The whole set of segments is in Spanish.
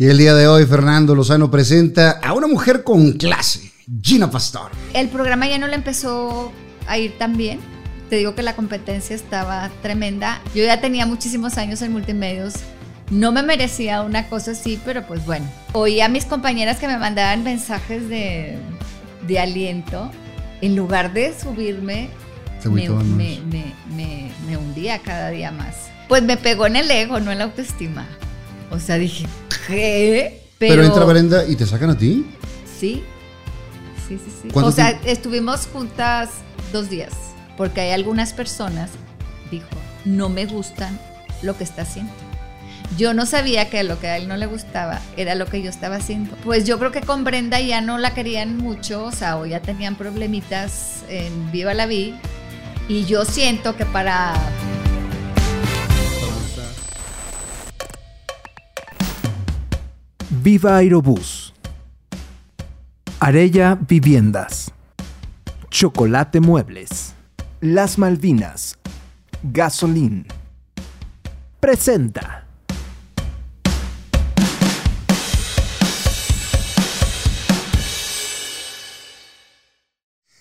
Y el día de hoy Fernando Lozano presenta a una mujer con clase, Gina Pastor. El programa ya no le empezó a ir tan bien. Te digo que la competencia estaba tremenda. Yo ya tenía muchísimos años en multimedios. No me merecía una cosa así, pero pues bueno. Oí a mis compañeras que me mandaban mensajes de, de aliento. En lugar de subirme, me- me- me- me hundía cada día más. Pues me pegó en el ego, no en la autoestima. O sea, dije, ¿qué? Pero, entra Brenda y te sacan a ti. Sí, sí, sí, sí. ¿Cuánto O sea, estuvimos juntas dos días, porque hay algunas personas, dijo, no me gustan lo que está haciendo. Yo no sabía que lo que a él no le gustaba era lo que yo estaba haciendo. Pues yo creo que con Brenda ya no la querían mucho, o sea, o ya tenían problemitas en Viva la Vi. Y yo siento que para Viva Aerobús. Arella Viviendas. Chocolate Muebles. Las Malvinas. Gasolín. Presenta.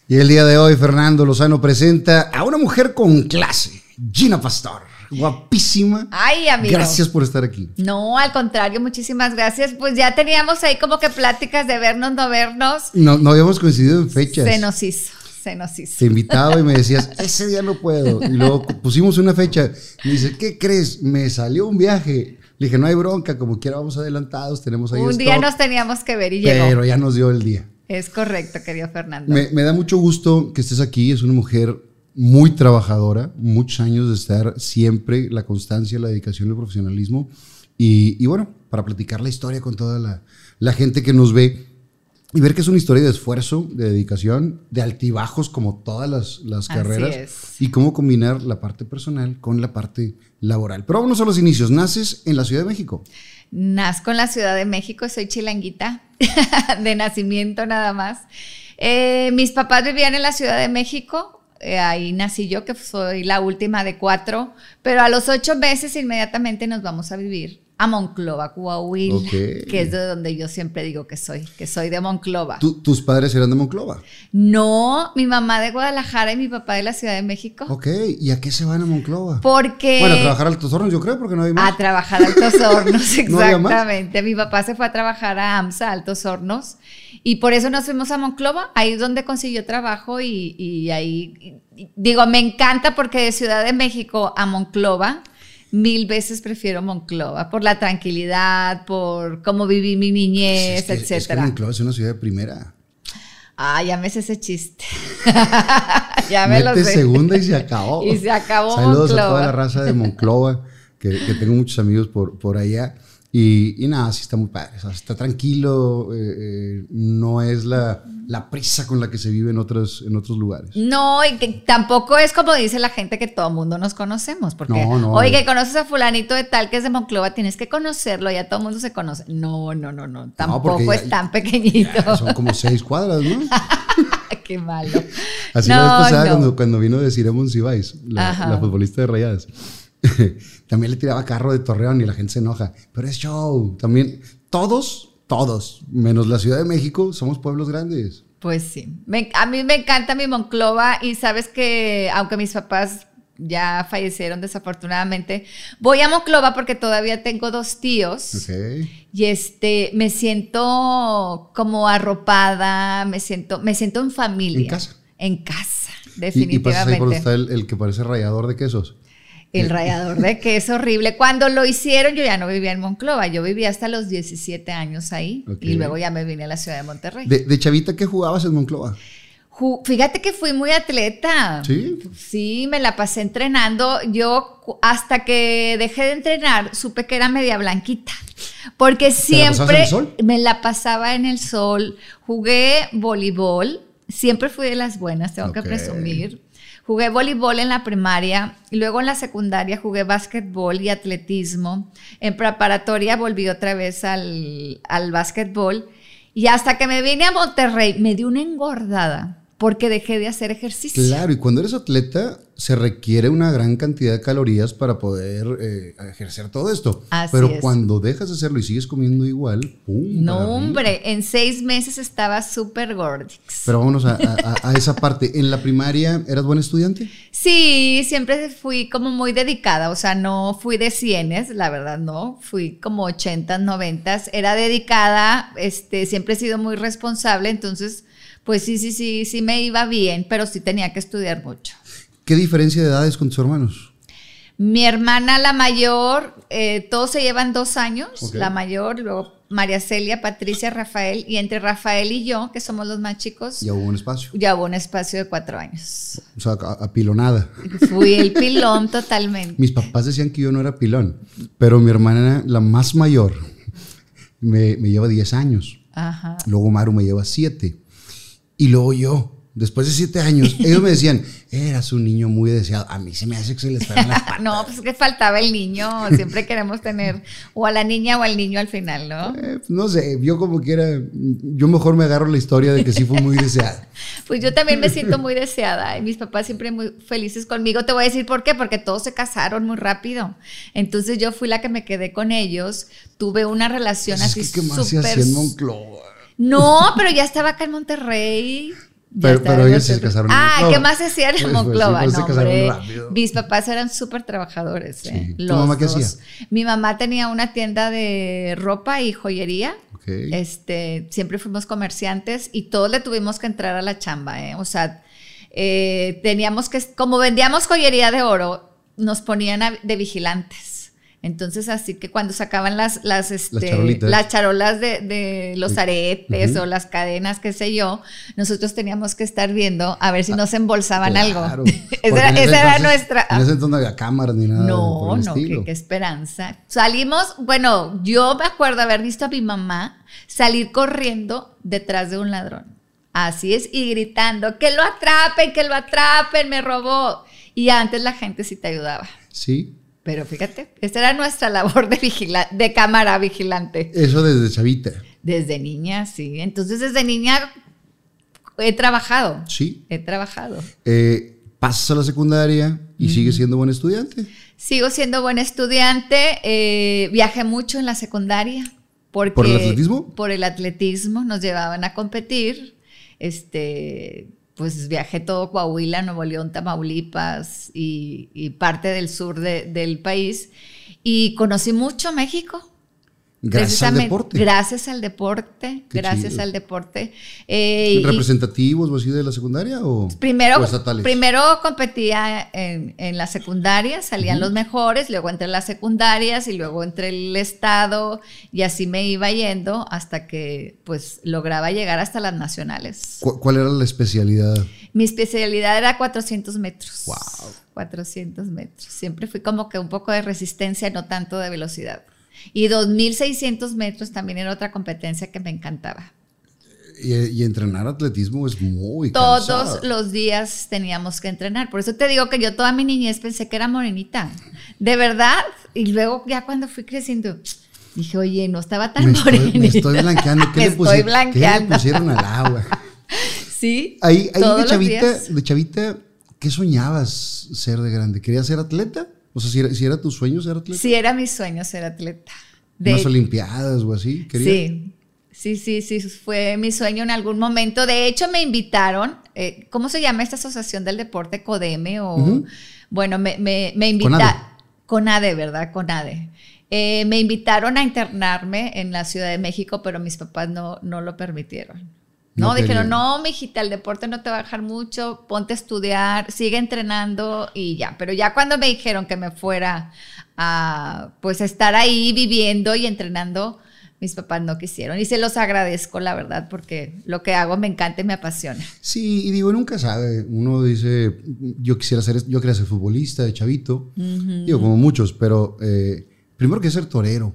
Y el día de hoy Fernando Lozano presenta a una mujer con clase, Gina Pastor. Guapísima. Ay, amigo. Gracias por estar aquí. No, al contrario, muchísimas gracias. Pues ya teníamos ahí como que pláticas de vernos, no vernos. No, no habíamos coincidido en fechas. Se nos hizo, se nos hizo. Te invitaba y me decías, ese día no puedo. Y luego pusimos una fecha. Me dice, ¿qué crees? Me salió un viaje. Le dije, no hay bronca, como quiera vamos adelantados, tenemos ahí Un día stock". nos teníamos que ver y Pero llegó. ya nos dio el día. Es correcto, querido Fernando. Me, me da mucho gusto que estés aquí. Es una mujer muy trabajadora, muchos años de estar siempre, la constancia, la dedicación, el profesionalismo. Y, y bueno, para platicar la historia con toda la, la gente que nos ve y ver que es una historia de esfuerzo, de dedicación, de altibajos como todas las, las carreras es. y cómo combinar la parte personal con la parte laboral. Pero vámonos a los inicios. Naces en la Ciudad de México. Nazco en la Ciudad de México, soy chilanguita, de nacimiento nada más. Eh, mis papás vivían en la Ciudad de México, eh, ahí nací yo, que soy la última de cuatro, pero a los ocho meses inmediatamente nos vamos a vivir a Monclova, Coahuila, Ok. que es de donde yo siempre digo que soy, que soy de Monclova. Tus padres eran de Monclova. No, mi mamá de Guadalajara y mi papá de la Ciudad de México. Ok. ¿Y a qué se van a Monclova? Porque Bueno, a trabajar a Altos Hornos, yo creo, porque no hay más. a trabajar a Altos Hornos, exactamente. Mi papá se fue a trabajar a AMSA, Altos Hornos, y por eso nos fuimos a Monclova, ahí es donde consiguió trabajo y, y ahí, y- digo, me encanta porque de Ciudad de México a Monclova, mil veces prefiero Monclova, por la tranquilidad, por cómo viví mi niñez, Es que- Es que etcétera. Monclova es una ciudad de primera. Ah, ya me sé ese chiste. ya me lo Mete sé. segunda y se acabó. Y se acabó Saludos a toda la raza de Monclova, que, que tengo muchos amigos por, por allá. Y, y nada, sí está muy padre. o sea, está tranquilo, eh, eh, no es la, la prisa con la que se vive en otros, en otros lugares. No, y que tampoco es como dice la gente que todo mundo nos conocemos, porque, No, no. oye, que conoces a fulanito de tal que es de Monclova, tienes que conocerlo, ya todo el mundo se conoce. No, no, no, no, tampoco ya- es tan pequeñito. Son como seis cuadras, ¿no? Qué malo. Así la vez pasada cuando, cuando vino de Ciremon Cibáis, la, la futbolista de Rayadas. También le tiraba carro de Torreón y la gente se enoja. Pero es show. También, todos, todos, menos la Ciudad de México, somos pueblos grandes. Pues sí, Me- a mí me encanta mi Monclova y sabes que aunque mis papás ya fallecieron desafortunadamente, voy a Monclova porque todavía tengo dos tíos. Y este, me siento como arropada, me siento, me siento en familia. En casa. En casa, Y, y pasas ahí por definitivamente. el, el que parece rallador de quesos. El rallador de queso horrible. Cuando lo hicieron, yo ya no vivía en Monclova, yo vivía hasta los 17 años ahí y luego ya me vine a la ciudad de Monterrey. De, de chavita, ¿qué jugabas en Monclova? Ju- Fíjate que fui muy atleta. ¿Sí? Sí, me la pasé entrenando. Yo hasta que dejé de entrenar supe que era media blanquita. Porque la siempre en el sol? me la pasaba en el sol. Jugué voleibol. Siempre fui de las buenas, tengo que presumir. Jugué voleibol en la primaria y luego en la secundaria jugué básquetbol y atletismo. En preparatoria volví otra vez al, al básquetbol y hasta que me vine a Monterrey me dio una engordada porque dejé de hacer ejercicio. Claro, y cuando eres atleta se requiere una gran cantidad de calorías para poder eh, ejercer todo esto. Así Pero es. cuando dejas de hacerlo y sigues comiendo igual, ¡pum! No, hombre, en seis meses estaba súper gordix. Pero vámonos a, a- a esa parte. ¿En la primaria eras buen estudiante? Sí, siempre fui como muy dedicada, o sea, no fui de cienes, la verdad no, fui como 80, 90, era dedicada, este, siempre he sido muy responsable, entonces, pues sí, sí, sí, sí me iba bien, pero sí tenía que estudiar mucho. ¿Qué diferencia de edades con tus hermanos? Mi hermana, la mayor, eh, todos se llevan dos años, la mayor, luego María Celia, Patricia, Rafael, y entre Rafael y yo, que somos los más chicos, Ya hubo un espacio. ya hubo un espacio de cuatro años. O sea, apilonada. Fui el pilón totalmente. Mis papás decían que yo no era pilón, pero mi hermana, la más mayor, me, me lleva 10 años. Ajá. Luego Maru me lleva 7. Y luego yo, después de 7 años, ellos me decían, eras un niño muy deseado. A mí se me hace que se les pegan las patas. No, pues es que faltaba el niño. Siempre queremos tener o a la niña o al niño al final, ¿no? Eh, no sé, yo como quiera, yo mejor me agarro la historia de que sí fue muy deseado. Pues yo también me siento muy deseada y mis papás siempre muy felices conmigo. Te voy a decir por qué, porque todos se casaron muy rápido. Entonces yo fui la que me quedé con ellos. Tuve una relación Pues Es así que, ¿qué más se súper- hacía en Monclova? No, pero ya estaba acá en Monterrey. Pero- ellos se casaron Ah. ¿qué más se hacía en Pues, pues, Monclova? sí, pues, no. Mis papás eran súper trabajadores. ¿eh? Sí. ¿Tu mamá qué hacía? Mi mamá tenía una tienda de ropa y joyería. Este, siempre fuimos comerciantes y todos le tuvimos que entrar a la chamba, ¿eh? O sea, eh, teníamos que, como vendíamos joyería de oro, nos ponían de vigilantes. Entonces, así que cuando sacaban las, las, este, las charolas de, de los aretes o las cadenas, qué sé yo, nosotros teníamos que estar viendo a ver si nos embolsaban Claro. algo. Esa en esa era nuestra... En ese entonces no había cámaras ni nada. No, no, qué, qué esperanza. Salimos, bueno, yo me acuerdo haber visto a mi mamá salir corriendo detrás de un ladrón. Así es, y gritando, que lo atrapen, que lo atrapen, me robó. Y antes la gente sí te ayudaba. Sí, Pero fíjate, esta era nuestra labor de, vigila de cámara vigilante. eso desde chavita. Desde niña, sí. Entonces, desde niña he trabajado. Sí. He trabajado. Eh, pasas a la secundaria y sigues siendo buen estudiante. Sigo siendo buen estudiante, eh, viajé mucho en la secundaria. Porque, ¿Por el atletismo? Por el atletismo, nos llevaban a competir. Este, pues viajé todo Coahuila, Nuevo León, Tamaulipas y, parte del sur de- del país. Y conocí mucho México. Gracias al deporte. Gracias al deporte, Qué gracias chido. al deporte. Eh, y- ¿Representativos o así de la secundaria o, Primero, o estatales? primero competía en, en la secundaria, salían los mejores, luego entre las secundarias y luego entre el estado y así me iba yendo hasta que pues lograba llegar hasta las nacionales. ¿Cu- ¿Cuál era la especialidad? Mi especialidad era 400 metros. Wow. 400 metros. Siempre fui como que un poco de resistencia, no tanto de velocidad. Y 2600 metros también era otra competencia que me encantaba. Y, y entrenar atletismo es muy Todos cansado. los días teníamos que entrenar. Por eso te digo que yo toda mi niñez pensé que era morenita. De verdad. Y luego ya cuando fui creciendo, dije, oye, no estaba tan me estoy, me estoy blanqueando. ¿Qué, Me le, estoy pusi- ¿Qué le blanqueando. pusieron al agua? Sí. Ahí, ahí de chavita, de chavita, ¿qué soñabas ser de grande? ¿Querías ser atleta? O sea, si era, si era tu sueño ser atleta. Sí, era mi sueño ser atleta. De- Unas olimpiadas o así. ¿Querías? Sí, sí, sí, sí, fue mi sueño en algún momento. De hecho, me invitaron, eh, ¿cómo se llama esta asociación del deporte? ¿Codeme? O. Bueno, me, me, me invitaron. Conade, ¿verdad? Conade. Eh, me invitaron a internarme en la Ciudad de México, pero mis papás no, no lo permitieron. No, No dijeron, no, mijita, el deporte no te va a dejar mucho, ponte a estudiar, sigue entrenando y ya. Pero ya cuando me dijeron que me fuera a, pues, estar ahí viviendo y entrenando, mis papás no quisieron. Y se los agradezco, la verdad, porque lo que hago me encanta y me apasiona. Sí, y digo, nunca sabe. Uno dice, yo quisiera ser, yo quería ser futbolista de chavito. Digo, como muchos, pero eh, primero que ser torero.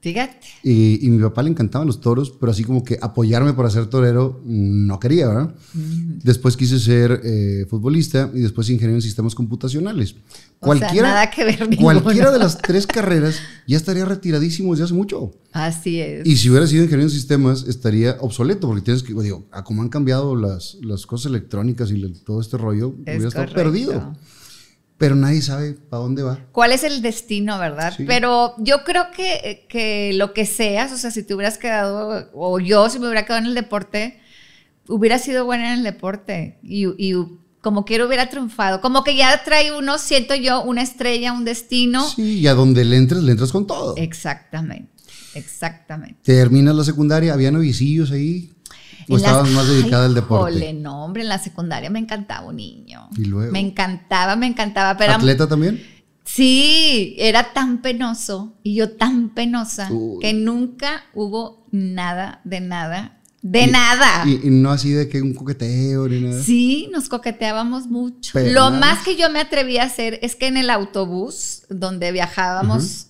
Fíjate. Y, y mi papá le encantaban los toros, pero así como que apoyarme para ser torero mm, no quería, ¿verdad? Después quise ser eh, futbolista y después ingeniero en sistemas computacionales. O sea, nada que ver cualquiera de las tres carreras ya estaría retiradísimo desde hace mucho. Así es. Y si hubiera sido ingeniero en sistemas, estaría obsoleto, porque tienes que, digo, a cómo han cambiado las, las cosas electrónicas y todo este rollo, Es hubiera estado perdido. Pero nadie sabe para dónde va. ¿Cuál es el destino, verdad? Sí. Pero yo creo que, que lo que seas, o sea, si te hubieras quedado, o yo si me hubiera quedado en el deporte, hubiera sido buena en el deporte y, y como quiero hubiera triunfado. Como que ya trae uno, siento yo, una estrella, un destino. Sí, y a donde le entres, le entras con todo. Exactamente, exactamente. Terminas la secundaria, había novicillos ahí. ¿O En estabas más dedicada Ay, al deporte? jole, no, hombre, en la secundaria me encantaba un niño. ¿Y luego? Me encantaba, me encantaba, pero... ¿Atleta también? Sí, era tan penoso y yo tan penosa Uy. que nunca hubo nada de nada, de Y- nada. Y, y no así de que un coqueteo ni nada. Sí, nos coqueteábamos mucho. Pero Lo nada más más. que yo me atreví a hacer es que en el autobús donde viajábamos,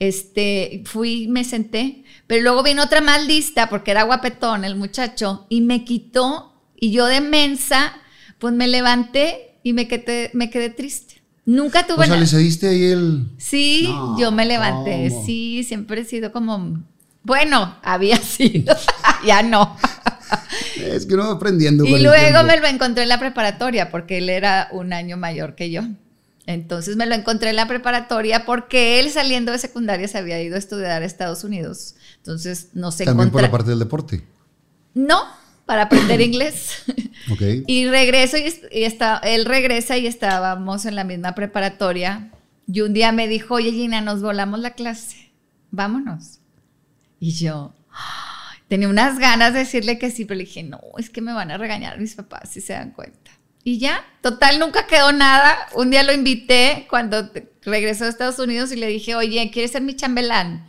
este, fui, me senté, pero luego vino otra más lista porque era guapetón el muchacho y me quitó y yo de mensa, pues me levanté y me quedé, me quedé triste. Nunca tuve O sea, le cediste ahí el... Sí, No, yo me levanté. ¿cómo? Sí, siempre he sido como. Bueno, había sido. ya no. Es que uno va aprendiendo. y luego me lo encontré en la preparatoria porque él era un año mayor que yo. Entonces me lo encontré en la preparatoria porque él saliendo de secundaria se había ido a estudiar a Estados Unidos. Entonces no se También por la parte del deporte. No, para aprender inglés. Ok. Y regreso y, est- y está, él regresa y estábamos en la misma preparatoria. Y un día me dijo, oye Gina, nos volamos la clase, vámonos. Y yo tenía unas ganas de decirle que sí, pero le dije, no, es que me van a regañar mis papás si se dan cuenta. Y ya, total, nunca quedó nada. Un día lo invité cuando regresó a Estados Unidos y le dije, oye, ¿quieres ser mi chambelán?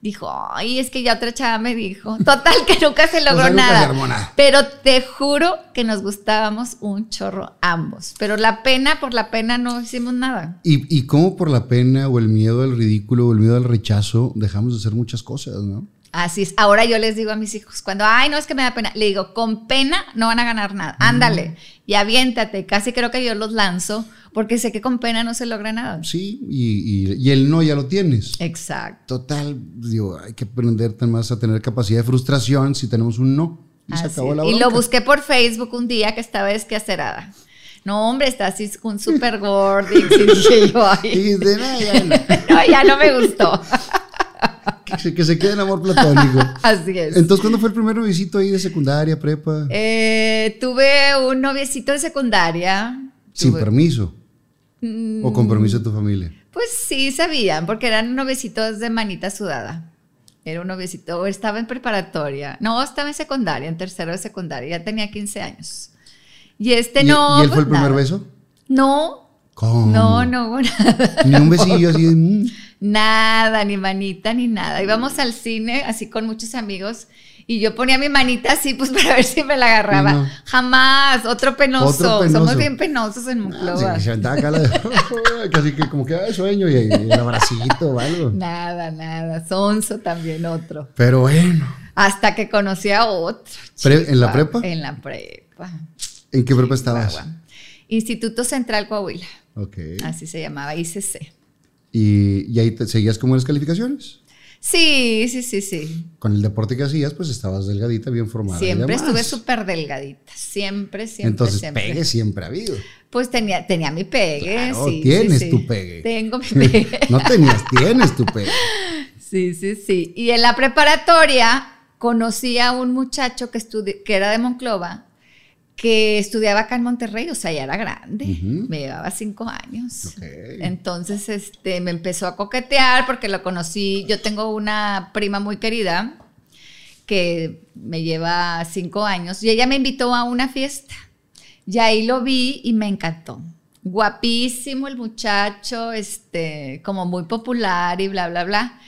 Dijo, ay, es que ya otra chava me dijo. Total, que nunca se logró nada. Pero te juro que nos gustábamos un chorro ambos. Pero la pena, por la pena no hicimos nada. Y, y cómo por la pena o el miedo al ridículo o el miedo al rechazo dejamos de hacer muchas cosas, ¿no? Así es. Ahora yo les digo a mis hijos, cuando, ay, no es que me da pena, le digo, con pena no van a ganar nada. Ándale y aviéntate. Casi creo que yo los lanzo porque sé que con pena no se logra nada. Sí, y, y- y el no ya lo tienes. Exacto. Total, digo, hay que aprender más a tener capacidad de frustración si tenemos un no. Y se acabó la y lo busqué por Facebook un día que estaba desquacerada. No, hombre, está así un super gordo. Y yo, Y dice, "No, ya no". no, ya no me gustó. que, se, que se quede en amor platónico. Así es. Entonces, ¿cuándo fue el primer visito ahí de secundaria, prepa? Eh, tuve un noviecito de secundaria. Sin Tuve- permiso. Mm, O con permiso de tu familia. Pues sí, sabían, porque eran noviecitos de manita sudada. Era un noviecito, estaba en preparatoria. No, estaba en secundaria, en tercero de secundaria. Ya tenía 15 años. Y este ¿Y, no. y él fue pues el primer nada. beso? No, ¿Cómo? no, no hubo nada. Ni un besillo así de. mm. Nada, ni manita, ni nada. Íbamos al cine así con muchos amigos y yo ponía mi manita así pues para ver si me la agarraba. No. Jamás, otro penoso. Otro penoso. Somos bien penosos en Ah, Monclova. se aventaba acá la de. Casi que como que ah, sueño y, y el abracito o algo. Nada, nada. Sonso también otro. Pero bueno. Hasta que conocí a otro. ¿en la prepa? En la prepa. ¿En qué prepa estabas? Chihuahua. Instituto Central Coahuila. Ok. Así se llamaba, ICC. Y, y ahí te seguías como las calificaciones. Sí, sí, sí, sí. Con el deporte que hacías, pues estabas delgadita, bien formada. Siempre estuve súper delgadita. Siempre, siempre, Entonces, siempre. pegue siempre ha habido. Pues tenía, tenía mi pegue. Claro, sí, tienes sí, sí. tu pegue. Tengo mi pegue. no tenías, tienes tu pegue. sí, sí, sí. Y en la preparatoria conocí a un muchacho que, que era de Monclova, que estudiaba acá en Monterrey, o sea, ya era grande, me llevaba cinco años. Entonces, este, me empezó a coquetear porque lo conocí. Yo tengo una prima muy querida que me lleva cinco años y ella me invitó a una fiesta. Y ahí lo vi y me encantó. Guapísimo el muchacho, este, como muy popular y bla, bla, bla.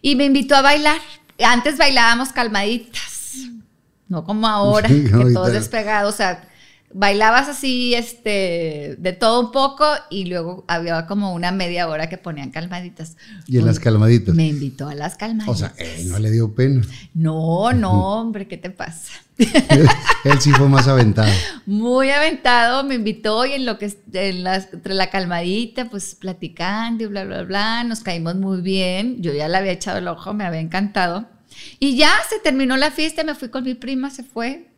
Y me invitó a bailar. Antes bailábamos calmaditas, no como ahora, que ahorita. todos despegados. O sea, bailabas así, este, de todo un poco y luego había como una media hora que ponían calmaditas. Y en las calmaditas. Me invitó a las calmaditas. O sea, él no le dio pena. No, no, hombre, ¿qué te pasa? él sí fue más aventado. Muy aventado, me invitó y en lo que en las, entre la calmadita, pues platicando y bla, bla, bla, nos caímos muy bien. Yo ya le había echado el ojo, me había encantado. Y ya se terminó la fiesta, me fui con mi prima, se fue.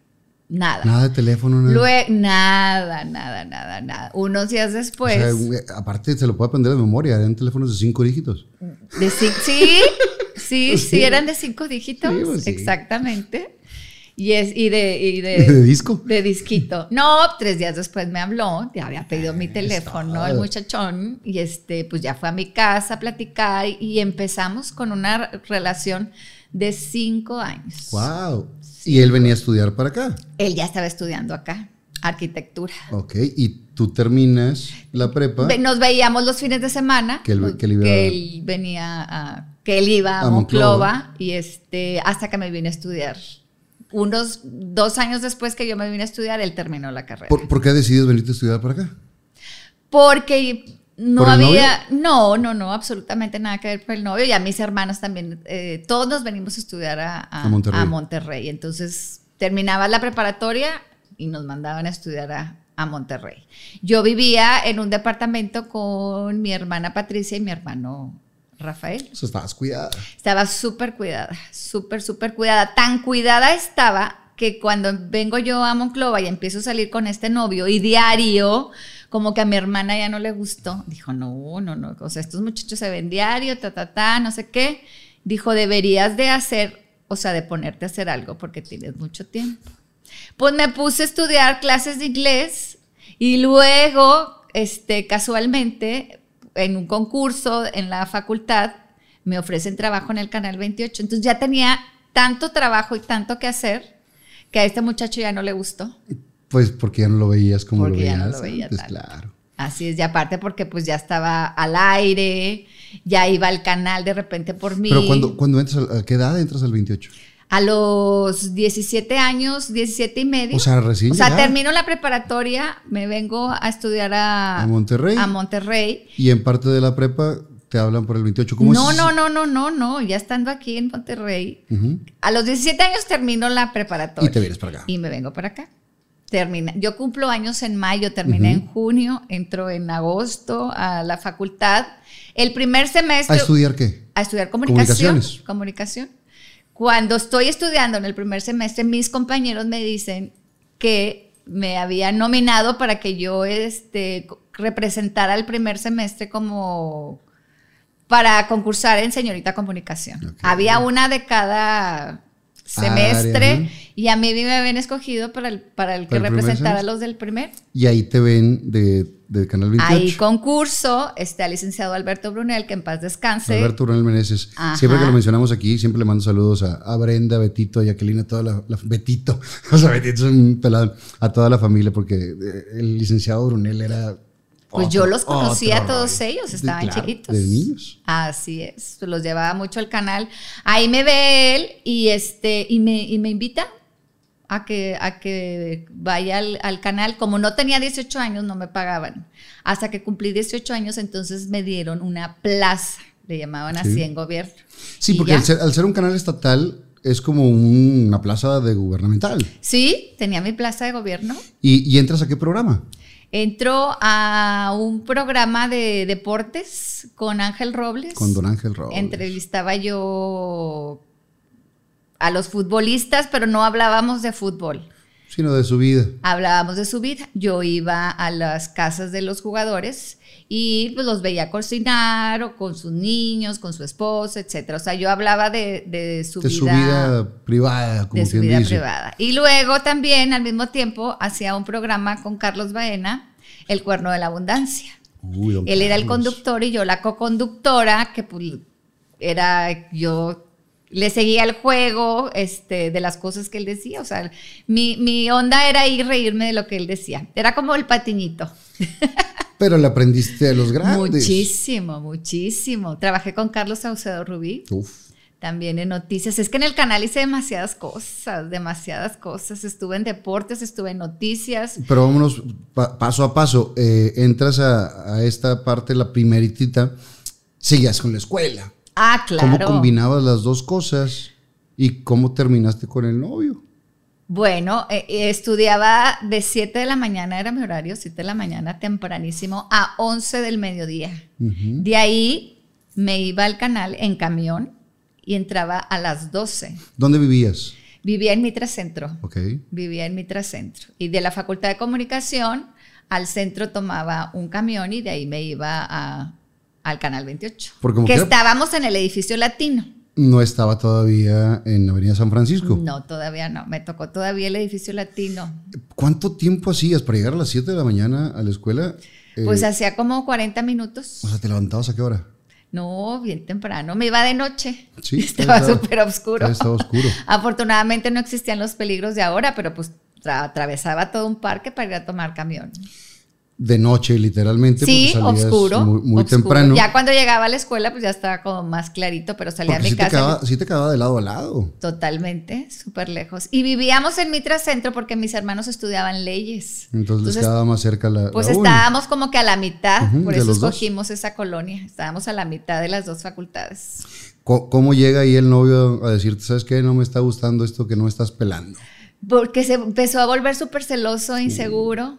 Nada. Nada de teléfono, nada. Luego, nada, nada, nada, nada. Unos días después. O sea, güey, aparte, se lo puede aprender de memoria. Eran teléfonos de cinco dígitos. de cin- sí, sí, sí, eran de cinco dígitos. Sí, pues sí. Exactamente. Y, es, y, de, y de, ¿De disco? De disquito. No, tres días después me habló, ya había pedido mi teléfono, el muchachón, y este, pues ya fue a mi casa a platicar y empezamos con una relación de cinco años. ¡Wow! Y él venía a estudiar para acá. Él ya estaba estudiando acá, arquitectura. Ok. Y tú terminas la prepa. Nos veíamos los fines de semana. Que él- pues, que él iba- él venía a. que él iba a, A Monclova, Monclova. y este. hasta que me vine a estudiar. Unos dos años después que yo me vine a estudiar, él terminó la carrera. ¿Por, por qué decides venirte a estudiar para acá? Porque no ¿Por el había. No, no, no, absolutamente nada que ver con el novio. Y a mis hermanos también. eh, todos nos venimos a estudiar a, a- A Monterrey. a Monterrey. Entonces, terminaba la preparatoria y nos mandaban a estudiar a, a Monterrey. Yo vivía en un departamento con mi hermana Patricia y mi hermano Rafael. Estabas cuidada. Estaba súper cuidada, súper, súper cuidada. Tan cuidada estaba que cuando vengo yo a Monclova y empiezo a salir con este novio y diario, como que a mi hermana ya no le gustó. Dijo, no, no, no, o sea, estos muchachos se ven diario, ta, ta, ta, no sé qué. Dijo, deberías de hacer, o sea, de ponerte a hacer algo porque tienes mucho tiempo. Pues me puse a estudiar clases de inglés y luego, este, casualmente, en un concurso en la facultad, me ofrecen trabajo en el Canal 28. Entonces ya tenía tanto trabajo y tanto que hacer que a este muchacho ya no le gustó. Pues porque ya no lo veías como Porque lo ya veías. no lo veía antes, tanto. claro. Así es, y aparte porque pues ya estaba al aire, ya iba al canal de repente por mí. Pero cuando, cuando entras, ¿a qué edad entras al 28? A los 17 años, 17 y medio. O sea, recién O sea, llegada. termino la preparatoria, me vengo a estudiar a, ¿A Monterrey? A Monterrey. Y en parte de la prepa te hablan por el 28. ¿Cómo No, es? no, no, no, no, no, ya estando aquí en Monterrey. A los 17 años termino la preparatoria. Y te vienes para acá. Y me vengo para acá. Termina. Yo cumplo años en mayo, terminé en junio, entro en agosto a la facultad. El primer semestre ¿A estudiar qué? a estudiar comunicación. Comunicaciones. Comunicación. Cuando estoy estudiando en el primer semestre, mis compañeros me dicen que me habían nominado para que yo este, representara el primer semestre como para concursar en señorita comunicación. Había una de cada semestre ¿no? y a mí me habían escogido para el, para el que ¿Para el representara a los del primer. Y ahí te ven de, del Canal 28. Ahí concurso, está el licenciado Alberto Brunel, que en paz descanse. Alberto Ronald Meneses. Ajá. Siempre que lo mencionamos aquí, siempre le mando saludos a, a Brenda, Betito, a Jacqueline, a toda la, la- Betito. O sea, Betito es un pelado. A toda la familia, porque eh, el licenciado Brunel era. Pues otro- yo los conocía a todos rollo. ellos, estaban claro, chiquitos. De niños. Así es, los llevaba mucho al canal. Ahí me ve él y este y me, y me invita a que, a que vaya al, al canal. Como no tenía 18 años, no me pagaban. Hasta que cumplí 18 años, entonces me dieron una plaza, le llamaban así Sí. en gobierno. Sí, Y porque al ser, al ser un canal estatal es como un- una plaza de gubernamental. Sí, tenía mi plaza de gobierno. ¿Y, y entras a qué programa? Entró a un programa de deportes con Ángel Robles. Con Don Ángel Robles. Entrevistaba yo a los futbolistas, pero no hablábamos de fútbol. Sino de su vida. Hablábamos de su vida. Yo iba a las casas de los jugadores y pues, los veía cocinar o con sus niños, con su esposa, etcétera. O sea, yo hablaba de, de su De vida su vida privada, como de su vida dice. privada. Y luego también, al mismo tiempo, hacía un programa con Carlos Baena, El Cuerno de la Abundancia. Uy, Él era el conductor y yo la co-conductora, que pues, era yo le seguía el juego este, de las cosas que él decía. O sea, mi, mi onda era ir reírme de lo que él decía. Era como el patiñito. Pero le aprendiste a los grandes. Muchísimo, muchísimo. Trabajé con Carlos Saucedo Rubí. Uf. también en noticias. Es que en el canal hice demasiadas cosas, demasiadas cosas. Estuve en deportes, estuve en noticias. Pero vámonos pa- paso a paso. Eh, entras a, a esta parte, la primeritita, seguías con la escuela. Ah, claro. ¿Cómo combinabas las dos cosas? ¿Y cómo terminaste con el novio? Bueno, eh, eh, estudiaba de 7 de la mañana, era mi horario, 7 de la mañana, tempranísimo, a 11 del mediodía. De ahí me iba al canal en camión y entraba a las 12. ¿Dónde vivías? Vivía en Mitra Centro. Ok. Vivía en Mitra Centro. Y de la Facultad de Comunicación al centro tomaba un camión y de ahí me iba a- al Canal 28. Porque que estábamos en el edificio latino. No estaba todavía en Avenida San Francisco. No, todavía no. Me tocó todavía el edificio latino. ¿Cuánto tiempo hacías para llegar a las 7 de la mañana a la escuela? Eh, Pues hacía como 40 minutos. o sea, ¿te levantabas a qué hora? No, bien temprano. Me iba de noche. Sí, Estaba súper oscuro. estaba oscuro. Afortunadamente no existían los peligros de ahora, pero pues tra- atravesaba todo un parque para ir a tomar camión. De noche, literalmente. Sí, oscuro. Muy, muy oscuro. temprano. Ya cuando llegaba a la escuela, pues ya estaba como más clarito, pero salía porque mi sí te, casa quedaba, sí te quedaba de lado a lado. totalmente, súper lejos. Y vivíamos en Mitra Centro porque mis hermanos estudiaban leyes. Entonces, les quedaba más cerca la. pues la estábamos como que a la mitad, por de eso dos. escogimos esa colonia. Estábamos a la mitad de las dos facultades. ¿Cómo llega ahí el novio a decirte, sabes qué? No me está gustando esto que no estás pelando. Porque se empezó a volver súper celoso, inseguro.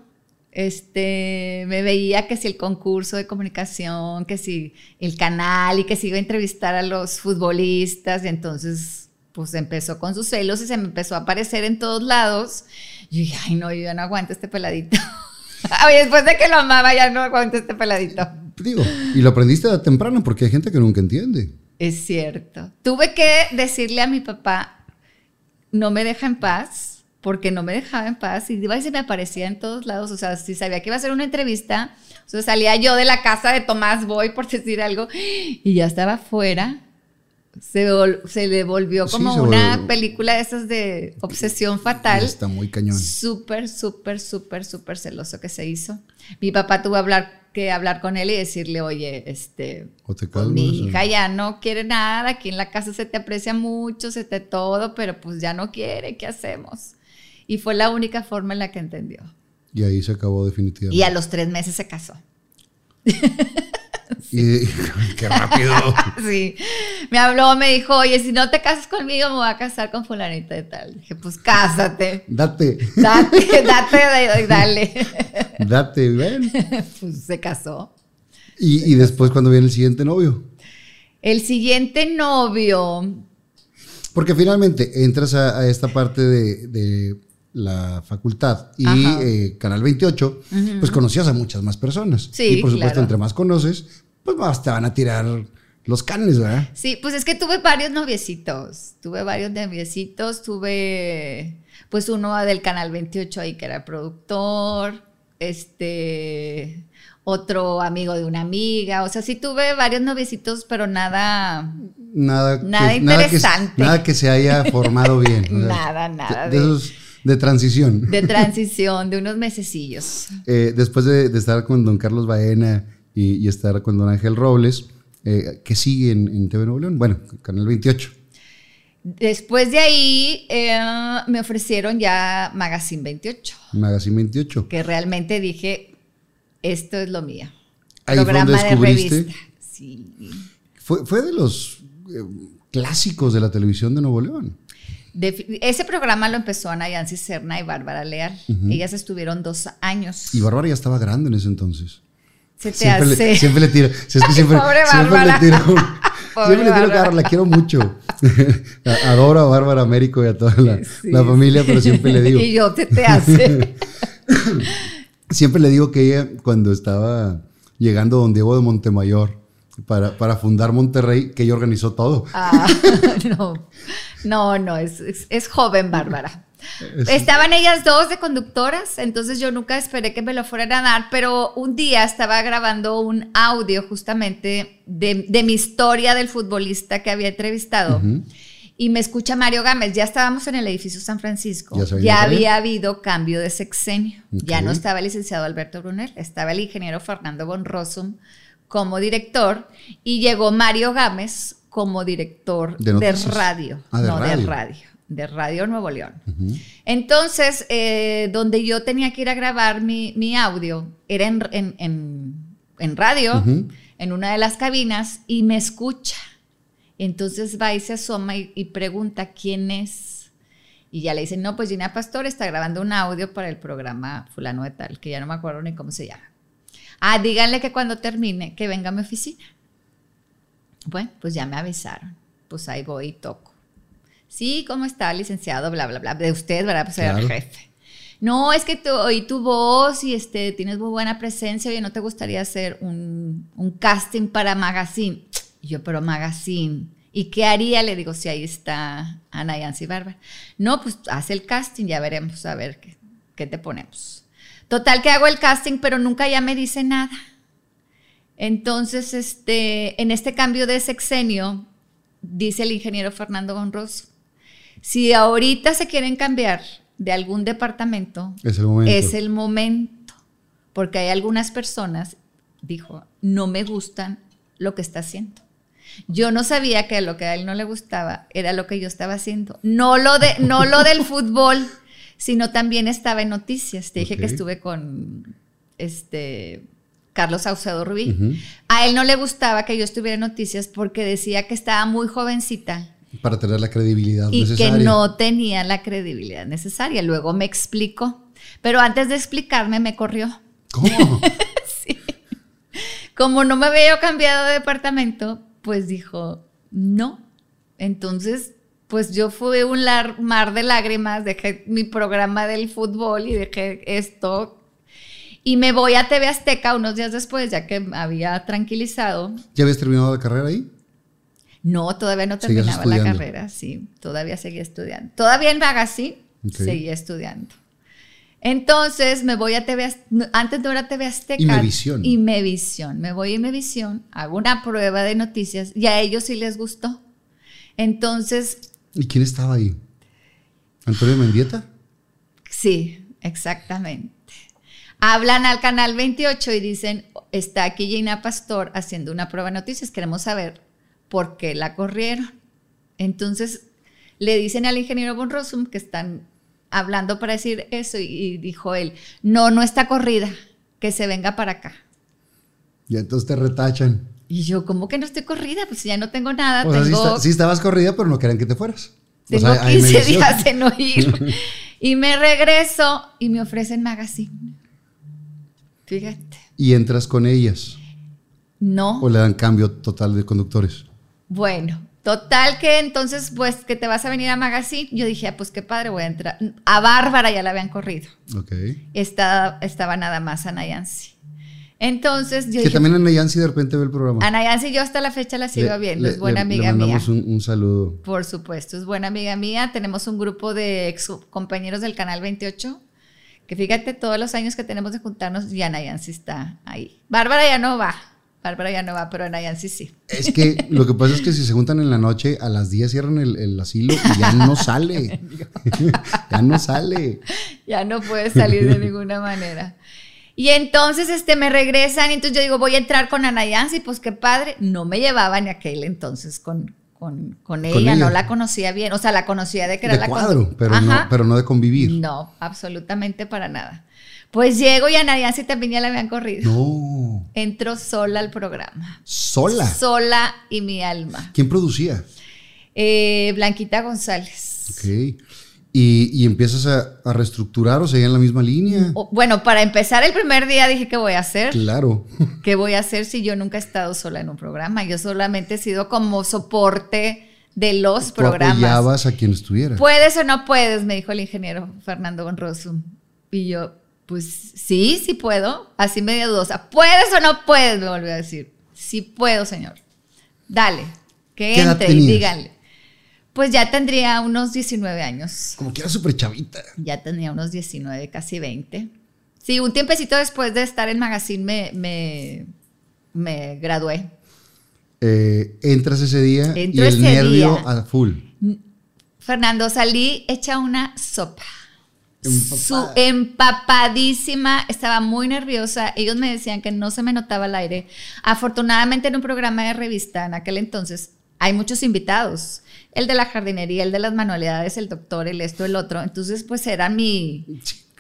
Este, me veía que si el concurso de comunicación, que si el canal y que si iba a entrevistar a los futbolistas. Y entonces, pues empezó con sus celos y se me empezó a aparecer en todos lados. Y dije, ay, no, yo ya no aguanto este peladito. Oye, después de que lo amaba, ya no aguanto este peladito. Digo, y lo aprendiste temprano porque hay gente que nunca entiende. Es cierto. Tuve que decirle a mi papá, no me deja en paz, porque no me dejaba en paz y iba y se me aparecía en todos lados. O sea, si sabía que iba a hacer una entrevista, o sea, salía yo de la casa de Tomás Boy, por decir algo, y ya estaba fuera. Se, le volvió como una volvió- película de esas de obsesión fatal. Está muy cañón. Súper, súper, súper, súper celoso que se hizo. Mi papá tuvo hablar, que hablar con él y decirle, oye, este, O te calmas. mi o- hija ya no quiere nada, aquí en la casa se te aprecia mucho, se te todo, pero pues ya no quiere, ¿qué hacemos? Y fue la única forma en la que entendió. Y ahí se acabó definitivamente. Y a los tres meses se casó. Y- qué rápido. Sí, me habló, me dijo, oye, si no te casas conmigo, me voy a casar con fulanita de tal. Dije, pues cásate, Date, date, date, dale. date, ven. Pues se casó. Y, y después cuando viene el siguiente novio. El siguiente novio, Porque finalmente entras a, a esta parte de, de la facultad y eh, Canal 28, pues conocías a muchas más personas. Sí, y por supuesto, claro. entre más conoces, pues más te van a tirar los canes, ¿verdad? Sí, pues es que tuve varios noviecitos. Tuve varios noviecitos. Tuve, pues, uno del Canal 28 ahí que era productor. Este. Otro amigo de una amiga. O sea, sí tuve varios noviecitos, pero nada. Nada, Nada que, interesante. Nada que, nada que se haya formado bien. o sea, Nada, nada De, de- esos de transición. De transición, de unos mesecillos. Eh, después de, de estar con don Carlos Baena y, y estar con don Ángel Robles, eh, ¿qué sigue en, en TV Nuevo León? Bueno, Canal 28. Después de ahí eh, me ofrecieron ya Magazine 28, Magazine 28. que realmente dije, esto es lo mío. Ahí fue donde Programa de descubriste. revista. Sí. Fue, fue de los clásicos de la televisión de Nuevo León. De- ese programa lo empezó Ana Yancy Serna y Bárbara Leal. Ellas estuvieron dos años. Y Bárbara ya estaba grande en ese entonces. Se te Siempre hace. le, siempre le tiro. Si es que siempre, Pobre siempre le tiro. Siempre le tiro Bárbara. la quiero mucho. Adoro a Bárbara Américo y a toda la, Sí, la familia, pero siempre le digo. Y yo, se te hace. Siempre le digo que ella, cuando estaba llegando don Diego de Montemayor para, para fundar Monterrey, que ella organizó todo. Ah, no, no, no, es, es, es joven Bárbara. Estaban ellas dos de conductoras, entonces yo nunca esperé que me lo fueran a dar, pero un día estaba grabando un audio justamente de, de mi historia del futbolista que había entrevistado. Y me escucha Mario Gámez, ya estábamos en el edificio San Francisco, Ya había habido cambio de sexenio, ya no estaba el licenciado Alberto Brunel, estaba el ingeniero Fernando von Rossum como director y llegó Mario Gámez como director De radio. Ah, de no, radio. de radio. De Radio Nuevo León. Entonces, eh, donde yo tenía que ir a grabar mi, mi audio, era en, en- en- en radio, en una de las cabinas, y me escucha. Entonces va y se asoma y, y pregunta quién es. Y ya le dicen, no, pues Gina Pastor está grabando un audio para el programa fulano de tal, que ya no me acuerdo ni cómo se llama. Ah, díganle que cuando termine, que venga a mi oficina. Bueno, pues ya me avisaron. Pues ahí voy y toco. Sí, ¿cómo está, licenciado? Bla, bla, bla. De usted, ¿verdad? Pues soy el Claro. jefe. No, es que tú, oí tu voz y este, tienes muy buena presencia. Oye, ¿no te gustaría hacer un, un casting para Magazine? Y yo, pero Magazine. ¿Y qué haría? Le digo, si ahí está Ana Yancy Bárbara. No, pues haz el casting, ya veremos a ver qué, qué te ponemos. Total que hago el casting, pero nunca ya me dice nada. Entonces, este, en este cambio de sexenio, dice el ingeniero Fernando Gonroso, si ahorita se quieren cambiar de algún departamento, Es el momento. es el momento, porque hay algunas personas, dijo, no me gustan lo que está haciendo. Yo no sabía que lo que a él no le gustaba era lo que yo estaba haciendo. No lo, de, no lo del fútbol, sino también estaba en noticias. Te dije que estuve con este Carlos Saucedo Rubí. A él no le gustaba que yo estuviera en noticias porque decía que estaba muy jovencita Para tener la credibilidad y necesaria. que no tenía la credibilidad necesaria. Luego me explicó. Pero antes de explicarme me corrió. ¿Cómo? Como no me había yo cambiado de departamento, pues dijo, no. Entonces, pues yo fui un lar- mar de lágrimas, dejé mi programa del fútbol y dejé esto. Y me voy a TV Azteca unos días después, ya que me había tranquilizado. ¿Ya habías terminado la carrera ahí? No, todavía no terminaba la carrera, sí, todavía seguía estudiando. Todavía en Magazine seguía estudiando. Entonces me voy a TV, Az- no, antes no era TV Azteca. Imevisión. Imevisión. Me voy a Imevisión, hago una prueba de noticias y a ellos sí les gustó. Entonces, ¿Y quién estaba ahí? ¿Antonio Mendieta? sí, exactamente. Hablan al canal 28 y dicen, está aquí Gina Pastor haciendo una prueba de noticias, queremos saber por qué la corrieron. Entonces le dicen al ingeniero Von Rossum que están hablando para decir eso y, y dijo él, no, no está corrida, que se venga para acá. Y entonces te retachan. Y yo, ¿cómo que no estoy corrida? Pues ya no tengo nada, O sea, sí, tengo, está- sí estabas corrida, pero no querían que te fueras. O tengo sea, hay 15 medición. días en no ir. y me regreso y me ofrecen magazine. Fíjate. Y entras con ellas. No. O le dan cambio total de conductores. Bueno, total que entonces, pues, que te vas a venir a Magazine. Yo dije, ah, pues qué padre, voy a entrar. A Bárbara ya la habían corrido. Ok. Está, estaba nada más Ana Yancy. Entonces yo Que dije, también Ana Yancy de repente ve el programa. Ana Yancy yo hasta la fecha la sigo Le- viendo, es buena le- amiga le mía. mandamos Un, un saludo. Por supuesto, es buena amiga mía. Tenemos un grupo de ex compañeros del Canal 28, que fíjate, todos los años que tenemos de juntarnos, y Ana Yancy está ahí. Bárbara ya no va, Bárbara ya no va, pero Ana Yancy sí. Es que lo que pasa es que si se juntan en la noche, a las 10 cierran el, el asilo y ya no sale. ya no sale. ya no puede salir de ninguna manera. Y entonces este, me regresan y entonces yo digo, voy a entrar con Ana Yancy, pues qué padre. No me llevaba en aquel entonces con, con, con ella, ella. no la conocía bien, o sea, la conocía de que era De la cuadro, condu- pero no, pero no de convivir. No, absolutamente para nada. Pues llego y Ana Yancy también ya la habían corrido. No. Entro sola al programa. Sola. Sola y mi alma. ¿Quién producía? Eh, Blanquita González. Ok. Y, y empiezas a, a reestructurar o seguir en la misma línea. O- Bueno, para empezar el primer día dije, ¿qué voy a hacer? Claro. ¿Qué voy a hacer si yo nunca he estado sola en un programa? Yo solamente he sido como soporte de los Tú programas. apoyabas a quien estuviera. ¿Puedes o no puedes? Me dijo el ingeniero Fernando Gonroso. Y yo, pues sí, sí puedo. Así medio dudosa. ¿Puedes o no puedes? Me volvió a decir. Sí puedo, señor. Dale, que ¿Qué edad entre y díganle. Pues ya tendría unos 19 años. Como que era súper chavita. Ya tenía unos 19, casi 20. Sí, un tiempecito después de estar en Magazine me, me, me gradué. Eh, entras ese día Entro y el nervio día. a full. Fernando, salí hecha una sopa. Empapada. Su, empapadísima, estaba muy nerviosa. Ellos me decían que no se me notaba el aire. Afortunadamente en un programa de revista en aquel entonces hay muchos invitados. El de la jardinería, el de las manualidades, el doctor, el esto, el otro. Entonces, pues era mi,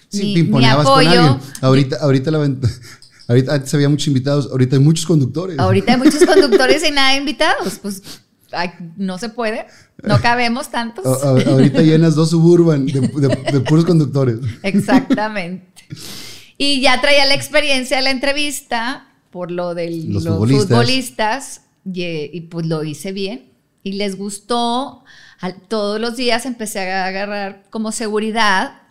Sí, mi, mi apoyo. Ahorita, ahorita la vent- Ahorita antes había muchos invitados, ahorita hay muchos conductores. Ahorita hay muchos conductores y nada de invitados. Pues ay, no se puede, no cabemos tantos. A- a- ahorita llenas dos suburban de, de- de puros conductores. Exactamente. Y ya traía la experiencia de la entrevista por lo de Los los, futbolistas. futbolistas, y, y, pues lo hice bien. Y les gustó. Al- todos los días empecé a agarrar como seguridad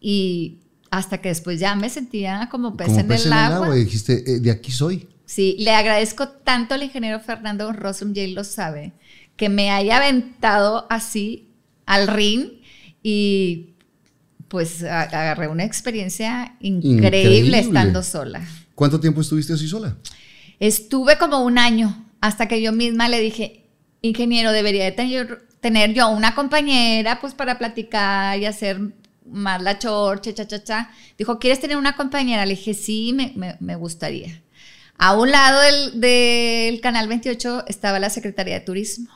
y hasta que después ya me sentía como pez, Como en, pez el agua. y dijiste, eh, de aquí soy. Sí, le agradezco tanto al ingeniero Fernando Rosum, y él lo sabe, que me haya aventado así al ring y pues agarré una experiencia increíble, Increíble. estando sola. ¿Cuánto tiempo estuviste así sola? Estuve como un año hasta que yo misma le dije, ingeniero, debería de tener, tener yo una compañera pues para platicar y hacer más la chorcha, cha, cha, cha. Dijo, ¿quieres tener una compañera? Le dije, sí, me, me- me gustaría. A un lado del, del Canal 28 estaba la Secretaría de Turismo.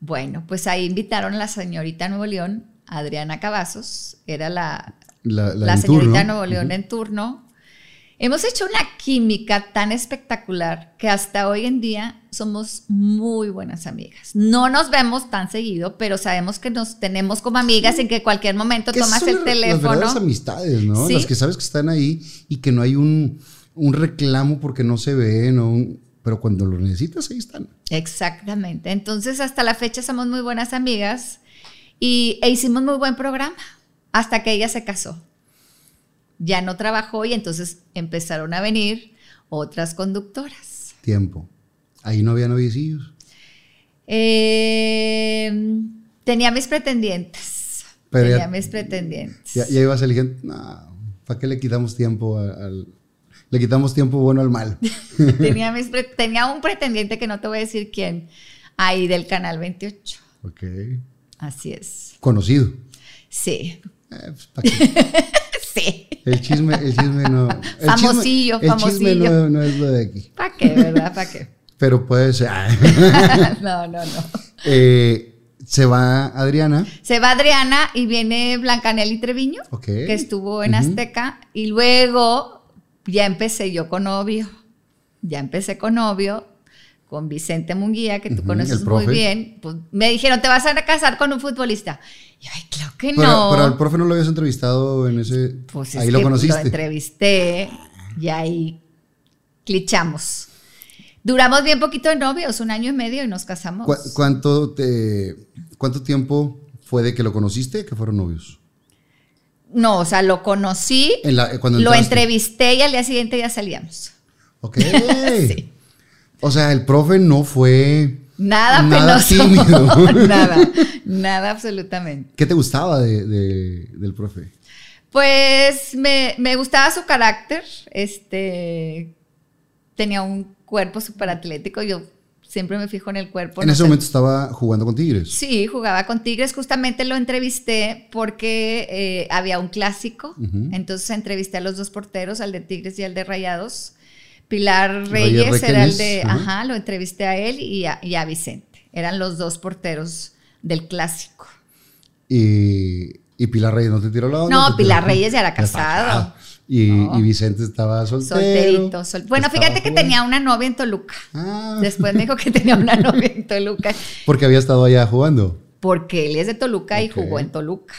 Bueno, pues ahí invitaron a la señorita Nuevo León, Adriana Cavazos, era la, La, la la en señorita turno. Nuevo León en turno. Hemos hecho una química tan espectacular que hasta hoy en día somos muy buenas amigas. No nos vemos tan seguido, pero sabemos que nos tenemos como amigas en que cualquier momento tomas el las- Las teléfono. verdaderas amistades, ¿no? Sí. Las que sabes que están ahí y que no hay un, un reclamo porque no se ven, o un- pero cuando lo necesitas, ahí están. Exactamente. Entonces, hasta la fecha somos muy buenas amigas y, e hicimos muy buen programa hasta que ella se casó. Ya no trabajó y entonces empezaron a venir otras conductoras. Tiempo. Ahí no había noviecillos. Eh, tenía mis pretendientes. Pero tenía ya- mis pretendientes. Ya, ya ibas eligiendo, no, ¿para qué le quitamos tiempo a- al... Le quitamos tiempo bueno al mal. tenía, mis pre- tenía un pretendiente que no te voy a decir quién, ahí del Canal 28. ok. Así es. Conocido. Sí, Eh, pues, ¿pa' qué? sí. El chisme, el chisme no. El Famosillo, chisme, el chisme famosillo. no, no es lo de aquí. ¿Para qué, verdad? ¿Para qué? Pero puede ser. no, no, no. Eh, se va Adriana. Se va Adriana y viene Blancanelli Treviño, Ok. que estuvo en. Azteca, y luego ya empecé yo con novio. Ya empecé con novio, con Vicente Munguía, que tú conoces muy bien. Pues, me dijeron, ¿te vas a casar con un futbolista? Y yo, ay, claro que Pero, no. pero al profe no lo habías entrevistado en ese. Pues es ahí lo que conociste. Lo entrevisté y ahí clichamos. Duramos bien poquito de novios, un año y medio y nos casamos. ¿Cu- cuánto, te, ¿Cuánto tiempo fue de que lo conociste que fueron novios? No, o sea, lo conocí, En la- cuando lo entrevisté y al día siguiente ya salíamos. Ok. Sí. O sea, el profe no fue. Nada, Nada penoso. tímido. nada, nada absolutamente. ¿Qué te gustaba de- de- del profe? Pues me, me gustaba su carácter, este, tenía un cuerpo súper atlético, yo siempre me fijo en el cuerpo. en no ese sé. momento estaba jugando con Tigres. Sí, jugaba con Tigres. Justamente lo entrevisté porque eh, había un clásico. Entonces entrevisté a los dos porteros, al de Tigres y al de Rayados. Pilar Reyes Reyes era el de, ajá. ajá, lo entrevisté a él y a, y a Vicente. Eran los dos porteros del clásico. Y, y Pilar Reyes no te tiró la onda. No, Pilar Reyes ya era casado. Y, No. y Vicente estaba soltero. Solterito. sol- Bueno, fíjate que tenía una novia en Toluca. Ah, Después me dijo que tenía una novia en Toluca. porque había estado allá jugando. porque él es de Toluca y jugó en Toluca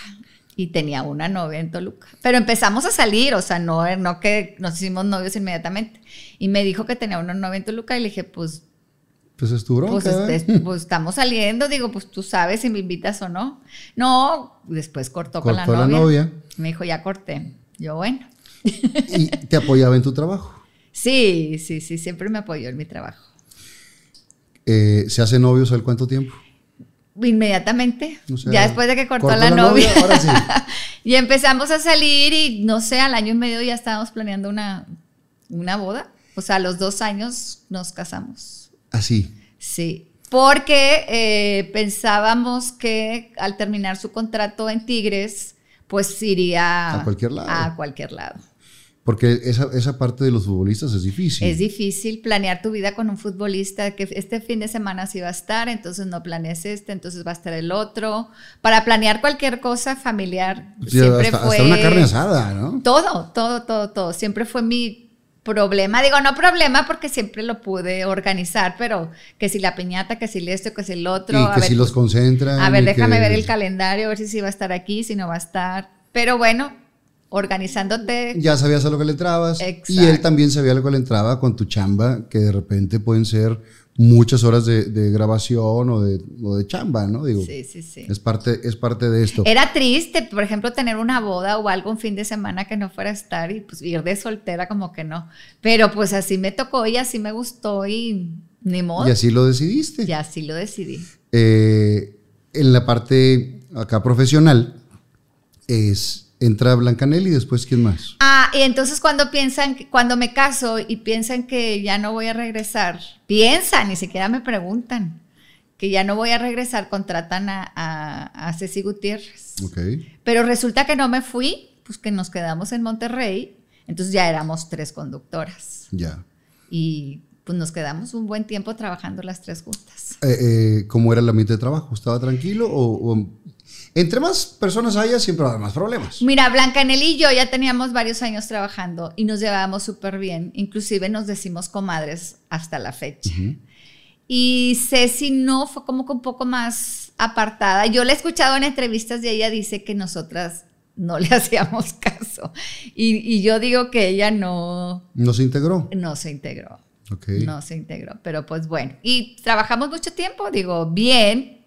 y tenía una novia en Toluca. Pero empezamos a salir, o sea, no, no que nos hicimos novios inmediatamente. Y me dijo que tenía una novia en Toluca y le dije, pues, Pues es tu bronca. pues, ¿eh? este, pues, estamos saliendo, digo, pues tú sabes si me invitas o no. No, después cortó, con la la novia. novia. Me dijo, ya corté. Yo, bueno. Y te apoyaba en tu trabajo. Sí, sí, sí, siempre me apoyó en mi trabajo. Eh, ¿Se hace novios al cuánto tiempo? Inmediatamente, O sea, ya después de que cortó, cortó la, la novia, novia, ahora sí. y empezamos a salir y no sé, al año y medio ya estábamos planeando una, una boda. O sea, a los dos años nos casamos. Así. Sí, porque eh, pensábamos que al terminar su contrato en Tigres, pues iría A cualquier lado. A cualquier lado. Porque esa, esa parte de los futbolistas es difícil. Es difícil planear tu vida con un futbolista que este fin de semana sí va a estar, entonces no planees este, entonces va a estar el otro. Para planear cualquier cosa familiar Sí, siempre hasta, fue hasta una carne asada, ¿no? todo, todo, todo, todo. Siempre fue mi problema. Digo, no problema porque siempre lo pude organizar, pero que si la piñata, que si esto, que si el otro. y a que ver, si los concentran. a ver, déjame que- ver el calendario, a ver si sí va a estar aquí, si no va a estar. Pero bueno, organizándote. Ya sabías a lo que le entrabas. Exacto. Y él también sabía a lo que le entraba con tu chamba, que de repente pueden ser muchas horas de, de grabación o de, o de chamba, ¿no? Digo, Sí, sí, sí. es, parte, es parte de esto. Era triste, por ejemplo, tener una boda o algo un fin de semana que no fuera a estar y pues ir de soltera como que no. Pero pues así me tocó y así me gustó y ni modo. Y así lo decidiste. Y así lo decidí. Eh, en la parte acá profesional es entra Blancanel y después quién más. Ah, y entonces cuando piensan, cuando me caso y piensan que ya no voy a regresar, piensan, ni siquiera me preguntan, que ya no voy a regresar, contratan a, a, a Ceci Gutiérrez. Ok. Pero resulta que no me fui, pues que nos quedamos en Monterrey, entonces ya éramos tres conductoras. Ya. Y pues nos quedamos un buen tiempo trabajando las tres juntas. Eh, eh, ¿Cómo era el ambiente de trabajo? ¿Estaba tranquilo o, o- entre más personas haya siempre va a haber más problemas? Mira, Blancanel y yo ya teníamos varios años trabajando y nos llevábamos súper bien. Inclusive nos decimos comadres hasta la fecha. Y Ceci no fue como que un poco más apartada. Yo la he escuchado en entrevistas y ella dice que nosotras no le hacíamos caso. Y, y yo digo que ella no, ¿No se integró? no se integró. Ok. No se integró. Pero pues bueno. Y trabajamos mucho tiempo, digo, bien.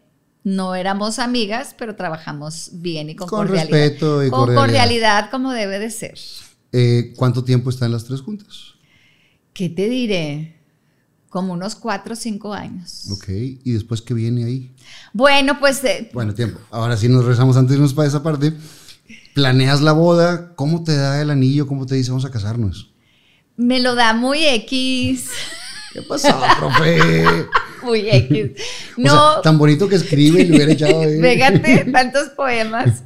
No éramos amigas, pero trabajamos bien y con, Con cordialidad. respeto y con cordialidad. cordialidad como debe de ser. Eh, ¿Cuánto tiempo están las tres juntas? ¿Qué te diré? Como unos cuatro o cinco años. Ok. ¿Y después qué viene ahí? Bueno, pues eh, Bueno, tiempo. Ahora sí nos rezamos antes de irnos para esa parte. Planeas la boda, ¿cómo te da el anillo? ¿Cómo te dice vamos a casarnos? me lo da muy X. ¿Qué pasó, profe? Muy X. O No, sea, tan bonito que escribe y le hubiera echado ahí. Fíjate, tantos poemas.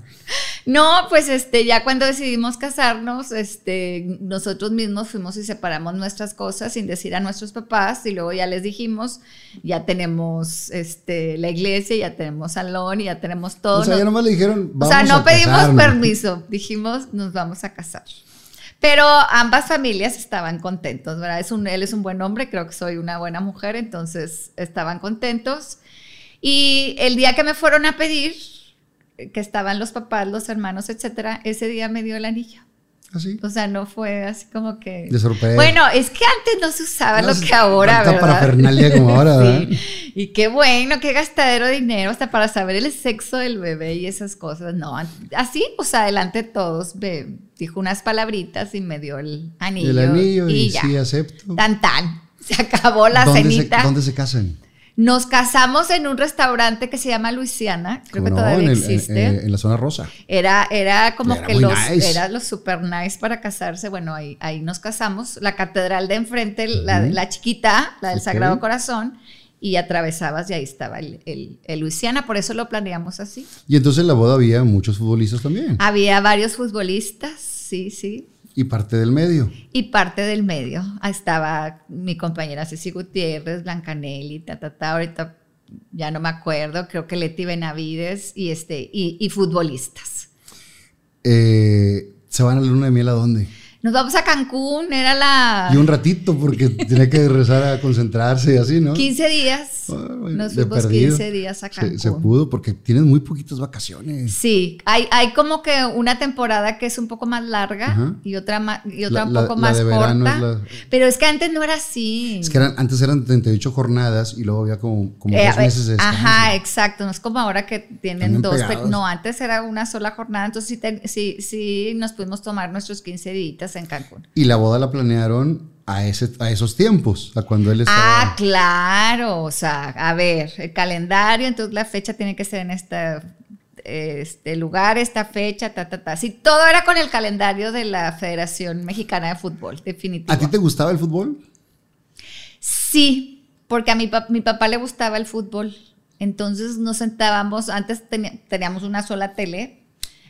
No, pues este, ya cuando decidimos casarnos, este, nosotros mismos fuimos y separamos nuestras cosas sin decir a nuestros papás y luego ya les dijimos, ya tenemos este, la iglesia, ya tenemos salón y ya tenemos todo. O sea, No- ya nomás le dijeron, o vamos sea, no a pedimos casarnos. permiso, dijimos, nos vamos a casar. Pero ambas familias estaban contentos, ¿verdad? Él es un buen hombre, creo que soy una buena mujer, entonces estaban contentos. Y el día que me fueron a pedir, que estaban los papás, los hermanos, etcétera, ese día me dio el anillo. Así. O sea, no fue así como que... De sorpresa. Bueno, es que antes no se usaba No lo que ahora, tanta ¿verdad? parafernalia como ahora, ¿verdad? Sí. Y qué bueno, qué gastadero de dinero hasta para saber el sexo del bebé y esas cosas. No, así, o sea, adelante de todos, me dijo unas palabritas y me dio el anillo. el anillo y, ya. sí acepto. Tan tan. Se acabó la ¿Dónde cenita. Se, ¿Dónde se casan? Nos casamos en un restaurante que se llama Luisiana, creo que todavía en, el- existe. en- en la zona rosa. Era, era como Era que los, nice. era los super nice para casarse. Bueno, ahí, ahí nos casamos. La catedral de enfrente, la, chiquita, la del. Sagrado Corazón, y atravesabas y ahí estaba el, el- el Luisiana. Por eso lo planeamos así. Y entonces en la boda había muchos futbolistas también. Había varios futbolistas, sí, sí. Y parte del medio. Y parte del medio. Ahí estaba mi compañera Ceci Gutiérrez, Blancanelli, ta, ta, ta. Ahorita ya no me acuerdo. Creo que Leti Benavides y, este, y, y futbolistas. Eh, ¿Se van a la luna de miel a dónde? Nos vamos a Cancún, era la... Y un ratito, porque tenía que regresar a concentrarse y así, ¿no? 15 días. Nos fuimos perdido. 15 días a Cancún. se pudo, porque tienen muy poquitas vacaciones. Sí, hay, hay como que una temporada que es un poco más larga Ajá. y otra, ma- y otra La- un poco la más corta. es Pero es que antes no era así. Es que eran, antes eran 38 jornadas y luego había como, como Eh, dos meses de descanso. Ajá, exacto. No es como ahora que tienen También dos. pero No, antes era una sola jornada. Entonces sí, te- sí, sí nos pudimos tomar nuestros 15 días en Cancún. Y la boda la planearon a, ese, a esos tiempos, a cuando él estaba... Ah, claro. O sea, a ver, el calendario, entonces la fecha tiene que ser en esta, este lugar, esta fecha, ta, ta, ta. Sí, todo era con el calendario de la Federación Mexicana de Fútbol, definitivo. ¿A ti te gustaba el fútbol? Sí, porque a mi, mi papá le gustaba el fútbol. Entonces nos sentábamos, antes teníamos una sola tele,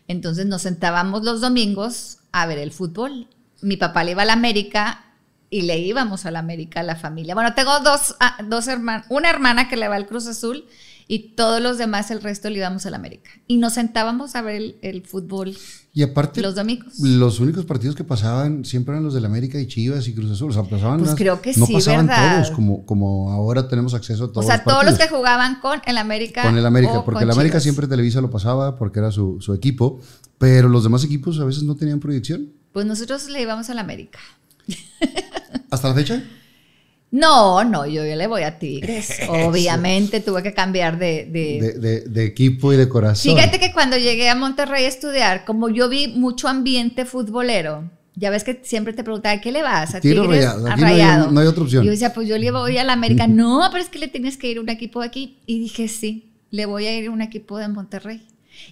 entonces nos sentábamos los domingos a ver el fútbol. mi papá le iba a la América y le íbamos a la América, a la familia. Bueno, tengo dos, ah, dos hermanas, una hermana que le va al Cruz Azul y todos los demás, el resto le íbamos a la América. Y nos sentábamos a ver el, el fútbol Y aparte, los domingos. los únicos partidos que pasaban siempre eran los del América y Chivas y Cruz Azul. O sea, pasaban Pues las- creo que no sí, pasaban ¿verdad? todos, como, como ahora tenemos acceso a O todos sea, los todos los que jugaban con el América. Con el América, o porque el América Chivas. siempre Televisa lo pasaba porque era su, su equipo, pero los demás equipos a veces no tenían proyección. Pues nosotros le íbamos al América. ¿Hasta la fecha? No, no, yo, yo le voy a Tigres. Obviamente tuve que cambiar de, de- De, de- de equipo y de corazón. Fíjate que cuando llegué a Monterrey a estudiar, como yo vi mucho ambiente futbolero, ya ves que siempre te preguntaba, ¿qué le vas? ¿A Tigres? Rayados. ¿A Aquí no hay- Rayado? no hay otra opción. Y yo decía, pues yo le voy a la América. No, pero es que le tienes que ir a un equipo de aquí. Y dije, sí, le voy a ir a un equipo de Monterrey.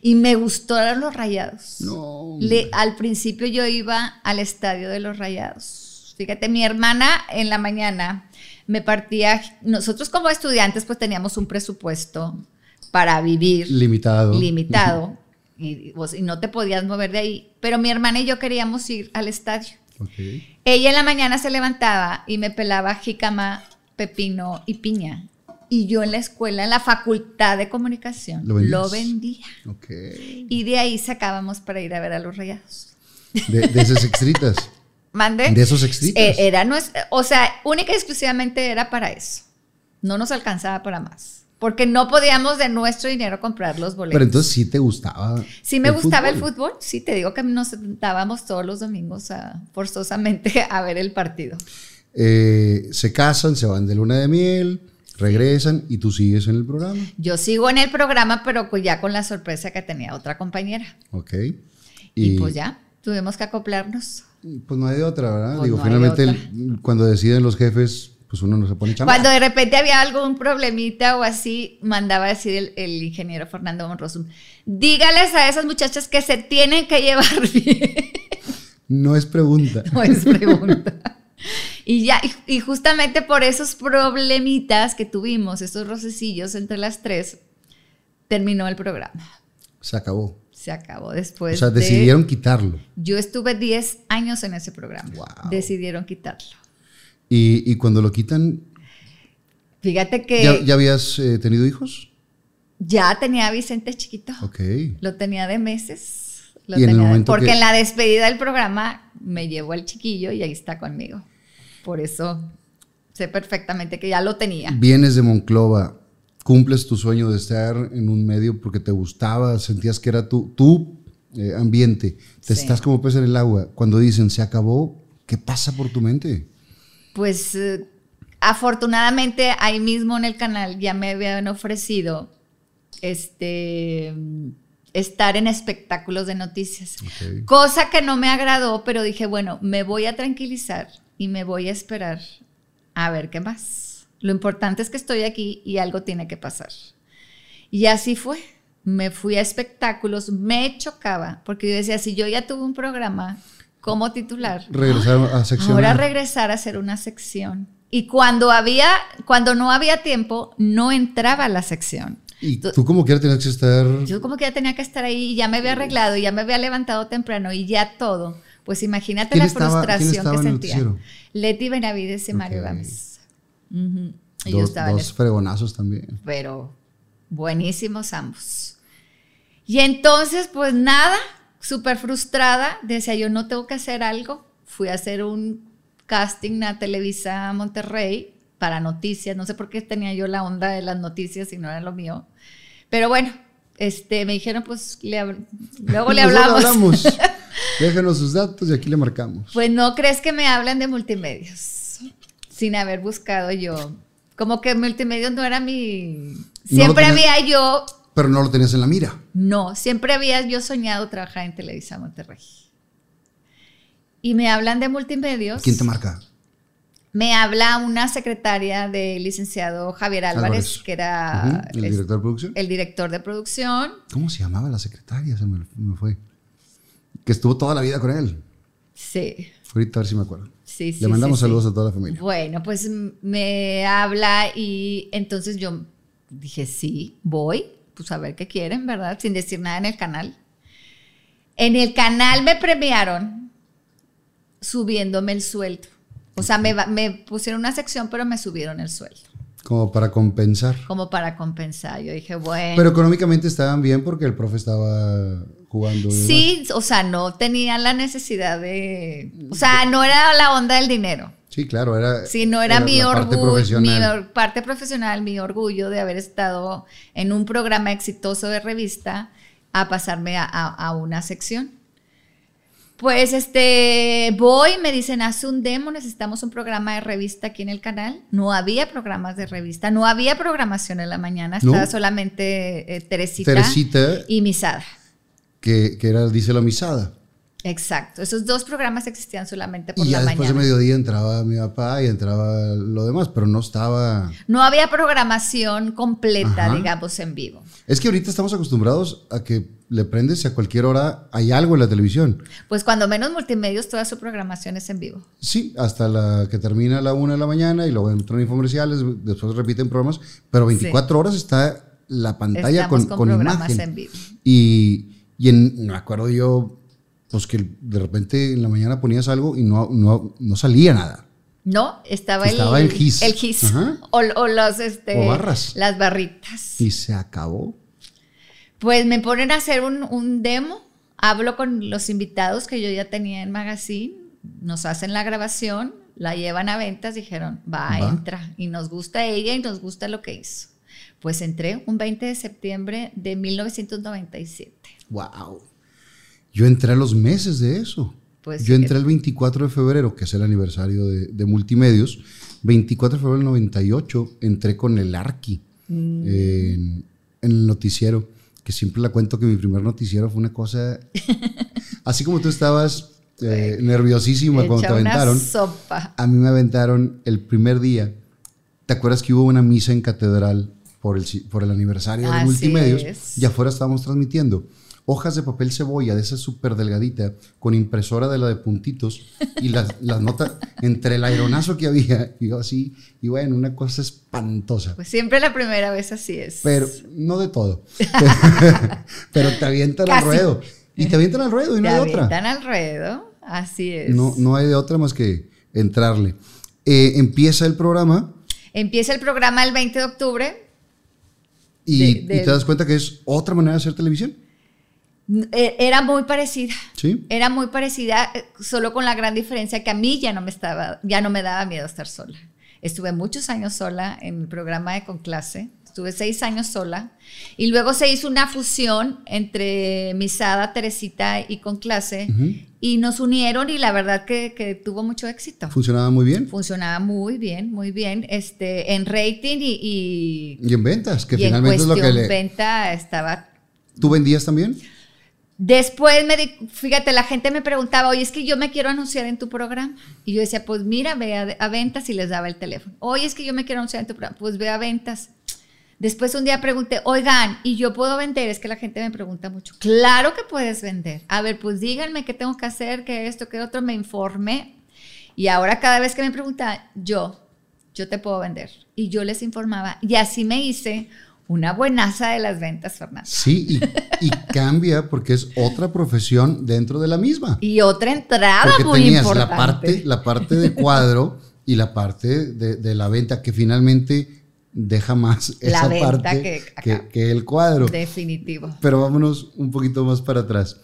Y me gustaron los Rayados. No. Le- al principio yo iba al estadio de los Rayados. Fíjate, mi hermana en la mañana me partía, nosotros como estudiantes pues teníamos un presupuesto para vivir Limitado. limitado y, vos- y no te podías mover de ahí, pero mi hermana y yo queríamos ir al estadio. Ella en la mañana se levantaba y me pelaba jícama, pepino y piña. Y yo en la escuela, en la facultad de comunicación, ¿Lo vendía. Y de ahí sacábamos para ir a ver a los rayados. De, de esas extritas. ¿Mande? De esos extritas. Eh, era nues- o sea, única y exclusivamente era para eso. No nos alcanzaba para más. Porque no podíamos de nuestro dinero comprar los boletos. Pero entonces sí te gustaba. sí me gustaba el fútbol. Sí, te digo que nos sentábamos todos los domingos a- forzosamente a ver el partido. Eh, se casan, se van de luna de miel, regresan y tú sigues en el programa. Yo sigo en el programa, pero ya con la sorpresa que tenía otra compañera. Ok. Y, pues ya, tuvimos que acoplarnos. Pues no hay de otra, ¿verdad? Pues Digo, no finalmente el- cuando deciden los jefes, pues uno no se pone chamba. Cuando de repente había algún problemita o así, mandaba a decir el, el ingeniero Fernando Monroso, dígales a esas muchachas que se tienen que llevar bien. No es pregunta. No es pregunta. Y ya, y, y justamente por esos problemitas que tuvimos, esos rocecillos entre las tres, terminó el programa. Se acabó. Se acabó O después. sea, de- decidieron quitarlo. Yo estuve 10 años en ese programa. Wow. Decidieron quitarlo. Y, y cuando lo quitan, Fíjate que ¿ya, ya, ya habías eh, tenido hijos? tenía a Vicente chiquito. Ok. Lo tenía de meses. Lo Y en el tenía de- porque que- en la despedida del programa me llevó el chiquillo y ahí está conmigo. Por eso sé perfectamente que ya lo tenía. Vienes de Monclova, cumples tu sueño de estar en un medio porque te gustaba, sentías que era tu, tu eh, ambiente, te Sí. estás como pez en el agua. Cuando dicen se acabó, ¿qué pasa por tu mente? Pues eh, afortunadamente ahí mismo en el canal ya me habían ofrecido este estar en espectáculos de noticias. Cosa que no me agradó, pero dije, bueno, me voy a tranquilizar y me voy a esperar a ver qué más. Lo importante es que estoy aquí y algo tiene que pasar. Y así fue. Me fui a espectáculos, me chocaba, porque yo decía, si yo ya tuve un programa como titular, Regresar a sección. ahora regresar a hacer una sección. Y cuando había, cuando no había tiempo, no entraba a la sección. Y tú como quiera tenías que estar... Yo como que ya tenía que estar ahí y ya me había arreglado y ya me había levantado temprano y ya todo. Pues imagínate ¿Quién la estaba- frustración que sentía. noticiero? Leti Benavides y Mario Ok. Gámez. Ujú. Y Dos, dos fregonazos también. pero buenísimos ambos. Y entonces, pues nada, súper frustrada, decía yo no tengo que hacer algo. Fui a hacer un casting a Televisa Monterrey para noticias, no sé por qué tenía yo la onda de las noticias y no era lo mío. Pero bueno, este, me dijeron, pues le luego le hablamos. hablamos. Déjanos sus datos y aquí le marcamos. Pues no crees que me hablan de multimedios, sin haber buscado yo. Como que multimedios no era mi... Siempre No había yo Pero no lo tenías en la mira. No, siempre había yo soñado trabajar en Televisa Monterrey. Y me hablan de multimedios. ¿Quién te marca? Me habla una secretaria del licenciado Javier Álvarez, Álvarez. que era ¿El director de producción? el director de producción. ¿Cómo se llamaba la secretaria? Se me, me fue. Que estuvo toda la vida con él. Sí, Ahorita a ver si me acuerdo. Sí, sí. Le mandamos sí, saludos a toda la familia. Bueno, pues me habla y entonces yo dije, sí, voy, pues a ver qué quieren, ¿verdad? Sin decir nada en el canal. En el canal me premiaron subiéndome el sueldo. O sea, me, me pusieron una sección, pero me subieron el sueldo, Como para compensar. como para compensar. Yo dije, bueno. Pero económicamente estaban bien porque el profe estaba jugando. sí, o sea, no tenía la necesidad de... O sea, no era la onda del dinero. Sí, claro, era. Sí, no era, mi orgullo, mi parte profesional, mi orgullo de haber estado en un programa exitoso de revista a pasarme a, a- a una sección. Pues este, voy, me dicen, haz un demo, necesitamos un programa de revista aquí en el canal. No había programas de revista, no había programación en la mañana, ¿No? estaba solamente eh, Teresita, Teresita, y Misada. Que, que era Dice la Misada. Exacto, esos dos programas existían solamente por Y ya la después mañana. de mediodía entraba mi papá y entraba lo demás, pero no estaba. No había programación completa, Ajá. digamos, en vivo. Es que ahorita estamos acostumbrados a que le prendes y a cualquier hora hay algo en la televisión. Pues cuando menos multimedios, toda su programación es en vivo. Sí, hasta la que termina a la una de la mañana y luego entran infomerciales, después repiten programas, pero 24 horas está la pantalla Estamos con, con con programas imagen. en vivo. Y, y en, me acuerdo yo, pues que de repente en la mañana ponías algo y no, no, no salía nada. No, estaba, Estaba el, el gis. el gis. O, o los, este, O barras. Las barritas. Y se acabó. Pues me ponen a hacer un, un demo. Hablo con los invitados que yo ya tenía en Magazine. Nos hacen la grabación, la llevan a ventas. Dijeron, va, Va. entra. Y nos gusta ella y nos gusta lo que hizo. Pues entré un 20 de septiembre de 1997. Wow. Yo entré a los meses de eso. Pues Yo entré el 24 de febrero, que es el aniversario de, de Multimedios. 24 de febrero del 98 entré con el Arqui Mm. en, en el noticiero, que siempre la cuento que mi primer noticiero fue una cosa... así como tú estabas eh, nerviosísima cuando te aventaron, sopa. a mí me aventaron el primer día. ¿Te acuerdas que hubo una misa en catedral por el, por el aniversario de Multimedios? es. Y afuera estábamos transmitiendo hojas de papel cebolla de esa súper delgadita con impresora de la de puntitos y las, las notas entre el aeronazo que había y yo así y bueno una cosa espantosa Pues siempre la primera vez así es. pero no de todo pero te avientan al ruedo y te avientan al ruedo y no Te hay otra avientan al ruedo. Así es. no, no hay de otra más que entrarle Eh, empieza el programa Empieza el programa el 20 de octubre. y, De- y del- te das cuenta que es otra manera de hacer televisión Era muy parecida. sí Era muy parecida, eh, solo con la gran diferencia que a mí ya no me estaba, ya no me daba miedo estar sola. Estuve muchos años sola en el programa de Conclase. Estuve seis años sola. Y luego se hizo una fusión entre Misada, Teresita y Conclase. Y nos unieron y la verdad que, que tuvo mucho éxito. funcionaba muy bien Funcionaba muy bien, muy bien. Este, en rating y, y, y en ventas que y en finalmente es lo que cuestión le venta estaba tú vendías también Después me di, fíjate, la gente me preguntaba, oye, es que yo me quiero anunciar en tu programa. Y yo decía, pues mira, ve a, ventas y les daba el teléfono. Oye, es que yo me quiero anunciar en tu programa, pues ve a ventas. Después un día pregunté, oigan, ¿y yo puedo vender? Es que la gente me pregunta mucho. Claro que puedes vender. A ver, pues díganme qué tengo que hacer, qué esto, qué otro, me informé. Y ahora cada vez que me preguntan, yo, yo te puedo vender. Y yo les informaba. Y así me hice una buenaza de las ventas, Fernando. Sí, y, y cambia porque es otra profesión dentro de la misma. Y otra entrada Porque muy tenías importante. la parte, la parte de cuadro y la parte de, de la venta que finalmente deja más La esa venta parte que que el cuadro. Definitivo. Pero vámonos un poquito más para atrás.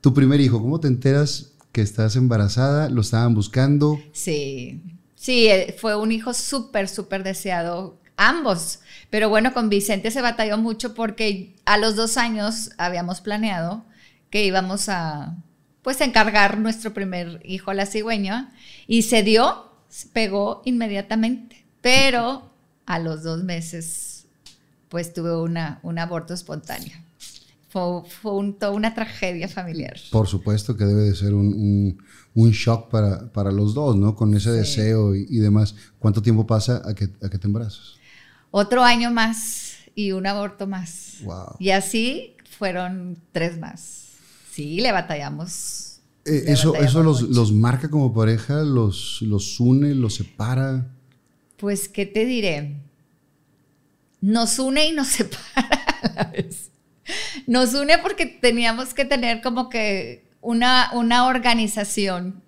Tu primer hijo, ¿cómo te enteras que estás embarazada? ¿Lo estaban buscando? Sí, sí, eh, fue un hijo súper, súper deseado, ambos. Pero bueno, con Vicente se batalló mucho porque a los dos años habíamos planeado que íbamos a, pues, a encargar nuestro primer hijo a la cigüeña y se dio, se pegó inmediatamente. Pero a los dos meses, pues tuve una, un aborto espontáneo. Fue, fue un- toda una tragedia familiar. Por supuesto que debe de ser un, un- un shock para, para los dos, ¿no? Con ese deseo y, y demás. ¿Cuánto tiempo pasa a que, a que te embarazas? Otro año más y un aborto más. Wow. Y así fueron tres más. Sí, le batallamos. Eh, Le eso batallamos eso los, los marca como pareja, los, los une, los separa. Pues, ¿qué te diré? Nos une y nos separa a la vez. Nos une porque teníamos que tener como que una, una organización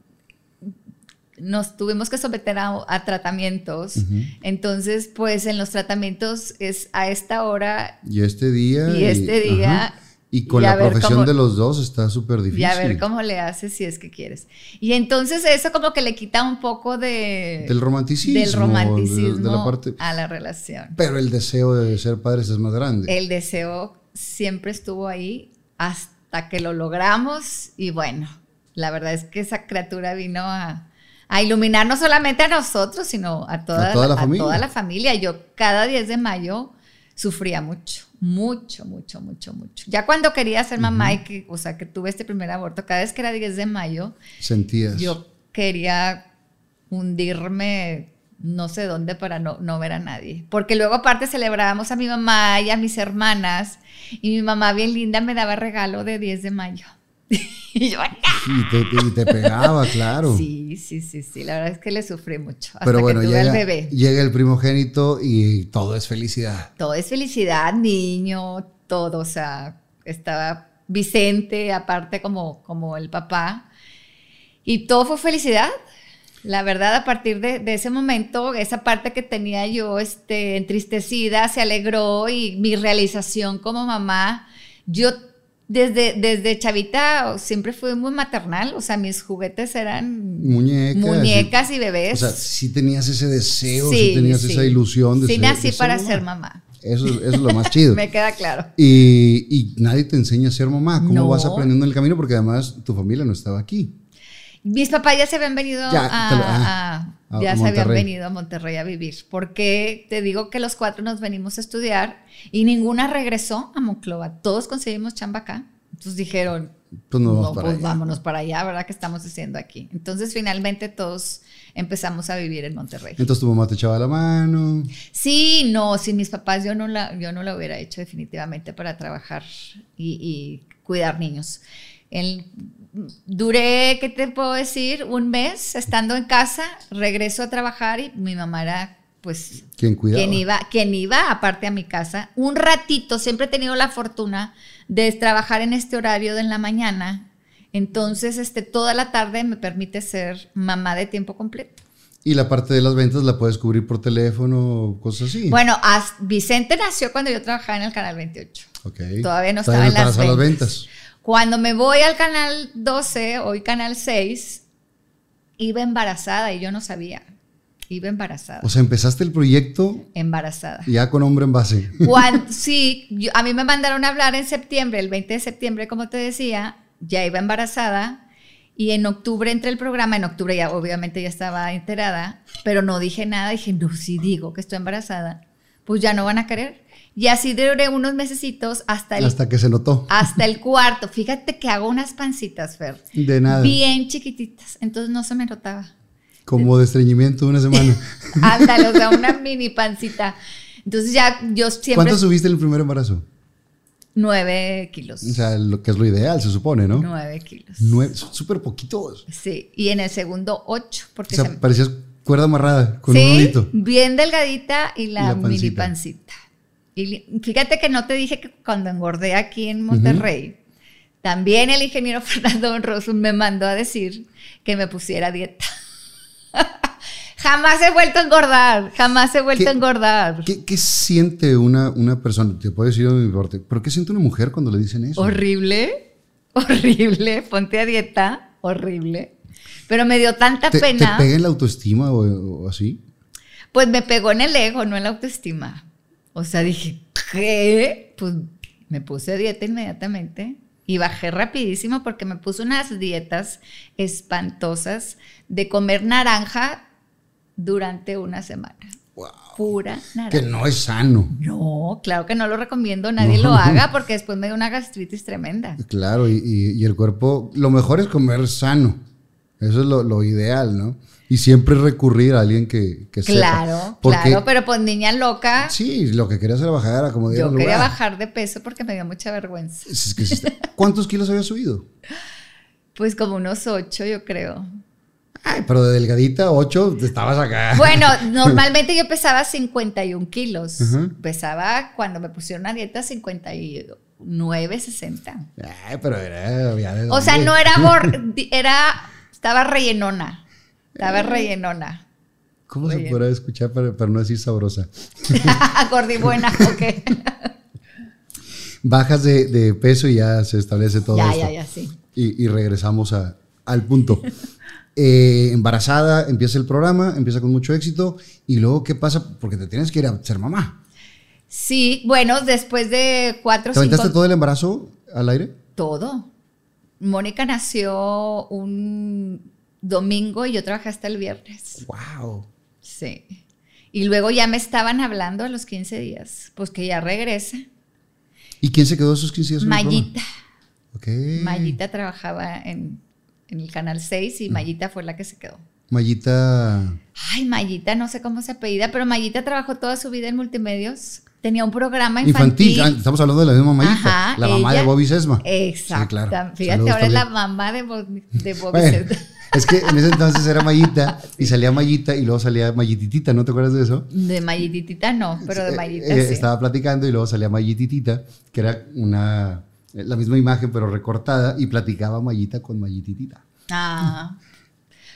nos tuvimos que someter a, a tratamientos. Entonces, pues en los tratamientos es a esta hora Y este día. y este día. ajá. Y con y la profesión cómo- de los dos está súper difícil. Y a ver cómo le haces si es que quieres. Y entonces eso como que le quita un poco de... Del romanticismo. del romanticismo de, de la parte. a la relación. Pero el deseo de ser padres es más grande. El deseo siempre estuvo ahí hasta que lo logramos y bueno, la verdad es que esa criatura vino a, a iluminar no solamente a nosotros, sino a toda, A toda la a familia. toda la familia. Yo cada 10 de mayo sufría mucho, mucho, mucho, mucho, mucho. Ya cuando quería ser mamá y que, o sea, que tuve este primer aborto, cada vez que era 10 de mayo, Sentías. yo quería hundirme no sé dónde para no, no ver a nadie. Porque luego aparte celebrábamos a mi mamá y a mis hermanas y mi mamá bien linda me daba regalo de 10 de mayo. y yo, ¡ah! Y te, y te pegaba, claro. sí, sí, sí, sí, la verdad es que le sufrí mucho hasta Pero bueno, que tuve llega, al bebé. llega el primogénito y todo es felicidad. Todo es felicidad, niño, todo, o sea, estaba Vicente, aparte como, como el papá, y todo fue felicidad. La verdad, a partir de, de ese momento, esa parte que tenía yo este, entristecida se alegró y mi realización como mamá, yo desde, desde chavita siempre fui muy maternal, o sea, mis juguetes eran Muñecas. muñecas y O bebés. sea, sí tenías ese deseo, sí, tenías sí. esa ilusión de Sí, ser, nací de ser para mamá. ser mamá. Eso, eso es lo más chido. Me queda claro. y, y nadie te enseña a ser mamá. ¿Cómo No. vas aprendiendo en el camino? Porque además tu familia no estaba aquí. Mis papás ya se habían venido Ya, a, te lo- a- ah, a ya se habían Monterrey. venido a Monterrey a vivir. Porque te digo que los cuatro nos venimos a estudiar y ninguna regresó a Monclova. Todos conseguimos chamba acá. Entonces dijeron, Pues vamos no, para pues allá. vámonos para allá, ¿verdad? ¿Qué estamos haciendo aquí? Entonces finalmente todos empezamos a vivir en Monterrey. Entonces tu mamá te echaba la mano. Sí, no, sin mis papás yo no la, yo no la hubiera hecho definitivamente para trabajar y, y cuidar niños. El- duré, ¿qué te puedo decir? Un mes estando en casa, regreso a trabajar y mi mamá era pues quien iba, quien iba aparte a mi casa. Un ratito, siempre he tenido la fortuna de trabajar en este horario de en la mañana. Entonces, este, toda la tarde me permite ser mamá de tiempo completo. Y la parte de las ventas la puedes cubrir por teléfono, cosas así. Bueno, as- Vicente nació cuando yo trabajaba en el Canal 28. Ok. Todavía no estaba en las a las ventas. Cuando me voy al Canal 12, hoy Canal 6, iba embarazada y yo no sabía. Iba embarazada. O sea, empezaste el proyecto embarazada. ya con hombre en base. Cuando, sí, yo- a mí me mandaron a hablar en septiembre, el 20 de septiembre, como te decía, ya iba embarazada y en octubre entré el programa, en octubre ya obviamente ya estaba enterada, pero no dije nada, dije, no, si digo que estoy embarazada, pues ya no van a querer. Y así duré unos mesecitos hasta el, Hasta que se notó. hasta el cuarto. Fíjate que hago unas pancitas, Fer, De nada. bien chiquititas, entonces no se me notaba. Como de estreñimiento una semana. Ándale, o sea, una mini pancita. Entonces ya yo siempre... ¿Cuánto subiste en el primer embarazo? Nueve kilos. O sea, lo que es lo ideal, se supone, ¿no? Nueve kilos. Nueve, son súper poquitos. Sí, y en el segundo ocho, O porque sea, se me- parecías cuerda amarrada con un nudito. bien delgadita y la, la mini pancita. Y fíjate que no te dije que cuando engordé aquí en Monterrey, también el ingeniero Fernando Rosso me mandó a decir que me pusiera dieta. jamás he vuelto a engordar, jamás he vuelto ¿Qué- a engordar. ¿Qué, qué siente una, una persona? Te puedo decir de mi parte, pero ¿qué siente una mujer cuando le dicen eso? Horrible, horrible, ponte a dieta, horrible. Pero me dio tanta ¿Te, te pena. pega en la autoestima o, o así? Pues me pegó en el ego, no en la autoestima. O sea, dije, ¿qué? Pues me puse a dieta inmediatamente y bajé rapidísimo porque me puse unas dietas espantosas de comer naranja durante una semana. Wow. Pura Que naranja. no es sano. No, claro que no lo recomiendo, nadie No. lo haga porque después me dio una gastritis tremenda. Claro, y, y- y el cuerpo, lo mejor es comer sano. Eso es lo, lo ideal, ¿no? Y siempre recurrir a alguien que, que sepa. Claro, Porque, claro, pero pues niña loca, Sí, lo que querías era bajar como yo quería lugar. bajar de peso porque me dio mucha vergüenza. Es que ¿Cuántos kilos habías subido? Pues como unos ocho, yo creo. Ay, pero de delgadita, 8, estabas acá. Bueno, normalmente yo pesaba 51 kilos. Ajá. Pesaba cuando me pusieron a dieta 59, 60. Ay, pero era ya O sea, no era era estaba rellenona. Estaba rellenona. ¿Cómo se podrá escuchar para, para no decir sabrosa? Gordibuena, ok. Bajas de, de peso y ya se establece todo ya, esto. ya, ya, sí. Y, y regresamos a- al punto. Eh, embarazada, empieza el programa, empieza con mucho éxito. Y luego, ¿qué pasa? Porque te tienes que ir a ser mamá. Sí, bueno, después de cuatro ¿Te aventaste cinco... todo el embarazo al aire? Todo. Mónica nació un domingo y yo trabajé hasta el viernes. ¡Wow! Sí. Y luego ya me estaban hablando a los 15 días, pues que ya regresa. ¿Y quién se quedó esos 15 días? Mayita. programa? Ok. Mayita trabajaba en, en el Canal 6 y Mayita fue la que se quedó. Mayita. Ay, Mayita, no sé cómo se apellida, pero Mayita trabajó toda su vida en multimedios. Tenía un programa Infantil. infantil. Ah, Estamos hablando de la misma Mayita. Ajá, la mamá ella- de Bobby Sesma. Exacto. Sí, claro. Fíjate, Saludos ahora es la mamá de, Bo- de Bobby Bueno, Sesma. Es que en ese entonces era Mayita y salía Mayita y luego salía Mayititita, ¿no te acuerdas de eso? De Mayititita no, pero de Eh, Mayita eh, sí. Estaba platicando y luego salía Mayititita, que era una eh, la misma imagen pero recortada y platicaba Mayita con Mayititita. Ah.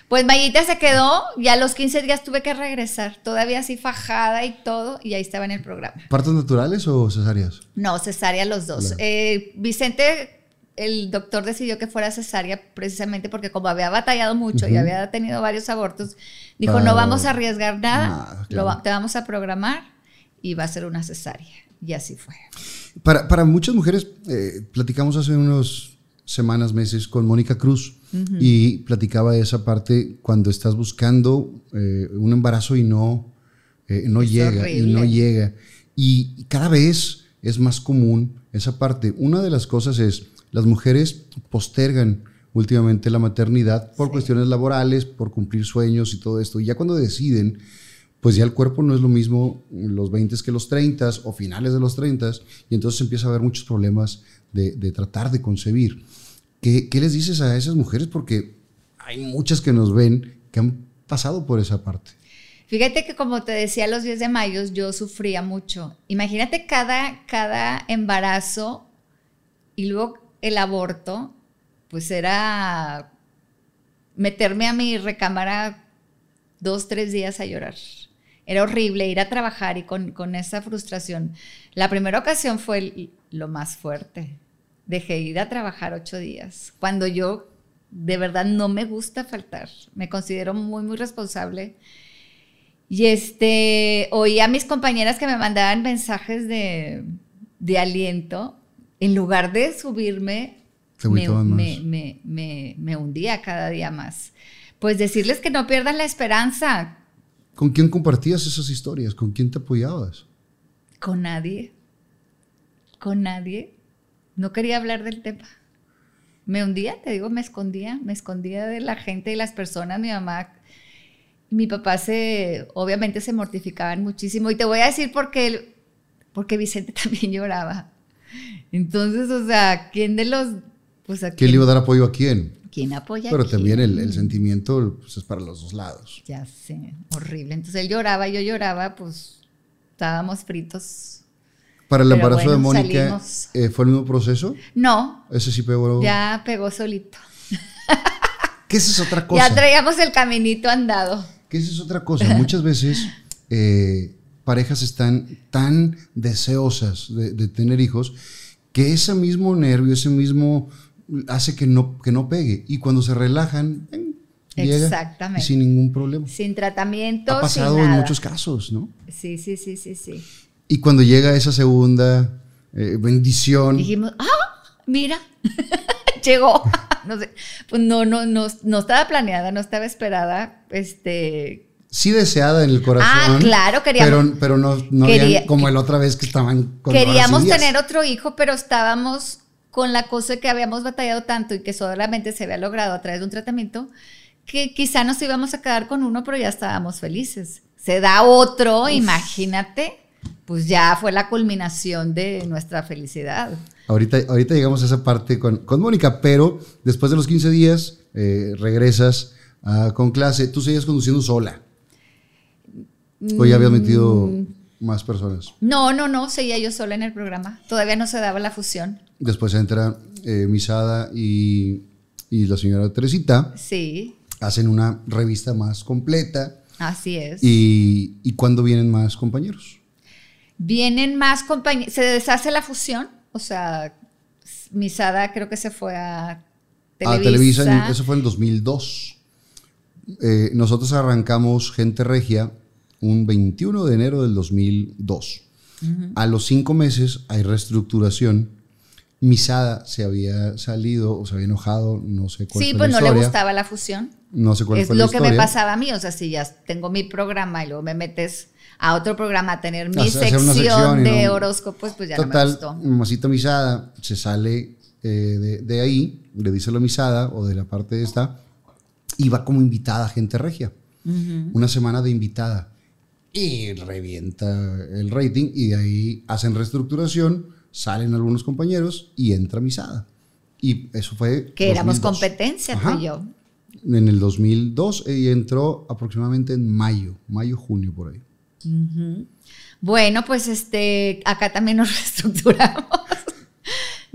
Pues Mayita se quedó y a los 15 días tuve que regresar, todavía así fajada y todo, y ahí estaba en el programa. ¿Partos naturales o cesáreas? No, cesárea los dos. Claro. Eh, Vicente, el doctor decidió que fuera cesárea precisamente porque como había batallado mucho y había tenido varios abortos, dijo, Para- no vamos a arriesgar nada, Nada, lo claro. va- te vamos a programar y va a ser una cesárea. Y así fue. Para, para muchas mujeres, eh, platicamos hace unos semanas, meses con Mónica Cruz y platicaba de esa parte cuando estás buscando eh, un embarazo y no, eh, no Es llega, y no llega. Y cada vez es más común esa parte. Una de las cosas es, las mujeres postergan últimamente la maternidad por Sí. cuestiones laborales, por cumplir sueños y todo esto. Y ya cuando deciden, pues ya el cuerpo no es lo mismo los 20 que los 30 o finales de los 30 y entonces empieza a haber muchos problemas de, de tratar de concebir. ¿Qué, qué les dices a esas mujeres? Porque hay muchas que nos ven que han pasado por esa parte. Fíjate que como te decía, los 10 de mayo yo sufría mucho. Imagínate cada, cada embarazo y luego el aborto, pues era meterme a mi recámara dos, tres días a llorar. Era horrible ir a trabajar y con, con esa frustración. La primera ocasión fue lo más fuerte. Dejé ir a trabajar ocho días. Cuando yo de verdad no me gusta faltar. Me considero muy, muy responsable. Y este, oí a mis compañeras que me mandaban mensajes de, de aliento. En lugar de subirme, me, me, me, me- me hundía cada día más. Pues decirles que no pierdan la esperanza ¿Con quién compartías esas historias? ¿Con quién te apoyabas? con nadie. Con nadie. No quería hablar del tema. Me hundía, te digo, me escondía, me escondía de la gente y las personas. Mi mamá, mi papá se, obviamente se mortificaban muchísimo. Y te voy a decir por qué, porque Vicente también lloraba. Entonces, o sea, ¿quién de los, pues a ¿Quién le iba a dar apoyo a quién? quién apoya? a Pero quién? también el, el sentimiento pues, es para los dos lados. Ya sé, horrible. Entonces él lloraba, yo lloraba, pues estábamos fritos. Para el Pero embarazo de Mónica, eh, ¿fue el mismo proceso? No, Ese sí pegó. ya pegó solito. ¿Qué esa es otra cosa? Ya traíamos el caminito andado. Esa es otra cosa. Muchas veces eh, parejas están tan deseosas de, de tener hijos que ese mismo nervio, ese mismo hace que no, que no pegue. Y cuando se relajan, llega Exactamente. y sin ningún problema. Sin tratamiento, Ha pasado sin en muchos casos, ¿no? Sí, sí, sí, sí, sí. Y cuando llega esa segunda eh, bendición, Dijimos, ah, mira, llegó. No sé, pues no, no, no, no estaba planeada, no estaba esperada. Este, sí deseada en el corazón. Ah, claro, queríamos- Pero, pero no, no Quería- habían como la otra vez que estaban con queríamos tener otro hijo, pero estábamos con la cosa que habíamos batallado tanto y que solamente se había logrado a través de un tratamiento, que quizá nos íbamos a quedar con uno, pero ya estábamos felices. Se da otro, imagínate, pues ya fue la culminación de nuestra felicidad. Ahorita, ahorita llegamos a esa parte con, con Mónica, pero después de los 15 días eh, regresas ah, con clase. Tú seguías conduciendo sola. O ya habías metido Mm. más personas. No, no, no, seguía yo sola en el programa. Todavía no se daba la fusión. Después entra eh, Misada y, y la señora Teresita. Sí. hacen una revista más completa. Así es. ¿Y, y cuándo vienen más compañeros? Vienen más compañeros. Se deshace la fusión. O sea, Misada creo que se fue a Televisa. A Televisa, eso fue en 2002. Eh, nosotros arrancamos Gente Regia un 21 de enero del 2002. A los cinco meses hay reestructuración. Misada se había salido o se había enojado, no sé cuál Sí, fue pues la no le gustaba la fusión. No sé cuál es fue lo que me pasaba a mí. O sea, si ya tengo mi programa y luego me metes a otro programa a tener mi sección, de no- horóscopos, pues ya no me gustó. Misada se sale eh, de, de ahí, le dice la Misada o de la parte de esta, y va como invitada a gente regia. Una semana de invitada. Y revienta el rating, y de ahí hacen reestructuración, salen algunos compañeros y entra Misada. Y eso fue. Que éramos 2002. competencia, tú y yo. En el 2002 y entró aproximadamente en mayo, mayo, junio por ahí. Bueno, pues este, acá también nos reestructuramos.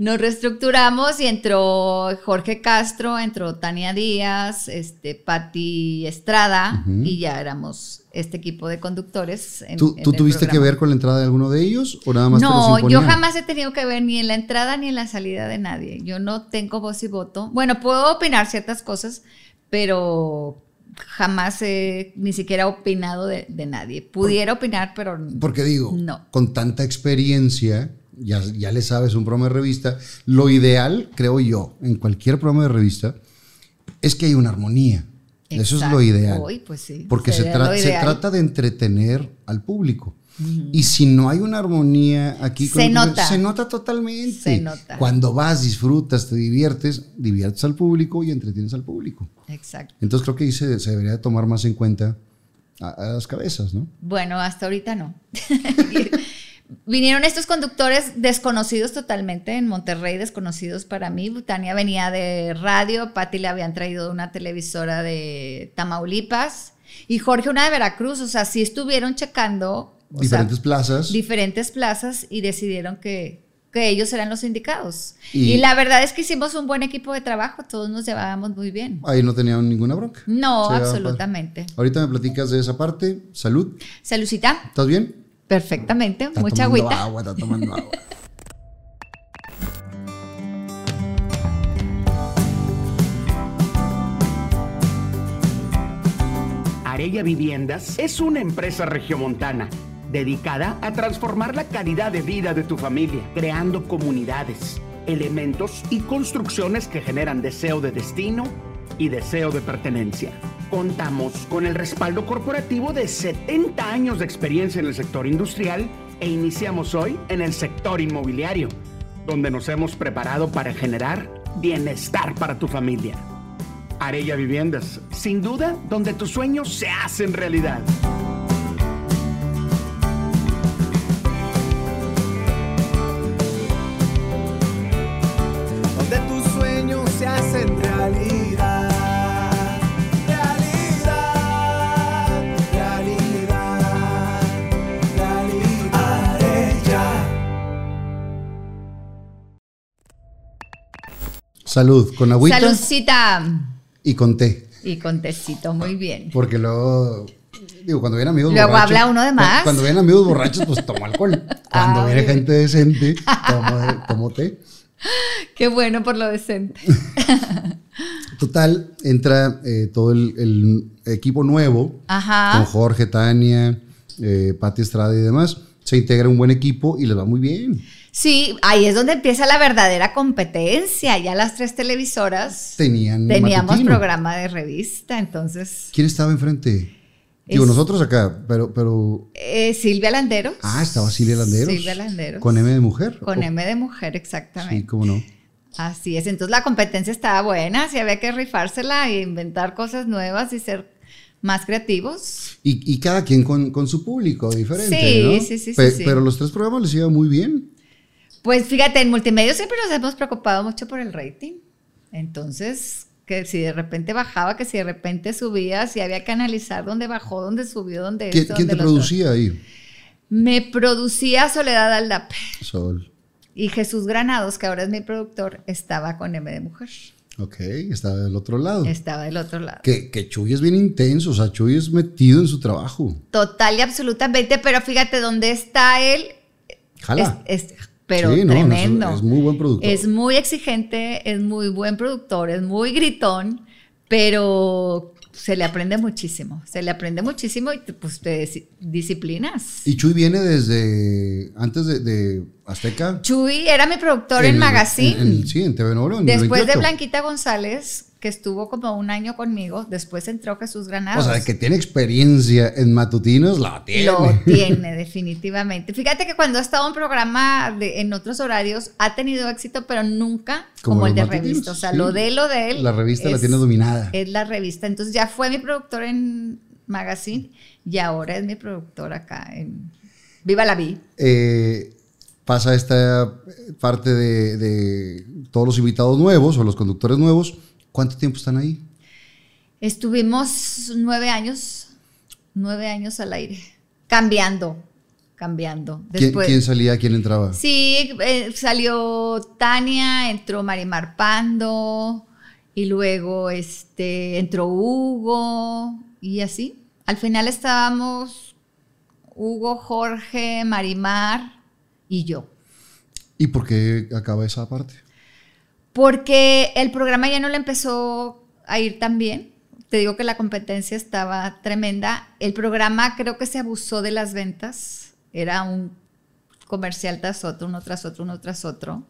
Nos reestructuramos y entró Jorge Castro, entró Tania Díaz, este, Patti Estrada y ya éramos este equipo de conductores. en- ¿Tú, en tú el tuviste que ver con la entrada de alguno de ellos o nada más te No, yo jamás he tenido que ver ni en la entrada ni en la salida de nadie. Yo no tengo voz y voto. Bueno, puedo opinar ciertas cosas, pero jamás he ni siquiera opinado de, de nadie. Pudiera opinar, pero Porque digo, No. con tanta experiencia, ya, ya le sabes un programa de revista, lo ideal, creo yo, en cualquier programa de revista, es que hay una armonía. Eso es lo Exacto. ideal. Pues sí, Porque se, tra- se trata de entretener al público. Y si no hay una armonía aquí, Se con- nota. se nota totalmente. Se nota. Cuando vas, disfrutas, te diviertes, diviertes al público y entretienes al público. Exacto. Entonces creo que ahí se, se debería tomar más en cuenta a, a las cabezas, ¿no? Bueno, hasta ahorita no. Vinieron estos conductores desconocidos totalmente en Monterrey, desconocidos para mí. Tania venía de radio, Patti le habían traído una televisora de Tamaulipas y Jorge una de Veracruz. O sea, sí estuvieron checando sea, Diferentes plazas. diferentes plazas y decidieron que, que ellos eran los indicados. Y- Y, la verdad es que hicimos un buen equipo de trabajo, todos nos llevábamos muy bien. Ahí no tenían ninguna bronca. No, ah, absolutamente. Ahorita me platicas de esa parte. Salud. Salucita, ¿Estás bien? Perfectamente, Está mucha tomando agüita. agua, está tomando agua. Arella Viviendas es una empresa regiomontana dedicada a transformar la calidad de vida de tu familia, creando comunidades, elementos y construcciones que generan deseo de destino y deseo de pertenencia. Contamos con el respaldo corporativo de 70 años de experiencia en el sector industrial e iniciamos hoy en el sector inmobiliario, donde nos hemos preparado para generar bienestar para tu familia. Arella Viviendas, sin duda, donde tus sueños se hacen realidad. Salud. Con agüita Salucita. y con té. Y con tecito, muy bien. Porque luego, digo, cuando vienen amigos Luego borrachos. habla uno de más. Cuando vienen amigos borrachos, pues tomo alcohol. Cuando Ah, viene muy bien. gente decente, tomo, tomo té. Qué bueno por lo decente. Total, entra eh, todo el, el equipo nuevo con Ajá. Jorge, Tania, eh, Pati Estrada y demás. Se integra un buen equipo y les va muy bien. Sí, ahí es donde empieza la verdadera competencia. Ya las tres televisoras Tenían teníamos matutino. programa de revista, entonces ¿Quién estaba enfrente? Digo, Es- nosotros acá, pero, pero. eh, Silvia Landeros. Ah, estaba Silvia Landeros. Silvia Landeros. Con M de mujer. Con M de mujer, exactamente. Sí, cómo no. Así es, entonces la competencia estaba buena, sí había que rifársela e inventar cosas nuevas y ser más creativos. Y, y cada quien con, con su público diferente. Sí, ¿no? sí, sí, sí, Pe- sí. Pero los tres programas les iba muy bien. Pues fíjate, en multimedia siempre nos hemos preocupado mucho por el rating. Entonces, que si de repente bajaba, que si de repente subía, si había que analizar dónde bajó, dónde subió, dónde ¿Qui- esto, ¿Quién te dónde producía ahí? Me producía Soledad Aldape Sol. y Jesús Granados, que ahora es mi productor, estaba con M de Mujer. Ok, estaba del otro lado. Estaba del otro lado. Que, que Chuy es bien intenso, o sea, Chuy es metido en su trabajo. Total y absolutamente, pero fíjate dónde está él. Jala. Es, es- pero Sí, no, no, es- tremendo. es muy buen productor. Es muy exigente, es muy buen productor, es muy gritón, pero se le aprende muchísimo. Se le aprende muchísimo y te- pues te dis- disciplinas. Y Chuy viene desde antes de, de Azteca. Chuy era mi productor en, Magazine. en- en- sí, en TV Después de 28. Blanquita González, que estuvo como un año conmigo, después entró Jesús Granados. O sea, que tiene experiencia en matutinos, la tiene. Lo tiene, definitivamente. Fíjate que cuando ha estado en programa de- en otros horarios, ha tenido éxito, pero nunca Como como, el de matutinos, revista. O sea, sí. lo de lo de él. La revista la tiene dominada. Es la revista. Entonces ya fue mi productor en Magazine y ahora es mi productor acá en Viva la Vi. Eh, pasa esta parte de, de todos los invitados nuevos o los conductores nuevos. ¿Cuánto tiempo están ahí? Estuvimos nueve años, nueve años al aire, cambiando, cambiando. ¿Quién, quién salía, quién entraba? Sí, eh, salió Tania, entró Marimar Pando y luego este, entró Hugo y así. Al final estábamos Hugo, Jorge, Marimar y yo. ¿Y por qué acaba esa parte? Porque el programa ya no le empezó a ir tan bien. Te digo que la competencia estaba tremenda. El programa creo que se abusó de las ventas. Era un comercial tras otro, uno tras otro, uno tras otro.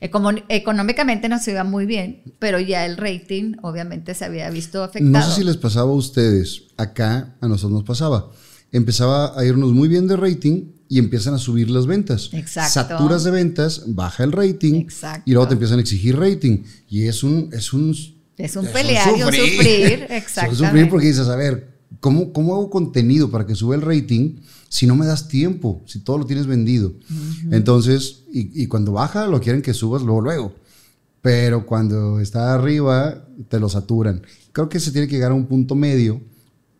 Económicamente nos iba muy bien, pero ya el rating obviamente se había visto afectado. No sé si les pasaba a ustedes, acá a nosotros nos pasaba. Empezaba a irnos muy bien de rating y empiezan a subir las ventas. Exacto. Saturas de ventas, baja el rating Exacto. y luego te empiezan a exigir rating. Y es un... Es un, Es un pelear y un sufrir, Es un exactamente. sufrir porque dices, a ver, ¿cómo, ¿cómo hago contenido para que sube el rating si no me das tiempo, si todo lo tienes vendido? Entonces, y, y cuando baja lo quieren que subas luego, luego. Pero cuando está arriba, te lo saturan. Creo que se tiene que llegar a un punto medio,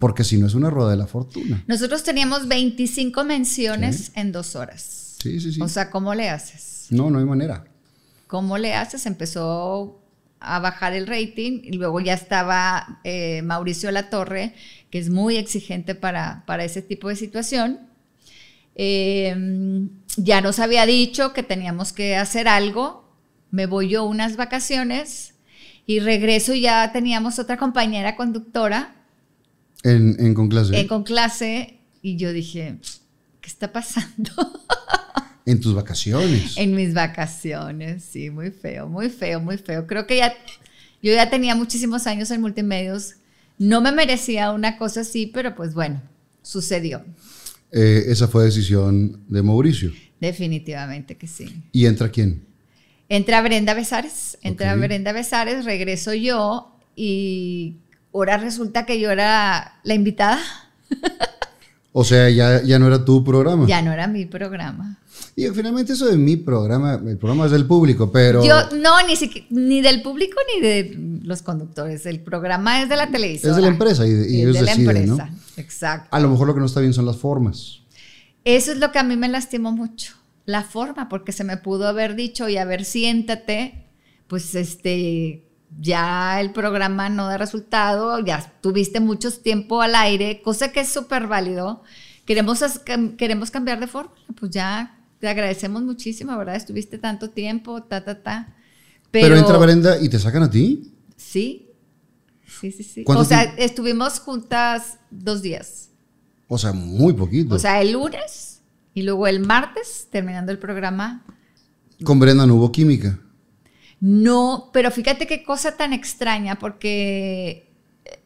porque si no es una rueda de la fortuna. Nosotros teníamos 25 menciones en dos horas. Sí, sí, sí. O sea, ¿cómo le haces? no, no hay manera. ¿Cómo le haces? Empezó a bajar el rating y luego ya estaba eh, Mauricio Latorre, que es muy exigente para, para ese tipo de situación. Eh, ya nos había dicho que teníamos que hacer algo. Me voy yo unas vacaciones y regreso y ya teníamos otra compañera conductora En, en con clase. eh, con clase y yo dije, ¿qué está pasando? en tus vacaciones. En mis vacaciones, sí, muy feo, muy feo, muy feo. Creo que ya, yo ya tenía muchísimos años en multimedios. No me merecía una cosa así, pero pues bueno, sucedió. Eh, esa fue decisión de Mauricio. Definitivamente que sí. ¿Y entra quién? Entra Brenda Besares, entra. Brenda Besares, regreso yo y ahora resulta que yo era la invitada. O sea, ya, ya no era tu programa. Ya no era mi programa. Y finalmente eso de mi programa, el programa es del público, pero... Yo, no, ni, siqui- ni del público ni de los conductores. El programa es de la televisión. Es de la empresa y- y ellos es de deciden, la ¿no? empresa. Exacto. A lo mejor lo que no está bien son las formas. Eso es lo que a mí me lastimó mucho. La forma, porque se me pudo haber dicho y a ver, siéntate, pues este, ya el programa no da resultado, ya tuviste mucho tiempo al aire, cosa que es súper válido. Queremos, queremos cambiar de forma, pues ya te agradecemos muchísimo, ¿verdad? Estuviste tanto tiempo, ta, ta, ta. Pero, entra Brenda y te sacan a ti. Sí, sí, sí, sí. ¿Cuánto O sea, tiempo? estuvimos juntas dos días. O sea, muy poquito. O sea, el lunes y luego el martes, terminando el programa. Con Brenda no hubo química. No, pero fíjate qué cosa tan extraña, porque eh,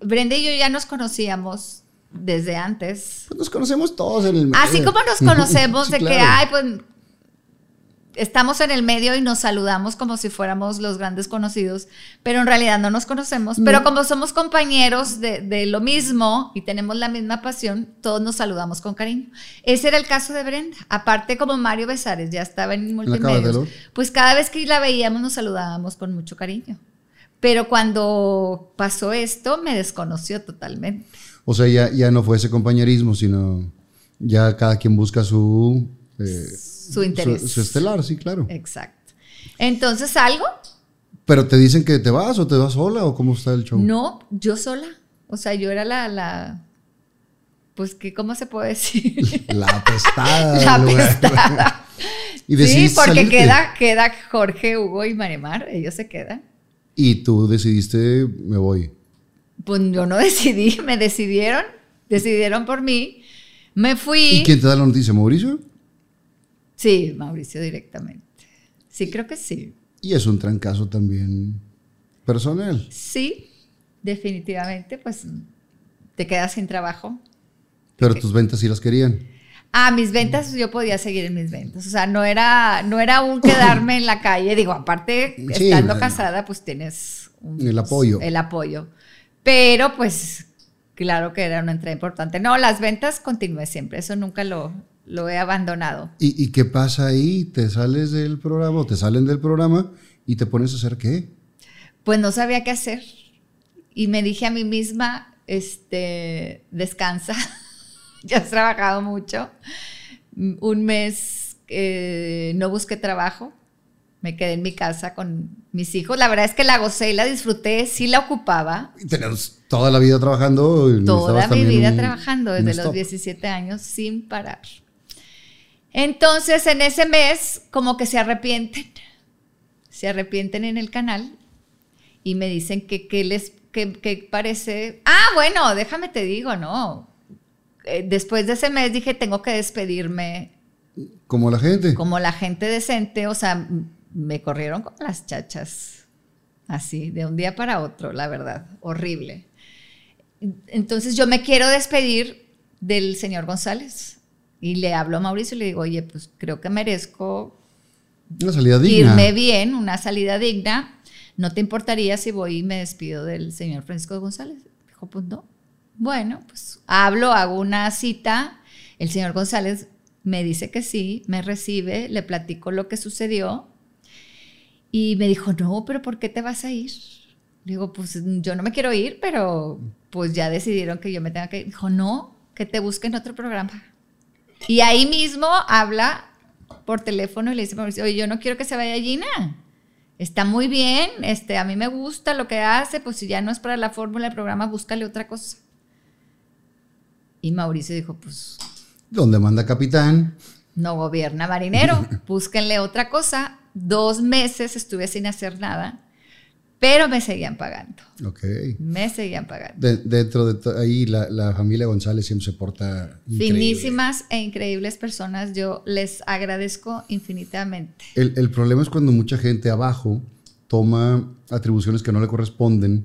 Brenda y yo ya nos conocíamos desde antes. Pues nos conocemos todos en el medio. Así como nos conocemos Sí, de que, ay, pues estamos en el medio y nos saludamos como si fuéramos los grandes conocidos, pero en realidad no nos conocemos. Pero como somos compañeros de, de lo mismo y tenemos la misma pasión, todos nos saludamos con cariño. Ese era el caso de Brenda. Aparte, como Mario Besares ya estaba en multimedios, Caballo. pues cada vez que la veíamos nos saludábamos con mucho cariño. Pero cuando pasó esto, me desconoció totalmente. O sea, ya, ya no fue ese compañerismo, sino ya cada quien busca su... eh, Su interés. Su, estelar, sí, claro. Exacto. Entonces salgo, ¿Pero te dicen que te vas o te vas sola o cómo está el show? No, yo sola. O sea, yo era la, la pues que, ¿cómo se puede decir? La apestada. la apestada. Y sí, porque salirte. queda, queda Jorge, Hugo y Maremar, ellos se quedan. Y tú decidiste, me voy. Pues yo no decidí, me decidieron, decidieron por mí. Me fui. ¿Y quién te da la noticia? ¿Mauricio? Sí, Mauricio directamente. Sí, creo que sí. Y es un trancazo también personal. Sí, definitivamente, pues te quedas sin trabajo. Pero tus ventas sí las querían. Ah, mis ventas, yo podía seguir en mis ventas. O sea, no era, no era un quedarme en la calle. Digo, aparte, Sí, estando casada, pues tienes un- El apoyo. El apoyo. Pero, pues, claro que era una entrada importante. No, las ventas continué siempre. Eso nunca lo, lo he abandonado. ¿Y, y qué pasa ahí? ¿Te sales del programa o te salen del programa y te pones a hacer qué? Pues no sabía qué hacer. Y me dije a mí misma, este, descansa. ya has trabajado mucho. Un mes eh, no busqué trabajo. Me quedé en mi casa con mis hijos. La verdad es que la gocé y la disfruté. Sí la ocupaba. Tenías toda la vida trabajando. y Toda mi vida un- trabajando desde los stop. 17 años sin parar. Entonces, en ese mes, como que se arrepienten. Se arrepienten en el canal y me dicen que qué les que, que parece. Ah, bueno, déjame te digo, no. Eh, Después de ese mes dije, tengo que despedirme Como la gente. como la gente decente, o sea, me corrieron con las chachas, así, de un día para otro, la verdad, horrible. Entonces yo me quiero despedir del señor González y le hablo a Mauricio y le digo, oye, pues creo que merezco Una salida digna. irme bien, una salida digna. ¿No te importaría si voy y me despido del señor Francisco González? Dijo, pues no. Bueno, pues hablo, hago una cita. El señor González me dice que sí, me recibe, le platico lo que sucedió. Y me dijo, no, pero ¿por qué te vas a ir? Le digo, pues yo no me quiero ir, pero pues ya decidieron que yo me tenga que ir. Dijo, no, que te busquen otro programa. Y ahí mismo habla por teléfono y le dice oye, yo no quiero que se vaya Gina. Está muy bien, este, a mí me gusta lo que hace, pues si ya no es para la fórmula del programa, búscale otra cosa. Y Mauricio dijo, pues Donde manda capitán. no gobierna marinero, búsquenle otra cosa. Dos meses estuve sin hacer nada, pero me seguían pagando, Ok. me seguían pagando. De- dentro de ahí la, la familia González siempre se porta increíble. Finísimas e increíbles personas, yo les agradezco infinitamente. El, el problema es cuando mucha gente abajo toma atribuciones que no le corresponden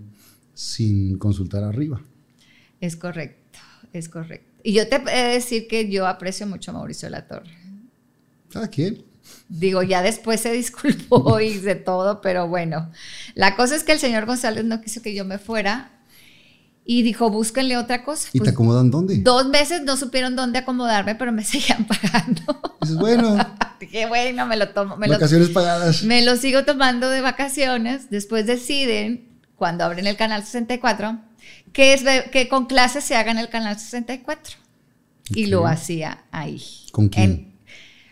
sin consultar arriba. Es correcto, es correcto. Y yo te he de decir que yo aprecio mucho a Mauricio Latorre. Cada quien. Digo, ya después se disculpó y de todo, pero bueno. La cosa es que el señor González no quiso que yo me fuera y dijo, búsquenle otra cosa. ¿Y Pues, te acomodan dónde? Dos meses no supieron dónde acomodarme, pero me seguían pagando. Dices, bueno, Dije, bueno, me lo tomo. Me lo, vacaciones pagadas. me lo sigo tomando de vacaciones. Después deciden, cuando abren el canal 64, que, es, que con clases se haga en el canal 64. Y lo hacía ahí. ¿Con quién? En-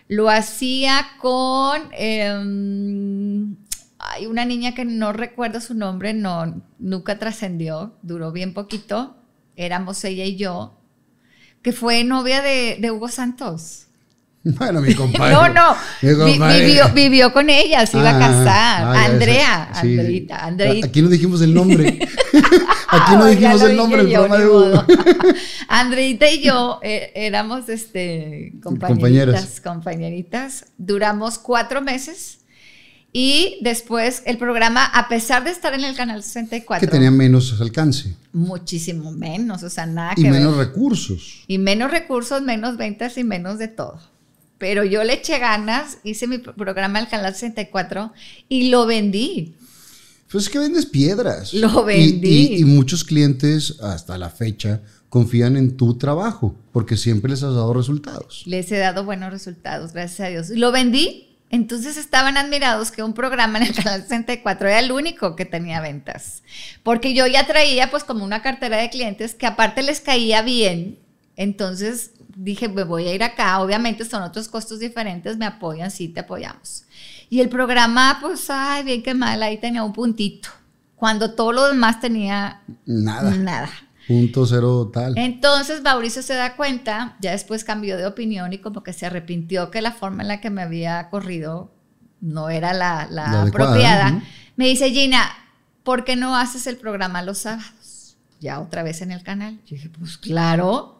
lo hacía con em, hay una niña que no recuerdo su nombre, no, nunca trascendió, duró bien poquito. Éramos ella y yo, que fue novia de Hugo Santos. Bueno, mi compadre. No, no. Mi vi- compadre. vivió, vivió con ella, se iba a Ah, casar. ah, Andrea. Sí. Andreita, Andreita. Aquí no dijimos el nombre. Aquí no dijimos el nombre del programa de Hugo. Andreita y yo eh, éramos este, compañeritas, Compañeras. compañeritas. Duramos cuatro meses y después el programa, a pesar de estar en el canal 64, Que tenía menos alcance muchísimo menos, o sea, nada y que menos ver. recursos. Y menos recursos, menos ventas y menos de todo. Pero yo le eché ganas, hice mi pro- programa al canal 64 y lo vendí. Pues es que vendes piedras. Lo Y- vendí. Y, y muchos clientes, hasta la fecha, confían en tu trabajo porque siempre les has dado resultados. Les he dado buenos resultados, gracias a Dios. Lo vendí, entonces estaban admirados que un programa en el canal 64 era el único que tenía ventas. Porque yo ya traía pues como una cartera de clientes que aparte les caía bien. Entonces dije, me voy a ir acá, obviamente son otros costos diferentes, me apoyan, sí, te apoyamos. Y el programa, pues, ay, bien que mal, ahí tenía un puntito, cuando todo lo demás tenía Nada. nada. Punto cero tal. Entonces Mauricio se da cuenta, ya después cambió de opinión y como que se arrepintió que la forma en la que me había corrido no era la, la La adecuada, apropiada. Me dice, Gina, ¿por qué no haces el programa los sábados? Ya otra vez en el canal. Yo dije, pues claro.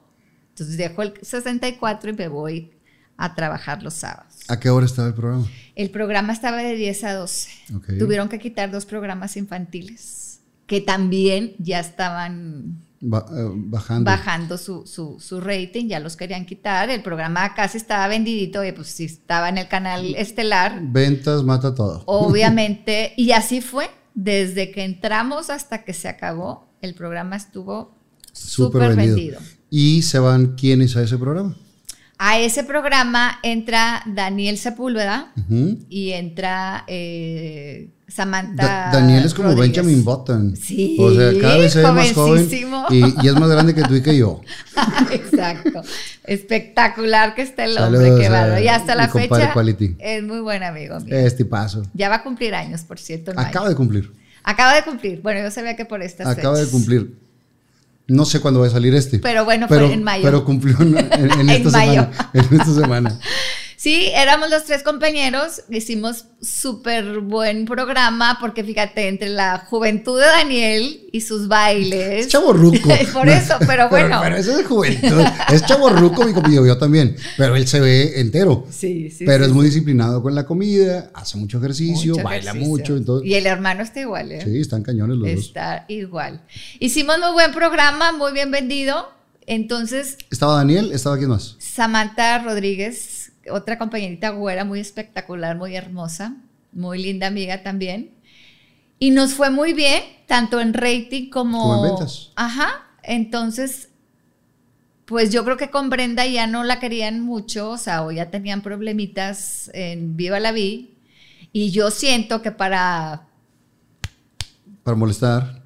Entonces dejo el 64 y me voy a trabajar los sábados. ¿A qué hora estaba el programa? El programa estaba de 10 a 12. Ok. Tuvieron que quitar dos programas infantiles que también ya estaban Ba- eh, bajando. bajando su, su, su rating, ya los querían quitar. El programa casi estaba vendidito, y pues si estaba en el canal estelar, Ventas mata todo. obviamente, y así fue. Desde que entramos hasta que se acabó, el programa estuvo súper vendido. ¿Y se van quiénes a ese programa? A ese programa entra Daniel Sepúlveda y entra eh, Samantha. Da- Daniel es como Rodríguez. Benjamin Button. Sí, O sea, cada vez ve más joven y, y es más grande que tú y que yo. Exacto. Espectacular que está el hombre, Saludos qué bárbaro. Y hasta la fecha Quality. es muy buen amigo mío. Este paso. Ya va a cumplir años, por cierto. mayo. Acaba de cumplir. Acaba de cumplir. Bueno, yo sabía que por estas Acaba de cumplir. No sé cuándo va a salir este. Pero bueno, fue en mayo. Pero cumplió en, en- en En esta mayo. semana. En esta semana. Sí, éramos los tres compañeros, hicimos súper buen programa porque fíjate, entre la juventud de Daniel y sus bailes. Es chavo ruco. Por eso, pero bueno. Pero, eso es de juventud. Es chavo ruco, mi compañero, yo también. Pero él se ve entero. Sí, sí. pero sí, es muy disciplinado con la comida, hace mucho ejercicio, Mucho baila ejercicio. mucho. Entonces, Y el hermano está igual, ¿eh? sí, están cañones los dos. Está igual. Hicimos muy buen programa, muy bien vendido. Entonces, Estaba Daniel, estaba quién más. Samantha Rodríguez, otra compañerita güera muy espectacular, muy hermosa, muy linda amiga también. Y nos fue muy bien, tanto en rating como... Como en ventas. Ajá. Entonces, pues yo creo que con Brenda ya no la querían mucho, o sea, o ya tenían problemitas en Viva la Vi. Y yo siento que para... Para molestar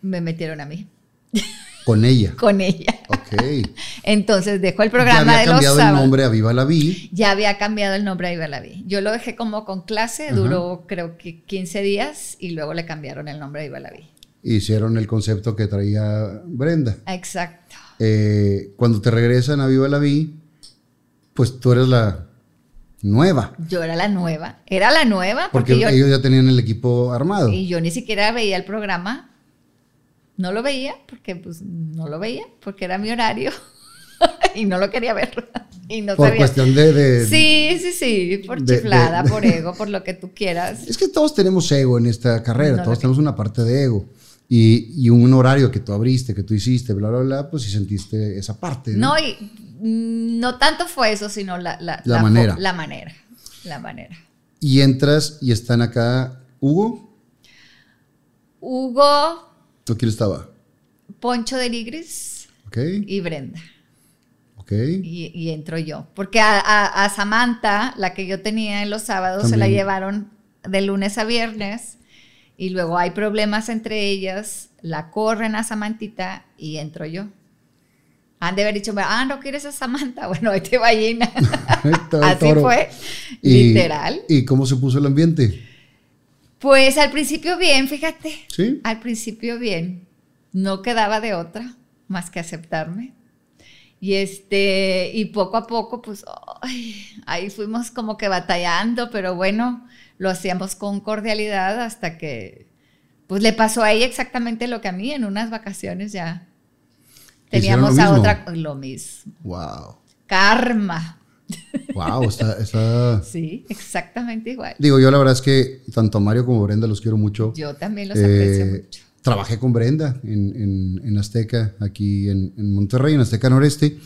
Me metieron a mí, con ella. con ella. Ok. Entonces dejó el ya programa había de los cambiado el sábados. nombre a Viva la Vi. Ya había cambiado el nombre a Viva la Vi. Yo lo dejé como con clase, Ajá. duró creo que 15 días y luego le cambiaron el nombre a Viva la Vi. Hicieron el concepto que traía Brenda. Exacto. Eh, cuando te regresan a Viva la Vi, pues tú eres la nueva. Yo era la nueva. Era la nueva Porque porque, yo, ellos ya tenían el equipo armado. y yo ni siquiera veía el programa. No lo veía porque pues no lo veía porque era mi horario y no lo quería ver. y no por sabía. cuestión de, de- Sí, sí, sí, por de- chiflada, de- por ego, por lo que tú quieras. Es que todos tenemos ego en esta carrera, No, todos tenemos una parte de ego. Y, y un horario que tú abriste, que tú hiciste, bla, bla, bla, pues sí sentiste esa parte. ¿no? No, y no tanto fue eso, sino la, la, La fo- manera. La manera. La manera. Y entras y están acá Hugo, Hugo, ¿o quién estaba? Poncho de Ligris y Brenda. ok. Y, y entro yo. Porque a, a- a Samantha, la que yo tenía en los sábados, se la llevaron de lunes a viernes. Y luego hay problemas entre ellas. La corren a Samantita y entro yo. Han de haber dicho, ah, no quieres a Samantha. Bueno, ahí te va Así fue. Y- Literal. ¿Y cómo se puso el ambiente? Pues al principio bien, fíjate. ¿Sí? Al principio bien. No quedaba de otra más que aceptarme. Y este, y poco a poco, pues, ahí fuimos como que batallando, pero bueno, lo hacíamos con cordialidad hasta que, pues le pasó a ella exactamente lo que a mí en unas vacaciones ya. ¿Hicieron lo Teníamos a mismo? otra, lo mismo. Wow. Karma. Wow, está, está... Sí, exactamente igual. Digo, yo la verdad es que tanto a Mario como a Brenda los quiero mucho. Yo también los aprecio Eh, mucho. Trabajé con Brenda en, en- en Azteca, aquí en, en Monterrey, en Azteca Noreste.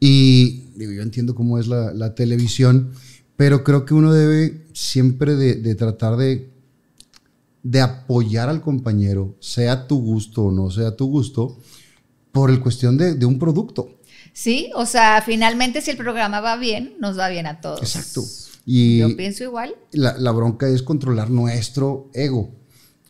Y digo, yo entiendo cómo es la, la televisión, pero creo que uno debe siempre de, de tratar de, de apoyar al compañero, sea tu gusto o no sea tu gusto, por el cuestión de, de un producto. Sí, o sea, finalmente si el programa va bien, nos va bien a todos. Exacto. Y Yo pienso igual. la, la bronca es controlar nuestro ego.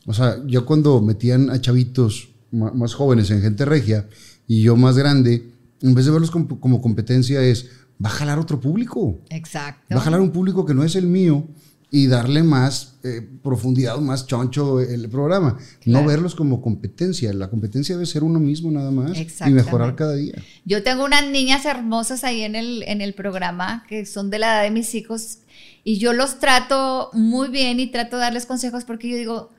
O sea, yo cuando metían a chavitos más jóvenes en gente regia y yo más grande, en vez de verlos como, como competencia, es, va a jalar otro público. Exacto. Va a jalar un público que no es el mío y darle más eh, profundidad, más choncho el programa. Claro. No verlos como competencia. La competencia debe ser uno mismo nada más y mejorar cada día. Yo tengo unas niñas hermosas ahí en el, en el programa que son de la edad de mis hijos y yo los trato muy bien y trato de darles consejos porque yo digo,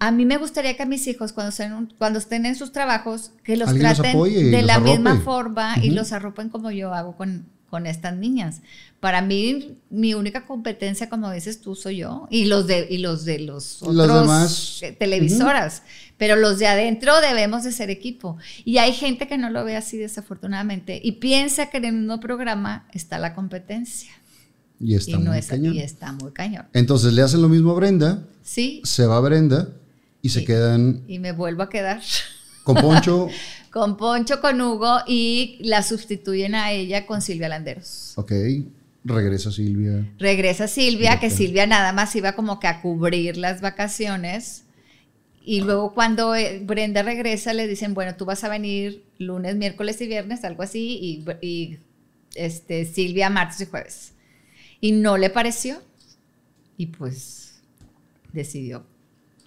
a mí me gustaría que a mis hijos cuando estén, cuando estén en sus trabajos, que los traten y de la misma forma y Ujú. los arropen como yo hago con, con estas niñas. Para mí, mi única competencia, como dices tú, soy yo y los de, y los, de los Los otros eh, televisoras. Pero los de adentro debemos de ser equipo. Y hay gente que no lo ve así desafortunadamente y piensa que en el mismo programa está la competencia. Y está y no muy es cañón. y está muy cañón. Entonces le hacen lo mismo a Brenda, Sí, se va Brenda y se quedan y me vuelvo a quedar con Poncho. con Poncho, con Hugo y la sustituyen a ella con Silvia Landeros. ok, regresa Silvia. Regresa Silvia, que. Silvia nada más iba como que a cubrir las vacaciones. Y luego cuando eh, Brenda regresa le dicen, bueno, tú vas a venir lunes, miércoles y viernes, algo así, y, y, este, Silvia martes y jueves. Y no le pareció. Y pues decidió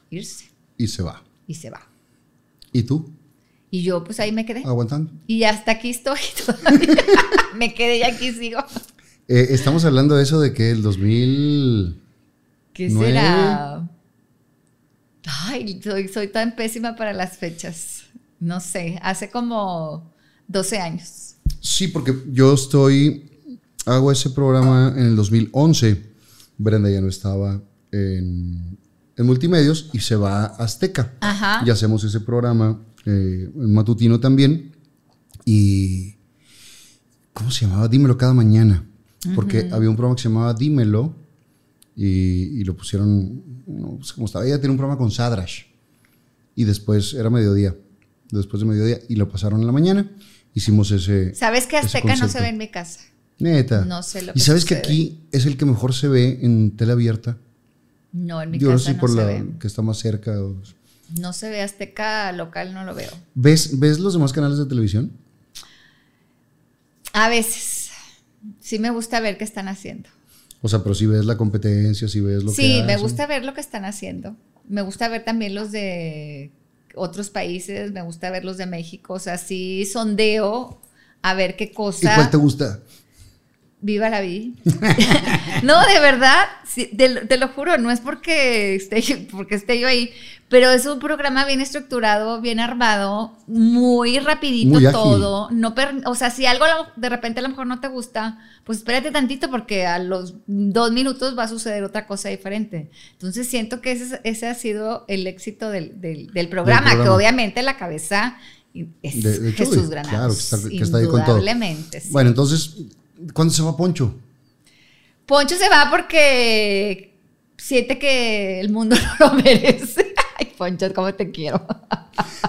irse Y se va. y se va. ¿Y tú? Y yo pues ahí me quedé. Aguantando. Y hasta aquí estoy todavía. me quedé y aquí sigo. Eh, estamos hablando de eso de que el 2000... ¿Qué será? Ay, soy, soy tan pésima para las fechas. No sé, hace como 12 años. Sí, porque yo estoy, hago ese programa en el 2011. Brenda ya no estaba en, en multimedios y se va a Azteca. Ajá. Y hacemos ese programa eh, en matutino también. Y, ¿cómo se llamaba? Dímelo cada mañana. Porque había un programa que se llamaba Dímelo y, y lo pusieron, no sé cómo estaba. Ella tiene un programa con Sadrash. Y después era mediodía. Después de mediodía y lo pasaron en la mañana. Hicimos ese. ¿Sabes que Azteca no se ve en mi casa? Neta. No sé lo Y que sabes que aquí es el que mejor se ve en tele abierta. No, en mi Yo no casa sé no por se la ve. que está más cerca. o- No se ve Azteca local, no lo veo. ¿Ves, ¿Ves los demás canales de televisión? A veces. Sí me gusta ver qué están haciendo. O sea, pero si ves la competencia, si ves lo que Sí, me gusta ver lo que están haciendo. Me gusta ver también los de otros países, me gusta ver los de México. O sea, sí sondeo a ver qué ¿Y cosa. cuál te gusta? Viva la vida. no, de verdad, sí, te, lo- te lo juro, no es porque esté, porque esté yo ahí, pero es un programa bien estructurado, bien armado, muy rapidito Muy todo. No per- o sea, si algo de repente a lo mejor no te gusta, pues espérate tantito porque a los dos minutos va a suceder otra cosa diferente. Entonces siento que ese, ese ha sido el éxito del, del- del programa, que programa. obviamente la cabeza es De- de Jesús Granados. claro, que está- que está ahí con todo. Sí. Bueno, entonces, ¿cuándo se va Poncho? Poncho se va porque siente que el mundo no lo merece. Ay, Poncho, cómo te quiero.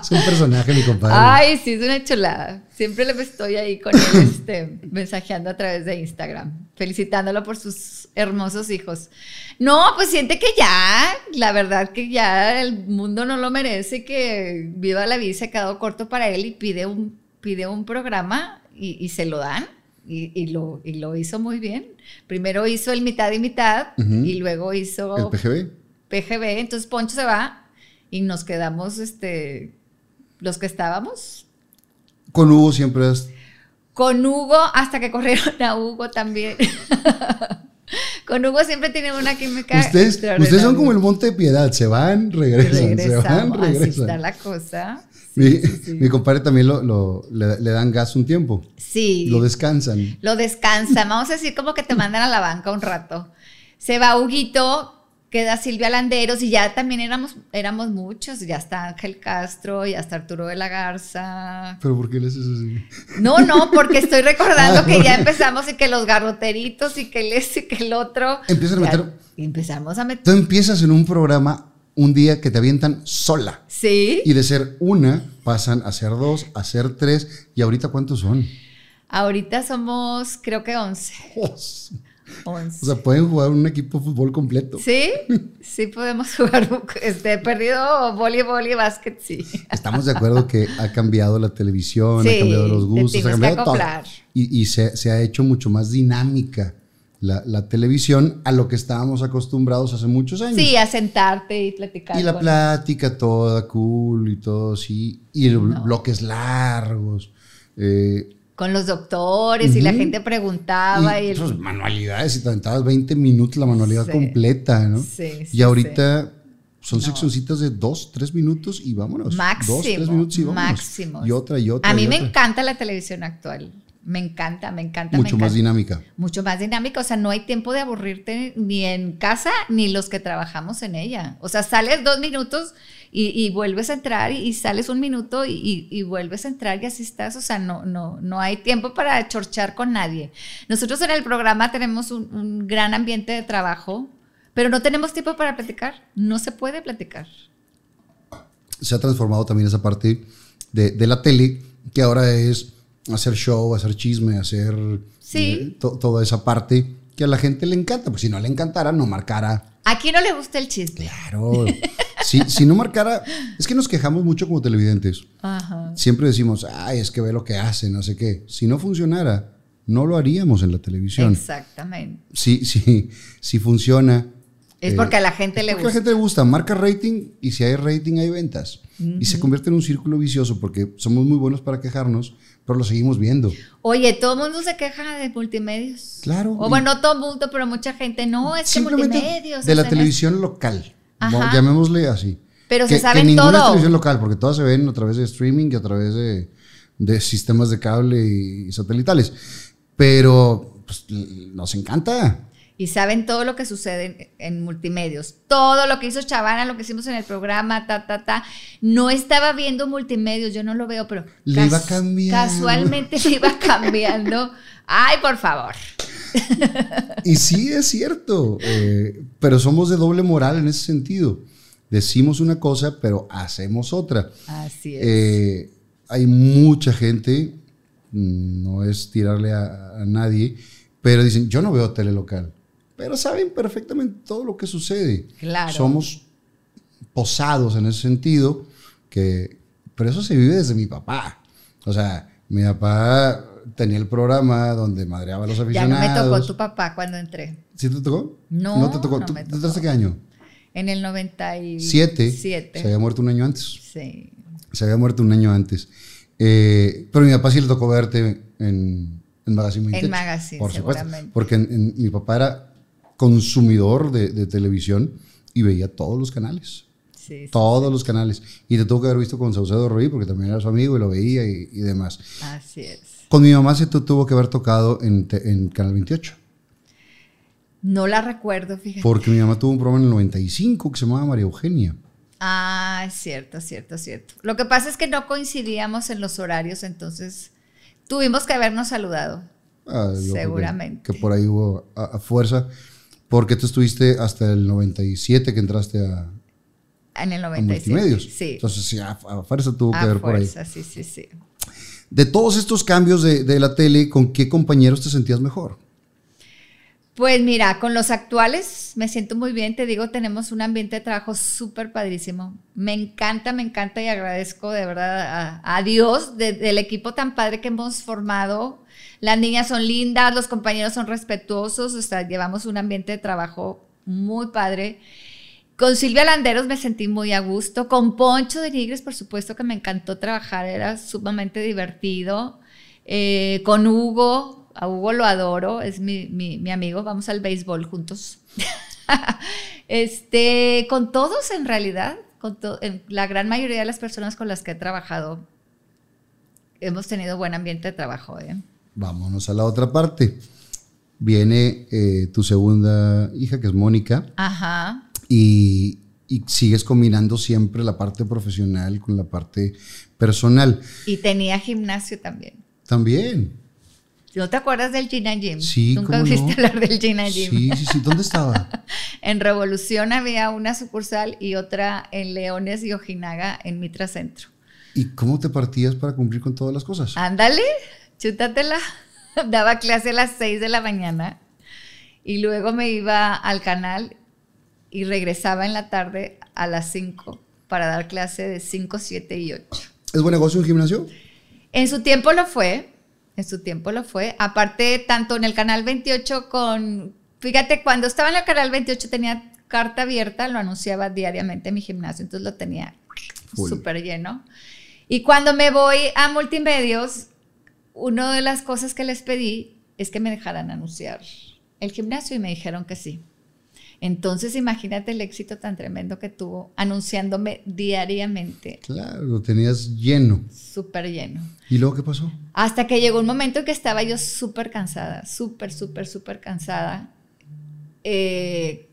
Es un personaje, mi compadre. Ay, sí, es una chulada. Siempre le estoy ahí con él este, mensajeando a través de Instagram, felicitándolo por sus hermosos hijos. No, pues siente que ya, la verdad que ya el mundo no lo merece, que Viva la Vida se ha quedado corto para él y pide un, pide un programa y, y se lo dan. Y, y lo, y lo hizo muy bien. Primero hizo el mitad y mitad y luego hizo El PGB. PGB, entonces Poncho se va y nos quedamos este los que estábamos Con Hugo siempre has... con Hugo hasta que corrieron a Hugo también. con Hugo siempre tiene una química Ustedes, ustedes son como el Monte de Piedad. Se van, regresan. Se van, Regresamos, así está regresan. la cosa. Mi, Sí, compadre también lo, lo- le, le dan gas un tiempo. Sí. Lo descansan. Lo descansa. Vamos a decir como que te mandan a la banca un rato. Se va Huguito, queda Silvia Landeros y ya también éramos, éramos muchos. Ya está Ángel Castro, ya está Arturo de la Garza. ¿Pero por qué le haces así? No, no, porque estoy recordando Ah, que ya empezamos y que los garroteritos y que el este y que el otro. Empiezan a meter- empezamos a meter. Tú empiezas en un programa un día que te avientan sola. Sí. Y de ser una, pasan a ser dos, a ser tres. ¿Y ahorita cuántos son? Ahorita somos, creo que 11. Jos. 11. O sea, pueden jugar un equipo de fútbol completo. Sí, sí podemos jugar. Este, perdido voleibol y básquet, sí. Estamos de acuerdo que ha cambiado la televisión, Sí, ha cambiado los gustos, ha cambiado todo. Y, y se, se ha hecho mucho más dinámica la, la televisión a lo que estábamos acostumbrados hace muchos años. Sí, a sentarte y platicar. Y la plática toda cool y todo así. Y No. bloques largos. eh, con los doctores y la gente preguntaba y, y el- manualidades y te aventabas 20 minutos la manualidad Sí. completa, ¿no? Sí, sí, y ahorita son No. seccioncitas de 2, 3 minutos y vámonos. máximo, 2, 3 minutos y vámonos. máximo. Y otra y otra. A mí me otra. encanta la televisión actual. Me encanta, me encanta. Mucho me más encanta. dinámica. Mucho más dinámica. O sea, no hay tiempo de aburrirte ni en casa ni los que trabajamos en ella. O sea, sales dos minutos y, y vuelves a entrar y, y sales un minuto y, y- y vuelves a entrar y así estás. O sea, no, no, no hay tiempo para chorchar con nadie. Nosotros en el programa tenemos un, un gran ambiente de trabajo, pero no tenemos tiempo para platicar. No se puede platicar. Se ha transformado también esa parte de, de la tele, que ahora es hacer show, hacer chisme, hacer Sí. eh, to- toda esa parte que a la gente le encanta. Pues si no le encantara, no marcara. ¿A quién no le gusta el chisme? Claro. si, si no marcara, es que nos quejamos mucho como televidentes. Ajá. Siempre decimos, ay, es que ve lo que hace, no sé qué. Si no funcionara, no lo haríamos en la televisión. Exactamente. Si, si, si funciona. Es eh, porque a la gente es le porque a la gusta. gente le gusta, marca rating y si hay rating hay ventas. Y se convierte en un círculo vicioso porque somos muy buenos para quejarnos, pero lo seguimos viendo. Oye, todo el mundo se queja de multimedios. Claro, O y- bueno, no todo el mundo, pero mucha gente. No, es que multimedios. de la televisión local. Ajá. Llamémosle así. Pero que, se saben que ninguna es todo. televisión local, porque todas se ven a través de streaming y a través de, de sistemas de cable y satelitales. Pero pues, nos encanta. Y saben todo lo que sucede en, en multimedios. Todo lo que hizo Chavana, lo que hicimos en el programa, ta, ta, ta. No estaba viendo multimedios, yo no lo veo, pero. Le iba cambiando. Casualmente le iba cambiando. Ay, por favor. Y sí es cierto, eh, pero somos de doble moral en ese sentido. Decimos una cosa, pero hacemos otra. Así es. Eh, hay mucha gente, no es tirarle a, a nadie, pero dicen, yo no veo tele local, pero saben perfectamente todo lo que sucede. Claro. Somos posados en ese sentido, que, pero eso se vive desde mi papá. O sea, mi papá tenía el programa donde madreaba a los ya no aficionados. me tocó tu papá cuando entré. ¿Sí te tocó? No, ¿No te tocó? no ¿Tú, me tú entraste qué año? En el 97. Siete. Se había muerto un año antes. Sí. Se había muerto un año antes. Eh, pero a mi papá sí le tocó verte en, en Magazine 28. En Magazine, Por supuesto. seguramente. Porque en- en- mi papá era consumidor de, de televisión y veía todos los canales. Sí, sí. Todos los canales. Y te tuvo que haber visto con Saucedo Ruiz porque también era su amigo y lo veía y, y demás. Así es. Con mi mamá se te tuvo que haber tocado en, te- en Canal 28. No la recuerdo, fíjate. Porque mi mamá tuvo un programa en el 95 que se llamaba María Eugenia. Ah, es cierto, cierto, cierto. Lo que pasa es que no coincidíamos en los horarios, entonces tuvimos que habernos saludado. Ah, que- Seguramente. Que, por ahí hubo a, a fuerza. Porque tú estuviste hasta el 97 que entraste a, En el a 97. multimedios. Sí. Entonces, sí, a, a fuerza tuvo que haber por ahí. sí, sí, sí. De todos estos cambios de, de la tele, ¿con qué compañeros te sentías mejor? Pues mira, con los actuales me siento muy bien, te digo, tenemos un ambiente de trabajo súper padrísimo. Me encanta, me encanta y agradezco de verdad a, a Dios de- del equipo tan padre que hemos formado. Las niñas son lindas, los compañeros son respetuosos, o sea, llevamos un ambiente de trabajo muy padre. Con Silvia Landeros me sentí muy a gusto. Con Poncho de Nigres, por supuesto que me encantó trabajar, era sumamente divertido. Eh, con Hugo, a Hugo lo adoro, es mi, mi- mi amigo, vamos al béisbol juntos. este, con todos en realidad, con la gran mayoría de las personas con las que he trabajado, hemos tenido buen ambiente de trabajo. ¿eh? Vámonos a la otra parte. Viene eh, tu segunda hija, que es Mónica, Ajá. y, y sigues combinando siempre la parte profesional con la parte personal. Y tenía gimnasio también. También. ¿No te acuerdas del Gina Gym? Sí, Nunca ¿cómo viste no? hablar del Gina Gym. Sí, sí, sí. ¿Dónde estaba? En Revolución había una sucursal y otra en Leones y Ojinaga en Mitra Centro. ¿Y cómo te partías para cumplir con todas las cosas? Ándale, chútatela. Daba clase a las 6 de la mañana y luego me iba al canal y regresaba en la tarde a las 5 para dar clase de 5, 7 y 8. ¿Es buen negocio un gimnasio? En su tiempo lo fue, en su tiempo lo fue. Aparte, tanto en el canal 28 con, fíjate, cuando estaba en el canal 28 tenía carta abierta, lo anunciaba diariamente en mi gimnasio, entonces lo tenía súper lleno. Y cuando me voy a multimedios, una de las cosas que les pedí es que me dejaran anunciar el gimnasio y me dijeron que sí. Entonces, imagínate el éxito tan tremendo que tuvo anunciándome diariamente, Claro, lo tenías lleno. súper lleno. ¿Y luego qué pasó? Hasta que llegó un momento en que estaba yo súper cansada, súper, súper, súper cansada. Eh,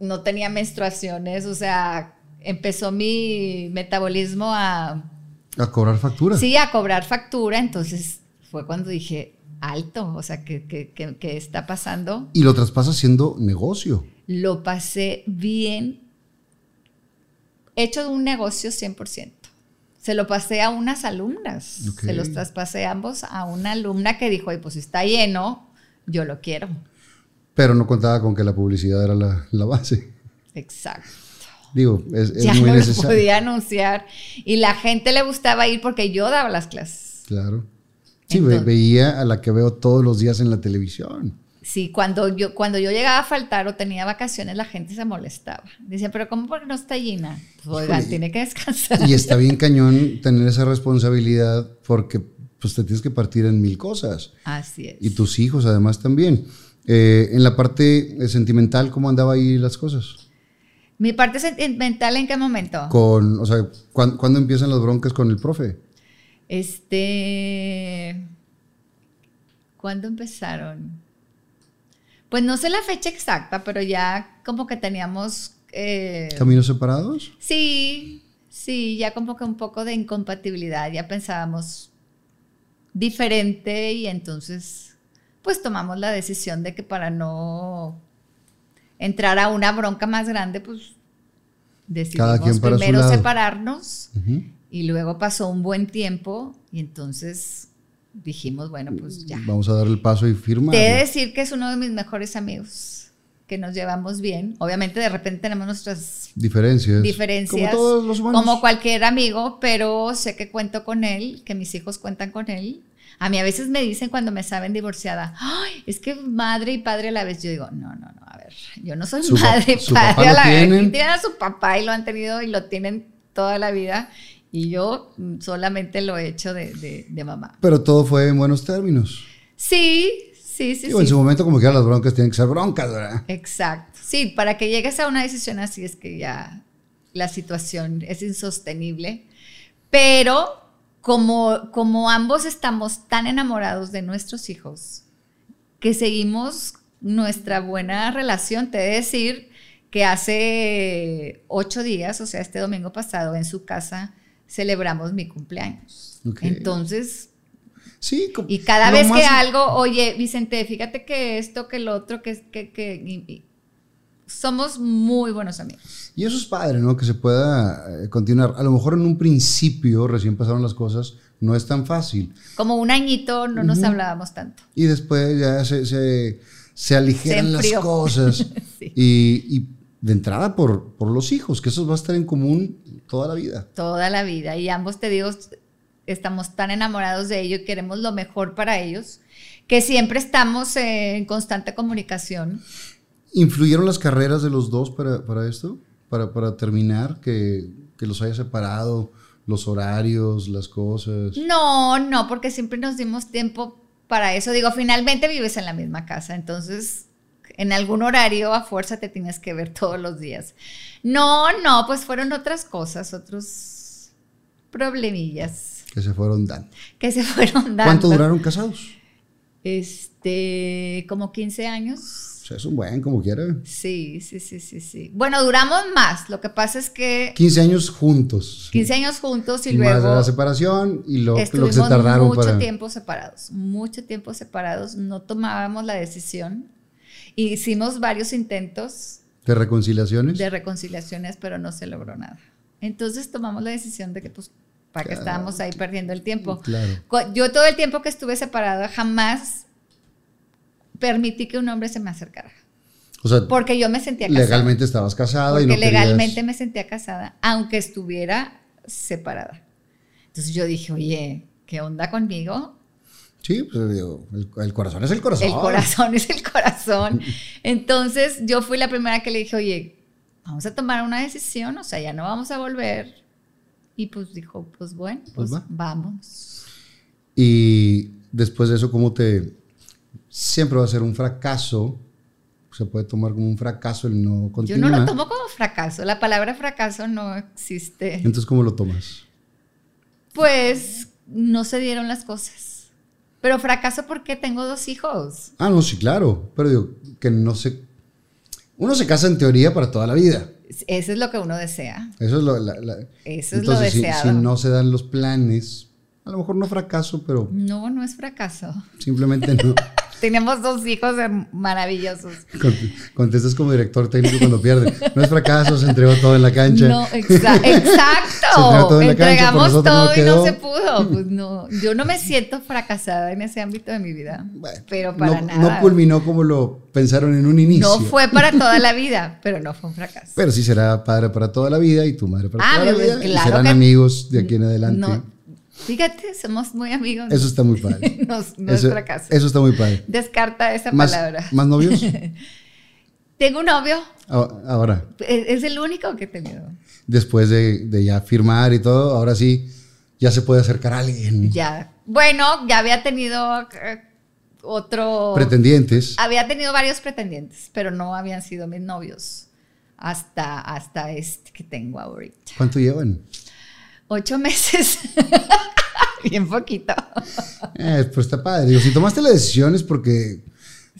no tenía menstruaciones, o sea, empezó mi metabolismo a, A cobrar factura. sí, a cobrar factura. Entonces fue cuando dije, alto, o sea, ¿qué, qué, qué- qué está pasando? Y lo traspasas siendo negocio. Lo pasé bien, hecho un negocio 100%. Se lo pasé a unas alumnas, se los traspasé ambos a una alumna que dijo, "Ay, pues está lleno, yo lo quiero. Pero no contaba con que la publicidad era la, la base. Exacto. Digo, es, es ya muy no lo necesario. podía anunciar y la gente le gustaba ir porque yo daba las clases. Claro. Sí, Entonces- veía a la que veo todos los días en la televisión. Sí, cuando yo, cuando yo llegaba a faltar o tenía vacaciones, la gente se molestaba. Decía, pero ¿cómo porque no está Gina? Pues, oigan, tiene que descansar. Y está bien cañón tener esa responsabilidad porque pues te tienes que partir en mil cosas. Así es. Y tus hijos además también. Eh, en la parte sentimental, ¿cómo andaba ahí las cosas? ¿Mi parte sentimental en qué momento? Con, o sea, ¿cuán- ¿cuándo empiezan las broncas con el profe? Este. ¿Cuándo empezaron? Pues no sé la fecha exacta, pero ya como que teníamos. eh, ¿Caminos separados? sí, sí, ya como que un poco de incompatibilidad. Ya pensábamos diferente y entonces, pues tomamos la decisión de que para no entrar a una bronca más grande, pues decidimos primero separarnos. Ujú. Y luego pasó un buen tiempo y entonces dijimos, bueno, pues ya. Vamos a dar el paso y firmar. Te he de decir que es uno de mis mejores amigos, que nos llevamos bien. Obviamente de repente tenemos nuestras Diferencias. diferencias, Como todos los humanos. como cualquier amigo, pero sé que cuento con él, que mis hijos cuentan con él. A mí a veces me dicen cuando me saben divorciada, Ay, es que madre y padre a la vez. Yo digo, no, no, no, a ver, yo no soy Su madre y padre a la vez. tienen. A su papá y lo han tenido y lo tienen toda la vida. Y yo mm, solamente lo he hecho de, de- de mamá. Pero todo fue en buenos términos. Sí, sí, sí, sí. en su momento como que las broncas tienen que ser broncas, ¿verdad? Exacto. Sí, para que llegues a una decisión así es que ya la situación es insostenible. Pero como, como ambos estamos tan enamorados de nuestros hijos, que seguimos nuestra buena relación, te he de decir que hace ocho días, o sea, este domingo pasado, en su casa celebramos mi cumpleaños. Entonces, Sí. y cada vez que algo, oye, Vicente, fíjate que esto, que lo otro, que, que, que y- somos muy buenos amigos. Y eso es padre, ¿no? Que se pueda eh, continuar. A lo mejor en un principio, recién pasaron las cosas, no es tan fácil. Como un añito no nos hablábamos tanto. Y después ya se, se, se aligeran Se las cosas. Sí. y, y de entrada por, por los hijos, que eso va a estar en común toda la vida. Toda la vida. Y ambos, te digo, estamos tan enamorados de ellos y queremos lo mejor para ellos, que siempre estamos en constante comunicación. ¿Influyeron las carreras de los dos para, para esto? Para, para terminar, que, que los haya separado, los horarios, las cosas. No, no, porque siempre nos dimos tiempo para eso. Digo, finalmente vives en la misma casa, entonces en algún horario a fuerza te tienes que ver todos los días. No, no, pues fueron otras cosas, otros problemillas Que se fueron dando. que se fueron dando. ¿Cuánto duraron casados? Este, como 15 años. O sea, es un buen, como quiera. Sí, sí, sí, sí, sí. Bueno, duramos más. Lo que pasa es que 15 años juntos. 15 años juntos y Más luego la separación y lo, lo que se tardaron mucho para. tiempo separados, mucho tiempo separados, no tomábamos la decisión. Hicimos varios intentos de reconciliaciones. de reconciliaciones, pero no se logró nada. Entonces tomamos la decisión de que, pues, para que estábamos ahí perdiendo el tiempo. Claro. Yo todo el tiempo que estuve separada jamás permití que un hombre se me acercara. O sea, Porque yo me sentía casada. legalmente estabas casada y Porque no querías- legalmente me sentía casada, aunque estuviera separada. Entonces yo dije, oye, ¿qué onda conmigo? Sí, pues digo, el, el corazón es el corazón. El corazón es el corazón. Entonces yo fui la primera que le dije, oye, vamos a tomar una decisión, o sea, ya no vamos a volver. Y pues dijo, pues bueno, Pues pues, va. vamos. Y después de eso, ¿cómo te...? Siempre va a ser un fracaso. Se puede tomar como un fracaso el no Yo continuar. no lo tomo como fracaso, la palabra fracaso no existe. Entonces, ¿cómo lo tomas? Pues no se dieron las cosas. Pero fracaso porque tengo dos hijos. Ah, no, sí, claro. Pero digo, que no se... Uno se casa en teoría para toda la vida. Eso es lo que uno desea. Eso es lo... la- la- Eso es lo si- deseado. Si, no se dan los planes, a lo mejor no fracaso, pero No, no es fracaso. simplemente no. Tenemos dos hijos her- maravillosos. Cont- Contestas como director técnico cuando pierde. No es fracaso, se entregó todo en la cancha. No, exa- Se entregó exacto. todo en la cancha, Entregamos no todo y no se pudo. Pues no, yo no me siento fracasada en ese ámbito de mi vida. Bueno, pero para no, nada. no culminó como lo pensaron en un inicio. No fue para toda la vida, pero no fue un fracaso. Pero sí será padre para toda la vida y tu madre para Ah, toda la pues, vida. y claro serán que- amigos de aquí en adelante. No, fíjate, somos muy amigos. Eso está muy padre. no, no eso, es fracaso. eso está muy padre. Descarta esa ¿Más, palabra. ¿Más novios? Tengo un novio, Ahora, es, es el único que he tenido. después de, de ya firmar y todo, ahora sí, ya se puede acercar a alguien. Ya. Bueno, ya había tenido eh, otro. Pretendientes. Había tenido varios pretendientes, pero no habían sido mis novios hasta, hasta este que tengo ahorita. ¿Cuánto llevan? Ocho meses. Bien poquito. Eh, pues está padre. Digo, si tomaste la decisión es porque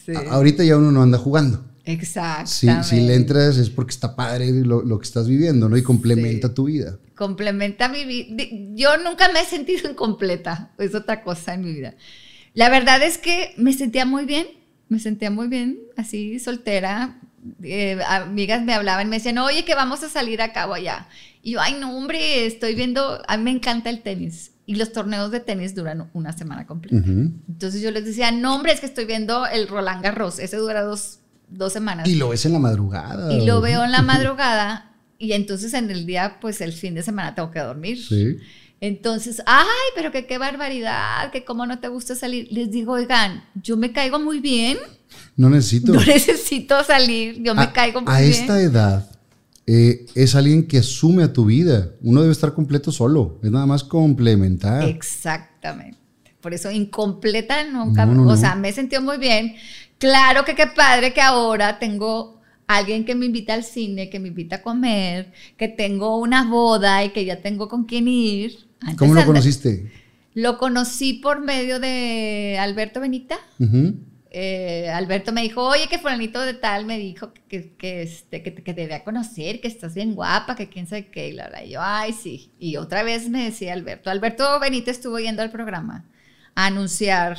Sí. ahorita ya uno no anda jugando. Exacto. Si, si le entras es porque está padre lo, lo que estás viviendo, ¿no? Y complementa tu vida. complementa mi vida. Yo nunca me he sentido incompleta, es otra cosa en mi vida. La verdad es que me sentía muy bien, me sentía muy bien, así soltera. Eh, amigas me hablaban, me decían, oye, que vamos a salir a cabo allá. Y yo, ay, no, hombre, estoy viendo, a mí me encanta el tenis. Y los torneos de tenis duran una semana completa. Ujú. Entonces yo les decía, no, hombre, es que estoy viendo el Roland Garros, ese dura dos, dos semanas Y lo ves en la madrugada. y lo veo en la madrugada y entonces en el día, pues el fin de semana tengo que dormir. Sí. Entonces, ay, pero que qué barbaridad, que cómo no te gusta salir. Les digo, oigan, yo me caigo muy bien, No necesito. no necesito salir, yo me a, caigo muy a bien. esta edad eh, es alguien que asume a tu vida. Uno debe estar completo solo. Es nada más complementar. Exactamente. Por eso incompleta nunca, No, no, o sea, me he sentido muy bien. Claro que qué padre que ahora tengo alguien que me invita al cine, que me invita a comer, que tengo una boda y que ya tengo con quién ir. Antes ¿Cómo lo conociste? Lo conocí por medio de Alberto Benita. Eh, Alberto me dijo, oye, que fulanito de tal me dijo que, que, que, este, que, te- que te debía conocer, que estás bien guapa, que quién sabe qué. Y la verdad, yo, ay, sí. Y otra vez me decía Alberto, Alberto Benito estuvo yendo al programa a anunciar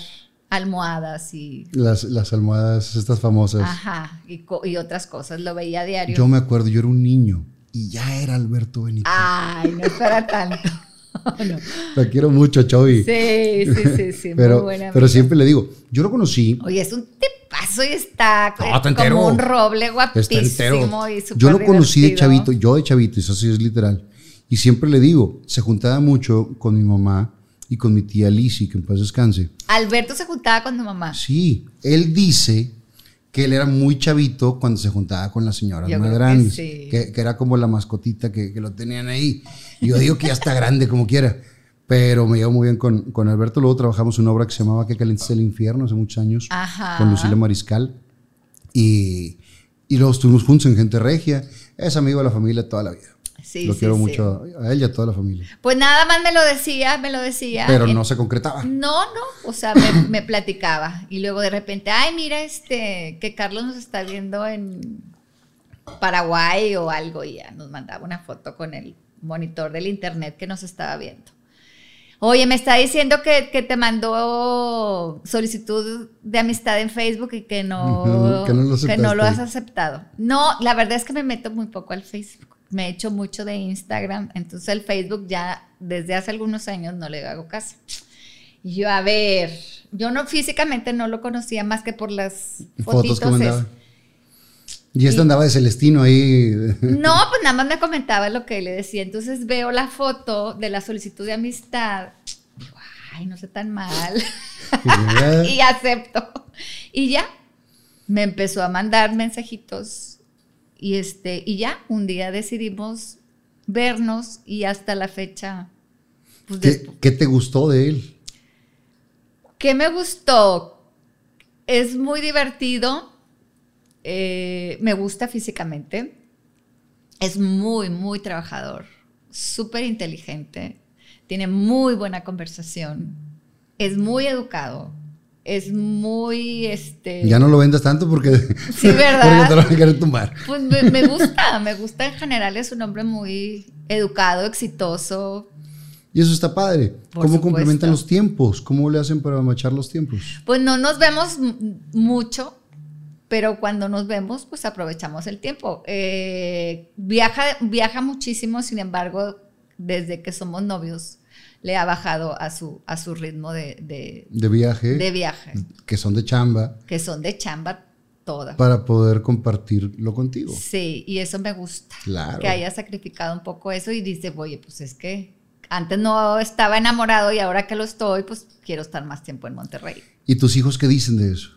almohadas y, Las, las almohadas, estas famosas. ajá, y, co- y otras cosas. Lo veía a diario. Yo me acuerdo, yo era un niño y ya era Alberto Benito. Ay, no es para tanto. No. Lo quiero mucho, Chovy. Sí, sí, sí, sí. muy pero, buena pero siempre le digo, yo lo conocí. Oye, es un tipazo y está No, está entero. como un roble Está guapísimo entero. y Yo lo conocí de chavito, yo de chavito, eso sí es literal. Y siempre le digo, se juntaba mucho con mi mamá y con mi tía Lizzie, que en paz descanse. Alberto se juntaba con tu mamá. Sí, él dice que él era muy chavito cuando se juntaba con las señoras Yo más que grandes, sí. que, que era como la mascotita que, que lo tenían ahí. Y yo digo que ya está grande como quiera, pero me llevo muy bien con, con Alberto. Luego trabajamos una obra que se llamaba Que caliente es el infierno hace muchos años Ajá. con Lucila Mariscal. Y, y luego estuvimos juntos en Gente Regia. Es amigo de la familia toda la vida. Sí, lo sí, quiero sí. mucho a él y a toda la familia. Pues nada más me lo decía, me lo decía. Pero no se concretaba. No, no, o sea, me, me platicaba. Y luego de repente, ay, mira, este, que Carlos nos está viendo en Paraguay o algo, y ya nos mandaba una foto con el monitor del internet que nos estaba viendo. Oye, me está diciendo que, que te mandó solicitud de amistad en Facebook y que no, que no lo que no lo has aceptado. No, la verdad es que me meto muy poco al Facebook. Me he hecho mucho de Instagram, entonces el Facebook ya desde hace algunos años no le hago caso. Y yo, a ver, yo no físicamente no lo conocía más que por las Fotos que mandaba. Y Y- andaba de Celestino ahí. No, pues nada más me comentaba lo que le decía. Entonces veo la foto de la solicitud de amistad. Digo, ay, no sé tan mal. y acepto. Y ya, me empezó a mandar mensajitos. Y, este, y ya, un día decidimos vernos y hasta la fecha. Pues, ¿Qué, te gustó de él? ¿Qué me gustó? Es muy divertido. eh, me gusta físicamente. Es muy, muy trabajador. Súper inteligente. Tiene muy buena conversación. Es muy educado. Es muy, este... Ya no lo vendas tanto porque, Sí, ¿verdad? porque te lo van a querer tumbar. Pues me, me gusta, me gusta en general. Es un hombre muy educado, exitoso. Y eso está padre. Por ¿Cómo supuesto. complementan los tiempos? ¿Cómo le hacen para machar los tiempos? Pues no nos vemos mucho, pero cuando nos vemos, pues aprovechamos el tiempo. Eh, viaja, viaja muchísimo, sin embargo, desde que somos novios, le ha bajado a su, a su ritmo de, de, De viaje, de viaje, que son de chamba, que son de chamba toda. para poder compartirlo contigo. Sí, y eso me gusta. Claro. Que haya sacrificado un poco eso y dice, oye, pues es que antes no estaba enamorado y ahora que lo estoy, pues quiero estar más tiempo en Monterrey. ¿Y tus hijos qué dicen de eso?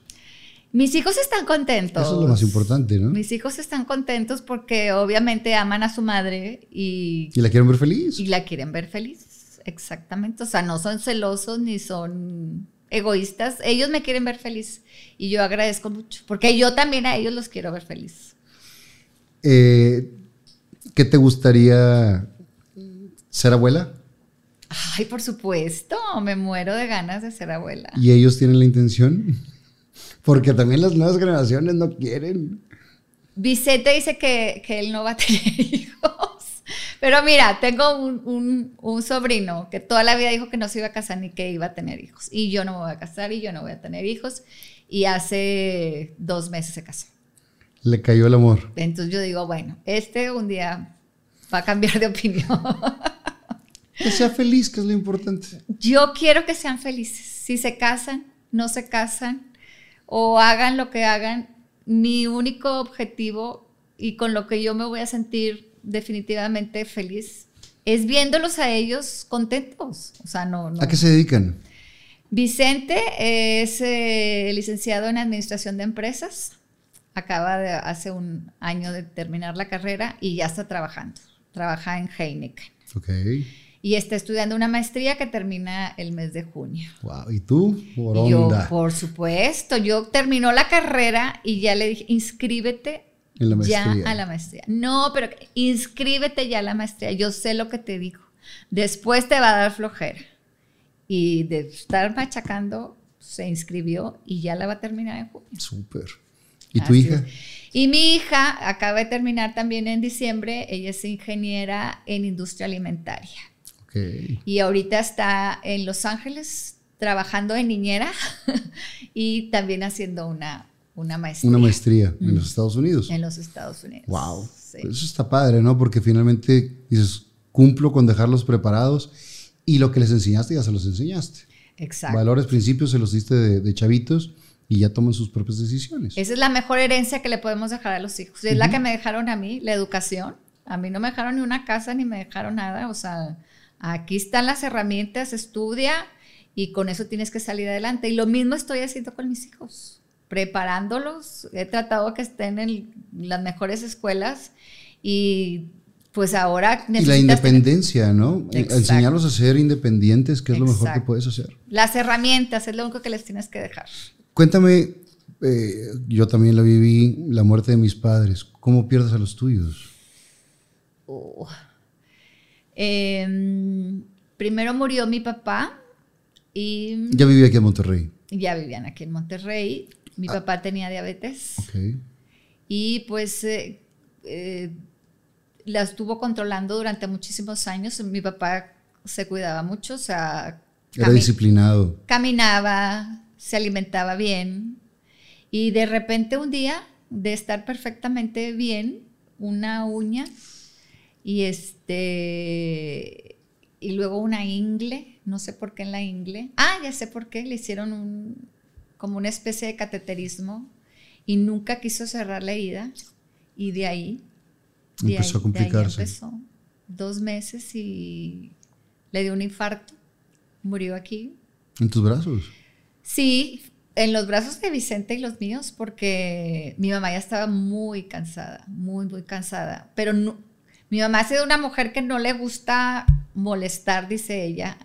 Mis hijos están contentos. Eso es lo más importante, ¿no? Mis hijos están contentos porque obviamente aman a su madre y, Y la quieren ver feliz. y la quieren ver feliz. Exactamente. O sea, no son celosos ni son egoístas. Ellos me quieren ver feliz y yo agradezco mucho porque yo también a ellos los quiero ver feliz. Eh, ¿Qué te gustaría ser abuela? Ay, por supuesto, me muero de ganas de ser abuela. ¿Y ellos tienen la intención? Porque también las nuevas generaciones no quieren. Vicente dice que, que él no va a tener hijos. Pero mira, tengo un, un- un sobrino que toda la vida dijo que no se iba a casar ni que iba a tener hijos. Y yo no me voy a casar y yo no voy a tener hijos. Y hace dos meses se casó. Le cayó el amor. Entonces yo digo, bueno, este un día va a cambiar de opinión. Que sea feliz, que es lo importante. Yo quiero que sean felices. Si se casan, no se casan o hagan lo que hagan, mi único objetivo y con lo que yo me voy a sentir definitivamente feliz es viéndolos a ellos contentos. O sea, no, no. ¿A qué se dedican? Vicente es eh, licenciado en Administración de Empresas. Acaba de, hace un año de terminar la carrera y ya está trabajando. Trabaja en Heineken. Ok. Y está estudiando una maestría que termina el mes de junio. Wow. ¿Y tú? Por yo, por supuesto, yo terminó la carrera y ya le dije, inscríbete En la ya a la maestría. No, pero inscríbete ya a la maestría. Yo sé lo que te digo. Después te va a dar flojera. Y de estar machacando, se inscribió y ya la va a terminar en junio. Súper. ¿Y tu hija? es. Y mi hija acaba de terminar también en diciembre. Ella es ingeniera en industria alimentaria. Ok. Y ahorita está en Los Ángeles trabajando en niñera y también haciendo una, una maestría Una maestría en los Estados Unidos. en los Estados Unidos. Wow. Sí. Eso está padre, ¿no? Porque finalmente dices, cumplo con dejarlos preparados y lo que les enseñaste ya se los enseñaste. Exacto. Valores, principios se los diste de, de chavitos y ya toman sus propias decisiones. Esa es la mejor herencia que le podemos dejar a los hijos. Es la que me dejaron a mí, la educación. A mí no me dejaron ni una casa ni me dejaron nada. O sea, aquí están las herramientas, estudia y con eso tienes que salir adelante. Y lo mismo estoy haciendo con mis hijos, preparándolos. He tratado que estén en las mejores escuelas y pues ahora Y la independencia, ¿no? Exacto. Enseñarlos a ser independientes, que es lo mejor que puedes hacer. las herramientas, es lo único que les tienes que dejar. Cuéntame, eh, yo también la viví, la muerte de mis padres. ¿Cómo pierdes a los tuyos? Oh. Em, primero murió mi papá y Ya viví aquí en Monterrey. ya vivían aquí en Monterrey. Mi papá tenía diabetes Ok. y pues eh, eh, la estuvo controlando durante muchísimos años. Mi papá se cuidaba mucho, o sea, Era disciplinado. caminaba, se alimentaba bien y de repente un día de estar perfectamente bien, una uña y este y luego una ingle, no sé por qué en la ingle. Ah, ya sé por qué, le hicieron un, como una especie de cateterismo y nunca quiso cerrar la herida y de ahí, de Empezó a complicarse. De ahí empezó. Dos meses y le dio un infarto, murió aquí. En tus brazos. Sí, en los brazos de Vicente y los míos, porque mi mamá ya estaba muy cansada, muy, muy cansada. Pero no, mi mamá ha sido una mujer que no le gusta molestar, dice ella,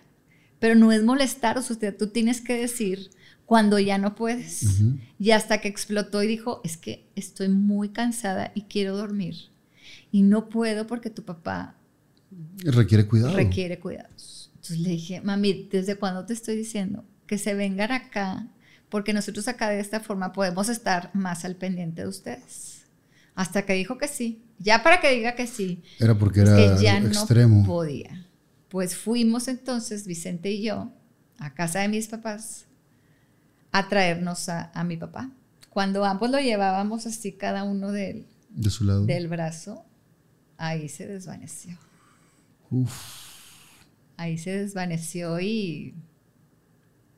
pero no es molestar, o sea, tú tienes que decir cuando ya no puedes. Ujú. Y hasta que explotó y dijo, es que estoy muy cansada y quiero dormir. Y no puedo porque tu papá Requiere cuidado. requiere cuidados. Entonces le dije, mami, ¿desde cuándo te estoy diciendo que se vengan acá? Porque nosotros acá de esta forma podemos estar más al pendiente de ustedes. Hasta que dijo que sí. Ya para que diga que sí, Era porque es era que ya algo no extremo. podía. Pues fuimos entonces, Vicente y yo, a casa de mis papás, a traernos a, a mi papá. Cuando ambos lo llevábamos así, cada uno del, de su lado. del brazo, ahí se desvaneció. Uf. ahí se desvaneció y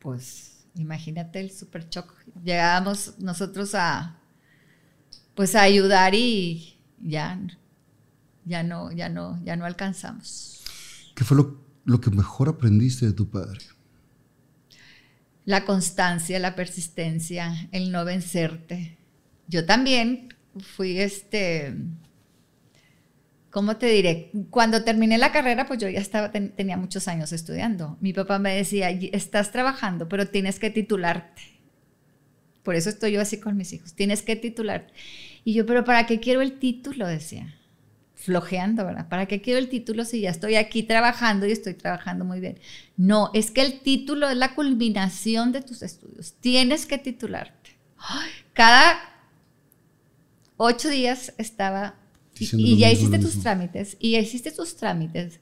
pues imagínate el super shock. Llegábamos nosotros a pues a ayudar y ya ya no ya no ya no alcanzamos. ¿Qué fue lo, lo que mejor aprendiste de tu padre? La constancia, la persistencia, el no vencerte. Yo también fui este ¿Cómo te diré? Cuando terminé la carrera, pues yo ya estaba, ten- tenía muchos años estudiando. Mi papá me decía, "Y- estás trabajando, pero tienes que titularte. Por eso estoy yo así con mis hijos, tienes que titularte. Y yo, pero ¿para qué quiero el título? Decía, flojeando, ¿verdad? ¿Para qué quiero el título si ya estoy aquí trabajando y estoy trabajando muy bien? No, es que el título es la culminación de tus estudios. Tienes que titularte. Cada ocho días estaba y, ya hiciste tus trámites y ya hiciste tus trámites.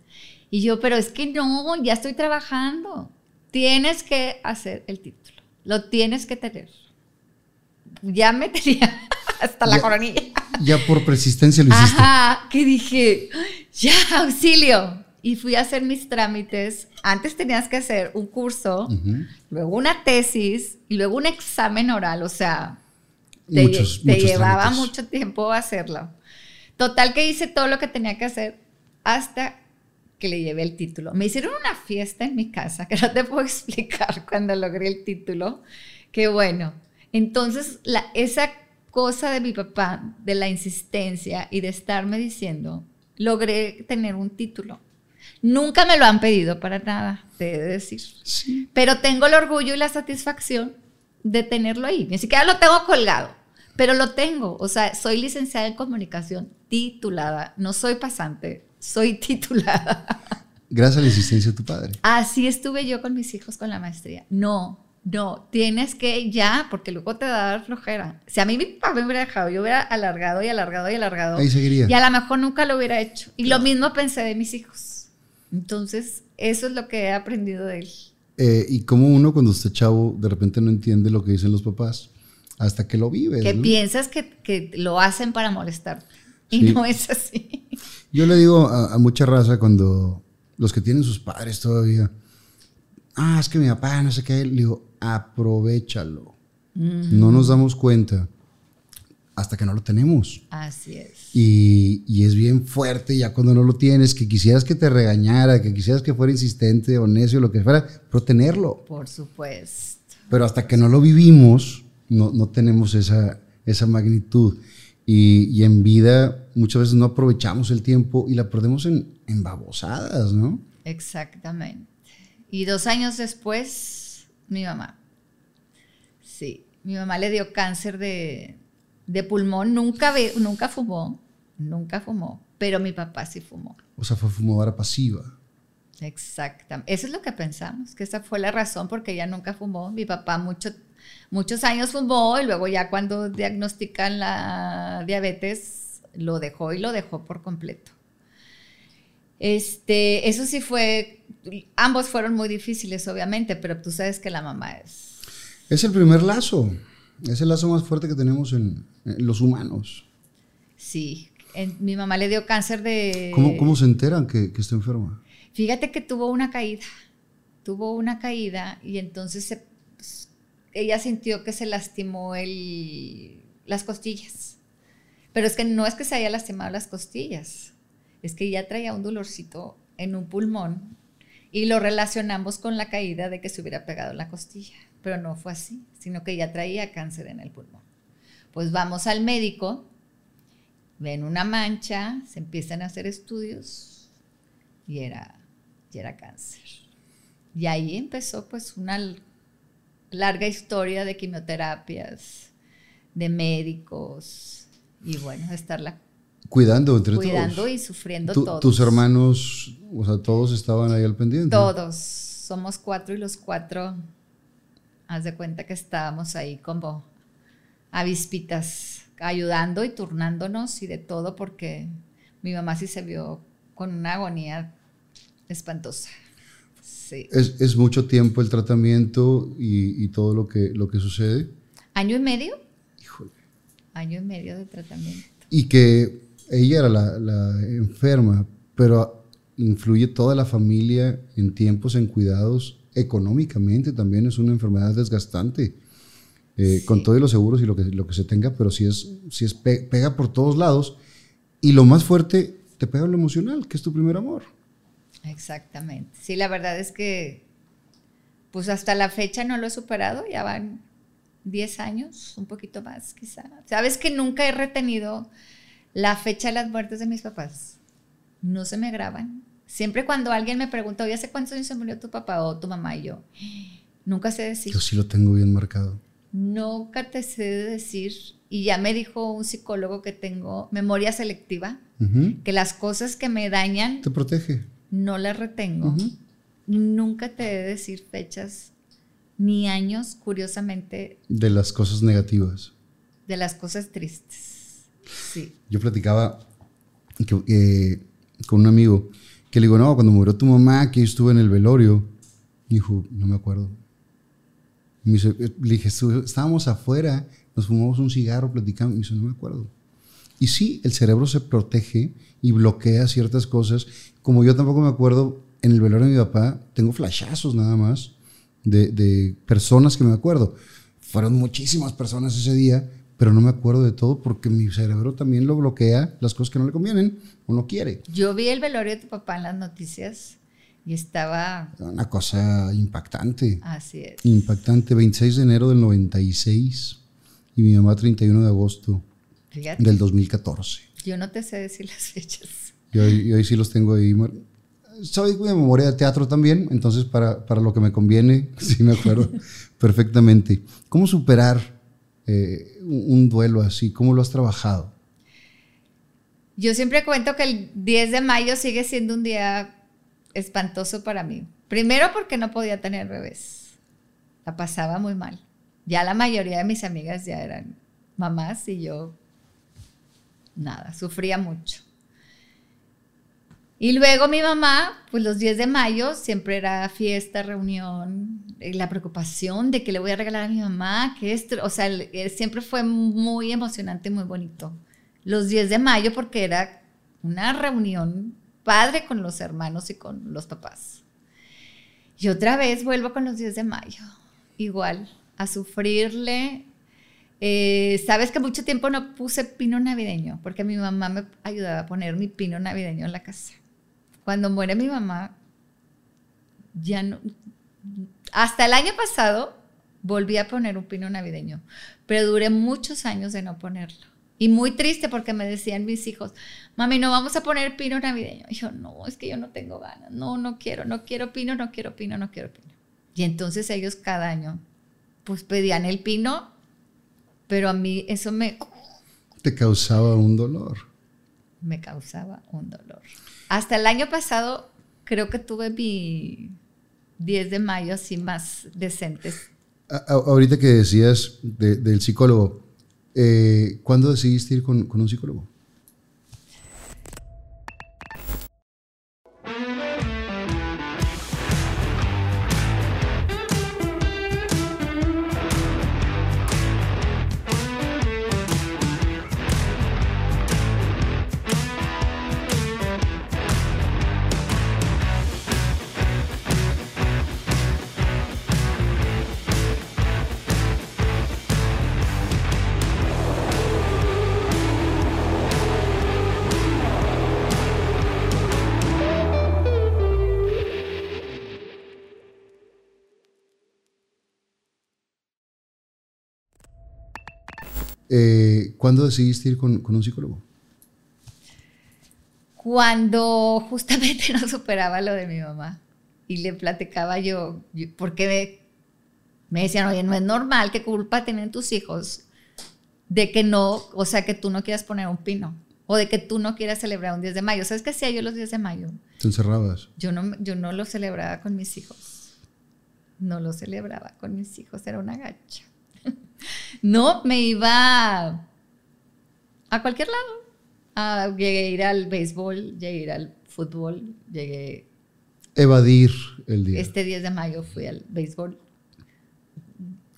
Y yo, pero es que no, ya estoy trabajando. Tienes que hacer el título. Lo tienes que tener. Ya me tenía hasta la Ya- coronilla. Ya por persistencia lo hiciste. Ajá, que dije, ya, auxilio. Y fui a hacer mis trámites. Antes tenías que hacer un curso, luego una tesis y luego un examen oral. O sea, te, Muchos- te muchos llevaba trámites. mucho tiempo hacerlo. Total que hice todo lo que tenía que hacer hasta que le llevé el título. Me hicieron una fiesta en mi casa que no te puedo explicar cuando logré el título. Que bueno, entonces la, esa cosa de mi papá, de la insistencia y de estarme diciendo, logré tener un título. Nunca me lo han pedido para nada, te he de decir. Sí. Pero tengo el orgullo y la satisfacción de tenerlo ahí. Ni siquiera lo tengo colgado, pero lo tengo. O sea, soy licenciada en comunicación titulada. No soy pasante, soy titulada. Gracias a la insistencia de tu padre. Así estuve yo con mis hijos con la maestría. No, no, tienes que ya, porque luego te va a dar flojera. Si a mí mi papá me hubiera dejado, yo hubiera alargado y alargado y alargado. Ahí seguiría. Y a lo mejor nunca lo hubiera hecho. Y lo mismo pensé de mis hijos. Entonces, eso es lo que he aprendido de él. Eh, y como uno cuando está chavo de repente no entiende lo que dicen los papás hasta que lo vives. Que ¿no? piensas que, que lo hacen para molestarte. Y Sí. no es así. Yo le digo a, a mucha raza cuando los que tienen sus padres todavía, ah, es que mi papá no sé qué, le digo, aprovechalo. No nos damos cuenta hasta que no lo tenemos. Así es. Y, y es bien fuerte ya cuando no lo tienes, que quisieras que te regañara, que quisieras que fuera insistente o necio, lo que fuera, pero tenerlo. Por supuesto. Pero hasta que no lo vivimos, no, no tenemos esa, esa magnitud. Y, y en vida muchas veces no aprovechamos el tiempo y la perdemos en, en babosadas, ¿no? Exactamente. Y dos años después, mi mamá. Sí, mi mamá le dio cáncer de, de pulmón. Nunca, ve- nunca fumó, nunca fumó, pero mi papá sí fumó. O sea, fue fumadora pasiva. Exactamente. Eso es lo que pensamos, que esa fue la razón porque ella nunca fumó. Mi papá mucho, muchos años fumó y luego ya cuando diagnostican la diabetes lo dejó y lo dejó por completo. Este, eso sí fue, ambos fueron muy difíciles obviamente, pero tú sabes que la mamá es... Es el primer lazo. Es el lazo más fuerte que tenemos en, en los humanos. Sí, en- mi mamá le dio cáncer de... ¿Cómo, cómo se enteran que, que está enferma? Fíjate que tuvo una caída, tuvo una caída y entonces se- ella sintió que se lastimó el, las costillas. Pero es que no es que se haya lastimado las costillas, es que ya traía un dolorcito en un pulmón y lo relacionamos con la caída de que se hubiera pegado la costilla. Pero no fue así, sino que ya traía cáncer en el pulmón. Pues vamos al médico, ven una mancha, se empiezan a hacer estudios y era, era cáncer. Y ahí empezó pues una larga historia de quimioterapias, de médicos y bueno, estarla Cuidando entre cuidando todos. y sufriendo todos. Tus hermanos, o sea, todos estaban ahí al pendiente. Todos, somos cuatro y los cuatro, haz de cuenta que estábamos ahí como avispitas, ayudando y turnándonos y de todo porque mi mamá sí se vio con una agonía espantosa. Sí. Es, es mucho tiempo el tratamiento y, y todo lo que, lo que sucede. ¿Año y medio? Híjole. Año y medio de tratamiento. Y que ella era la, la enferma, pero influye toda la familia en tiempos, en cuidados, económicamente también es una enfermedad desgastante. Eh, Sí. Con todos los seguros y lo que, lo que se tenga, pero sí es, sí es pe- pega por todos lados. Y lo más fuerte, te pega lo emocional, que es tu primer amor. Exactamente. Sí, la verdad es que, pues hasta la fecha no lo he superado, ya van 10 años, un poquito más quizá. Sabes que nunca he retenido la fecha de las muertes de mis papás. No se me graban. Siempre cuando alguien me pregunta, oye, ¿hace cuántos años se murió tu papá o tu mamá? Y yo, nunca sé decir. Yo sí lo tengo bien marcado. Nunca te sé decir. Y ya me dijo un psicólogo que tengo memoria selectiva, que las cosas que me dañan Te protege. no las retengo. Nunca te he de decir fechas ni años, curiosamente, De las cosas negativas. de las cosas tristes. Yo platicaba que- con un amigo que le digo, no, cuando murió tu mamá, que estuve en el velorio. Dijo, no me acuerdo. Me dice, eh, le dije, "Estu- estábamos afuera, nos fumamos un cigarro, platicamos. Me dice, no me acuerdo. Y sí, el cerebro se protege y bloquea ciertas cosas. Como yo tampoco me acuerdo, en el velorio de mi papá, tengo flashazos nada más de personas que me acuerdo. Fueron muchísimas personas ese día, pero no me acuerdo de todo porque mi cerebro también lo bloquea las cosas que no le convienen o no quiere. Yo vi el velorio de tu papá en las noticias y estaba Una cosa impactante. así es. Impactante. 26 de enero del 96 y mi mamá 31 de agosto Fíjate, del 2014. yo no te sé decir las fechas. Yo, yo ahí sí los tengo ahí. Soy de memoria de teatro también, entonces para, para lo que me conviene, sí me acuerdo perfectamente. ¿Cómo superar eh, un duelo así? ¿Cómo lo has trabajado? Yo siempre cuento que el 10 de mayo sigue siendo un día espantoso para mí. Primero porque no podía tener bebés. La pasaba muy mal. Ya la mayoría de mis amigas ya eran mamás y yo nada, sufría mucho. Y luego mi mamá, pues los 10 de mayo siempre era fiesta, reunión, eh, la preocupación de que le voy a regalar a mi mamá, que esto, o sea, eh, siempre fue muy emocionante, muy bonito. Los 10 de mayo porque era una reunión padre con los hermanos y con los papás. Y otra vez vuelvo con los 10 de mayo, igual, a sufrirle. Eh, Sabes que mucho tiempo no puse pino navideño, porque mi mamá me ayudaba a poner mi pino navideño en la casa. Cuando muere mi mamá, ya no. Hasta el año pasado volví a poner un pino navideño, pero duré muchos años de no ponerlo. Y muy triste porque me decían mis hijos, mami, no vamos a poner pino navideño. Y yo, no, es que yo no tengo ganas, no, no quiero, no quiero pino, no quiero pino, no quiero pino. Y entonces ellos cada año, pues pedían el pino, pero a mí eso me, Te causaba un dolor. me causaba un dolor. Hasta el año pasado creo que tuve mi 10 de mayo así más decentes. A- ahorita que decías de- del psicólogo, eh, ¿cuándo decidiste ir con un psicólogo? Eh, ¿Cuándo decidiste ir con, con un psicólogo? Cuando justamente no superaba lo de mi mamá y le platicaba yo, yo- porque me, me decían, oye, no es normal, ¿qué culpa tienen tus hijos de que no, o sea, que tú no quieras poner un pino o de que tú no quieras celebrar un 10 de mayo? ¿Sabes qué hacía yo los 10 de mayo? ¿Te encerrabas? Yo no, yo no lo celebraba con mis hijos. No lo celebraba con mis hijos, era una gacha. No, me iba a cualquier lado. Ah, llegué a ir al béisbol, llegué a ir al fútbol, llegué... Evadir el día. Este 10 de mayo fui al béisbol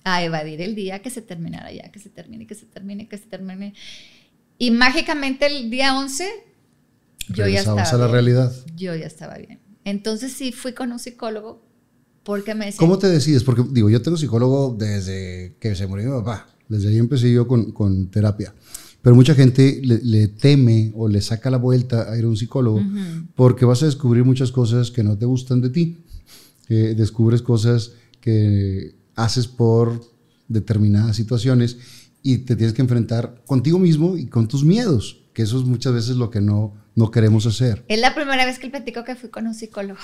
a evadir el día, que se terminara ya, que se termine, que se termine, que se termine. Y mágicamente el día 11 yo ya estaba a la bien. realidad. Yo ya estaba bien. Entonces sí fui con un psicólogo porque me ¿Cómo te decides? Porque digo, yo tengo psicólogo desde que se murió mi papá. Desde ahí empecé yo con, con terapia. Pero mucha gente le, le teme o le saca la vuelta a ir a un psicólogo porque vas a descubrir muchas cosas que no te gustan de ti. Eh, descubres cosas que haces por determinadas situaciones y te tienes que enfrentar contigo mismo y con tus miedos, que eso es muchas veces lo que no, no queremos hacer. es la primera vez que platico que fui con un psicólogo.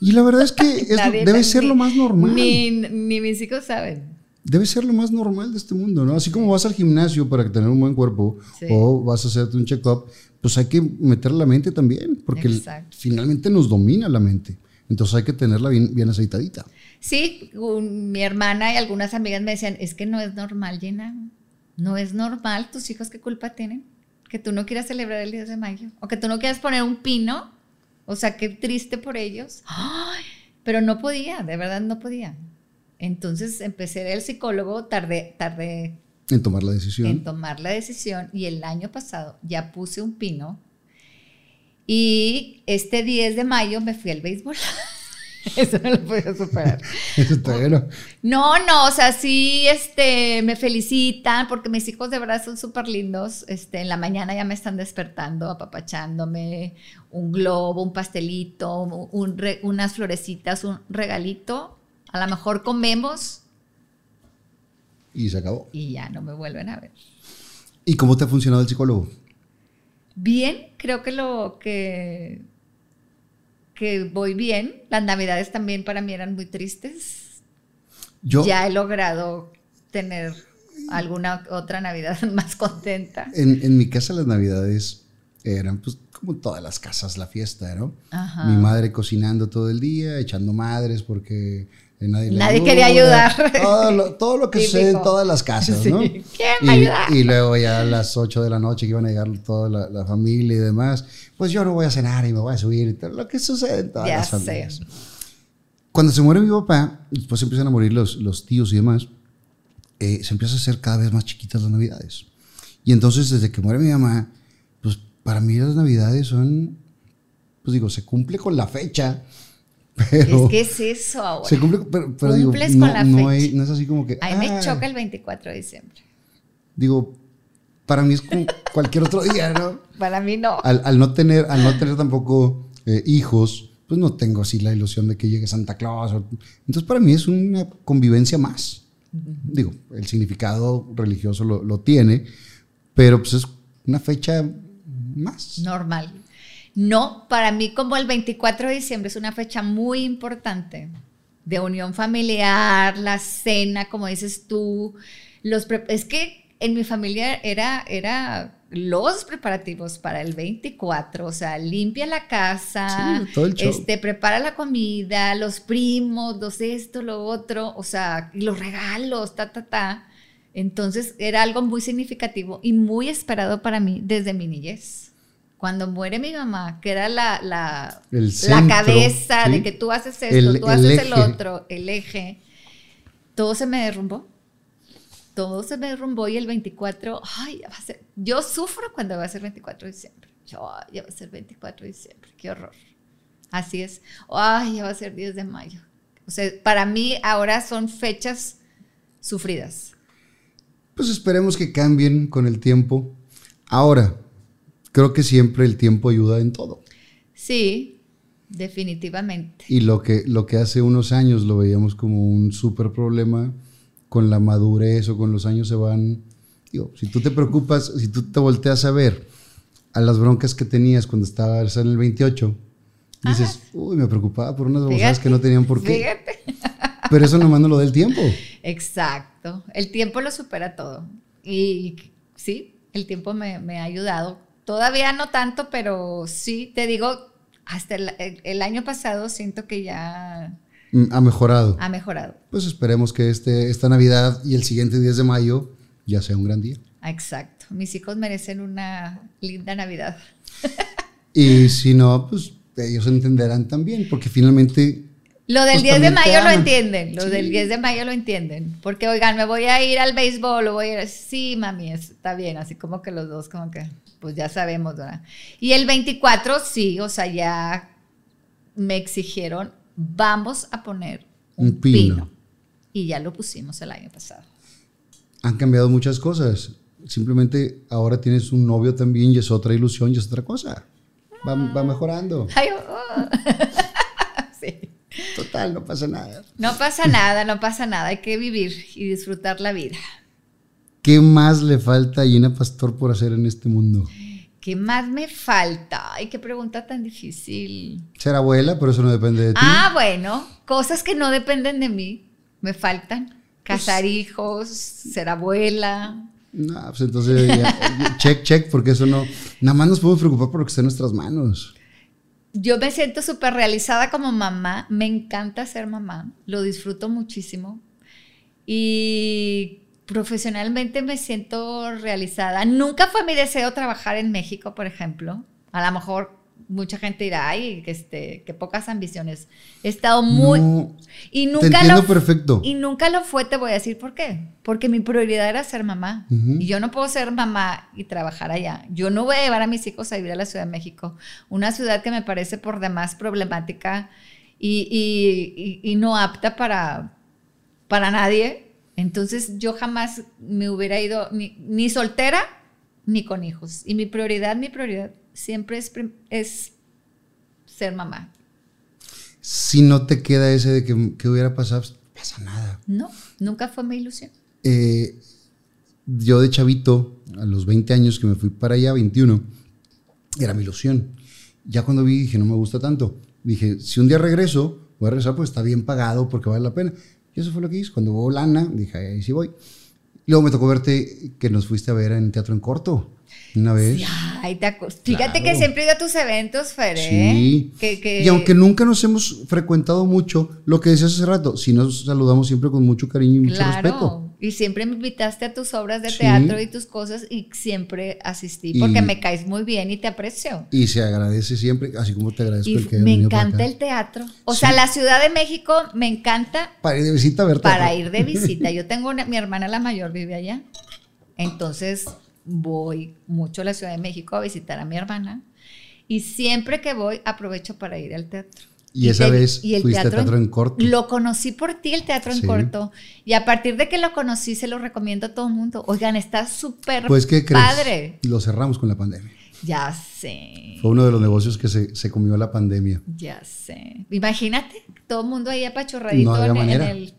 Y la verdad es que es- Nadie- debe ser ni- lo más normal. Ni, ni mis hijos saben. debe ser lo más normal de este mundo, ¿no? Así como vas al gimnasio para tener un buen cuerpo Sí. o vas a hacerte un check-up, pues hay que meter la mente también, porque Exacto. finalmente nos domina la mente. Entonces hay que tenerla bien, bien aceitadita. Sí, un- mi hermana y algunas amigas me decían, es que no es normal, Gina. No es normal. ¿Tus hijos qué culpa tienen? Que tú no quieras celebrar el 10 de mayo. O que tú no quieras poner un pino. O sea, qué triste por ellos. Ay, pero no podía, de verdad no podía. Entonces empecé al psicólogo, tardé, tardé En tomar la decisión. en tomar la decisión y el año pasado ya puse un pino y este 10 de mayo me fui al béisbol. Eso no lo puedo superar. Eso está bueno. No, no, o sea, sí, este, me felicitan porque mis hijos de verdad son súper lindos. Este, en la mañana ya me están despertando, apapachándome, un globo, un pastelito, un re- unas florecitas, un regalito. A lo mejor comemos Y se acabó. y ya no me vuelven a ver. ¿Y cómo te ha funcionado el psicólogo? Bien, creo que lo que que voy bien. Las navidades también para mí eran muy tristes. Yo, Ya he logrado tener alguna otra Navidad más contenta. en, en mi casa las navidades eran pues como todas las casas la fiesta, ¿no? Ajá. Mi madre cocinando todo el día, echando madres porque nadie Nadie quería ayudar. Todo lo, todo lo que sucede en todas las casas, Sí. ¿no? ¿Quién Y, ayudar? y luego ya a las 8 de la noche que iban a llegar toda la, la familia y demás, pues yo no voy a cenar y me voy a subir todo lo que sucede en todas Ya las sé. familias. Cuando se muere mi papá, y después empiezan a morir los, los tíos y demás, eh, se empieza a hacer cada vez más chiquitas las navidades. Y entonces desde que muere mi mamá, pues para mí las navidades son, pues digo, se cumple con la fecha, pero... es que es eso ahora. Se cumple, pero, pero digo, no, con la no fecha. hay- no es así como que... A mí me choca el 24 de diciembre. Digo, para mí es como cualquier otro día, ¿no? Para mí no. Al, al no tener, al no tener tampoco eh, hijos, pues no tengo así la ilusión de que llegue Santa Claus. o- entonces para mí es una convivencia más. Digo, el significado religioso lo, lo tiene, pero pues es una fecha más. Normal. No, para mí como el 24 de diciembre es una fecha muy importante de unión familiar, la cena, como dices tú, los es que en mi familia era era los preparativos para el 24, o sea, limpia la casa, Sí, este prepara la comida, los primos, los esto, lo otro, o sea, los regalos, ta ta ta. Entonces era algo muy significativo y muy esperado para mí desde mi niñez. Cuando muere mi mamá, que era la, la, la cabeza ¿sí? de que tú haces esto, El- tú haces el otro, el eje, todo se me derrumbó. Todo se me derrumbó y el 24, ay, ya va a ser. Yo sufro cuando va a ser 24 de diciembre. Yo, ay, ya va a ser 24 de diciembre, qué horror. Así es. Ay, ya va a ser 10 de mayo. O sea, para mí ahora son fechas sufridas. Pues esperemos que cambien con el tiempo. Ahora, creo que siempre el tiempo ayuda en todo. Sí, definitivamente. Y lo que, lo que hace unos años lo veíamos como un súper problema, con la madurez o con los años se van Digo, si tú te preocupas, si tú te volteas a ver a las broncas que tenías cuando estabas en el 28, dices, uy, me preocupaba por unas Fíjate, que no tenían por qué. Fíjate. Pero eso nomás no lo da el tiempo. Exacto. El tiempo lo supera todo. Y sí, el tiempo me, me ha ayudado. Todavía no tanto, pero sí, te digo, hasta el, el- el año pasado siento que ya Mm, Ha mejorado. ha mejorado. Pues esperemos que este, esta Navidad y el siguiente 10 de mayo ya sea un gran día. Exacto. Mis hijos merecen una linda Navidad. Y si no, pues ellos entenderán también, porque finalmente Lo del Pues 10 de también te mayo lo entienden, lo Sí. del 10 de mayo lo entienden, porque oigan, me voy a ir al béisbol, o voy a ir, sí, mami, está bien, así como que los dos como que, pues ya sabemos, ¿verdad? Y el 24 sí, o sea, ya me exigieron, vamos a poner un, Un pino. pino. Y ya lo pusimos el año pasado. han cambiado muchas cosas. Simplemente ahora tienes un novio también y es otra ilusión y es otra cosa. Va, va mejorando. Ay, oh. Total, no pasa nada. No pasa nada, no pasa nada, hay que vivir y disfrutar la vida. ¿Qué más le falta a Gina Pastor por hacer en este mundo? ¿Qué más me falta? Ay, qué pregunta tan difícil. Ser abuela, pero eso no depende de ti. Ah, bueno, cosas que no dependen de mí, me faltan. Casar hijos, ser abuela. No, pues entonces ya, check, check, porque eso no. Nada más nos podemos preocupar por lo que está en nuestras manos. Yo me siento súper realizada como mamá, me encanta ser mamá, lo disfruto muchísimo y profesionalmente me siento realizada. Nunca fue mi deseo trabajar en México, por ejemplo. A lo mejor mucha gente dirá, ay, que este, qué pocas ambiciones. He estado muy... No, y te nunca entiendo lo, perfecto. Y nunca lo fue, te voy a decir por qué. Porque mi prioridad era ser mamá. Y yo no puedo ser mamá y trabajar allá. Yo no voy a llevar a mis hijos a vivir a la Ciudad de México, una ciudad que me parece por demás problemática y, y- y- y no apta para, para nadie. Entonces yo jamás me hubiera ido ni, ni soltera ni con hijos. Y mi prioridad, mi prioridad siempre es, es ser mamá. Si no te queda ese de que, que hubiera pasado, pues, no pasa nada. No, nunca fue mi ilusión. Eh, yo de chavito, a los 20 años que me fui para allá, 21, era mi ilusión. Ya cuando vi, dije, no me gusta tanto. Dije, si un día regreso, voy a regresar porque está bien pagado, porque vale la pena. Y eso fue lo que hice. Cuando hubo lana, dije, ahí sí voy. Luego me tocó verte que nos fuiste a ver en Teatro en Corto, una vez. Ay, te Fíjate Claro. que siempre he ido a tus eventos, Fer, ¿eh? Sí. Que, que- Y aunque nunca nos hemos frecuentado mucho, lo que decías hace rato, sí nos saludamos siempre con mucho cariño y mucho claro. respeto. Y siempre me invitaste a tus obras de Sí. teatro y tus cosas y siempre asistí Y- porque me caes muy bien y te aprecio. Y se agradece siempre, así como te agradezco Y el que me encanta el teatro. O Sí. sea, la Ciudad de México me encanta Para ir de visita verte. para ir de visita. Yo tengo una- mi hermana la mayor vive allá. Entonces voy mucho a la Ciudad de México a visitar a mi hermana. Y siempre que voy aprovecho para ir al teatro. Y esa te- vez y el fuiste a teatro en corto. Lo conocí por ti, el teatro en corto. Y a partir de que lo conocí, se lo recomiendo a todo el mundo. Oigan, está súper Pues, ¿qué crees? padre. Lo cerramos con la pandemia. Ya sé. Fue uno de los negocios que se, se comió la pandemia. Ya sé. Imagínate, todo el mundo ahí apachurradito No había en, en manera. el.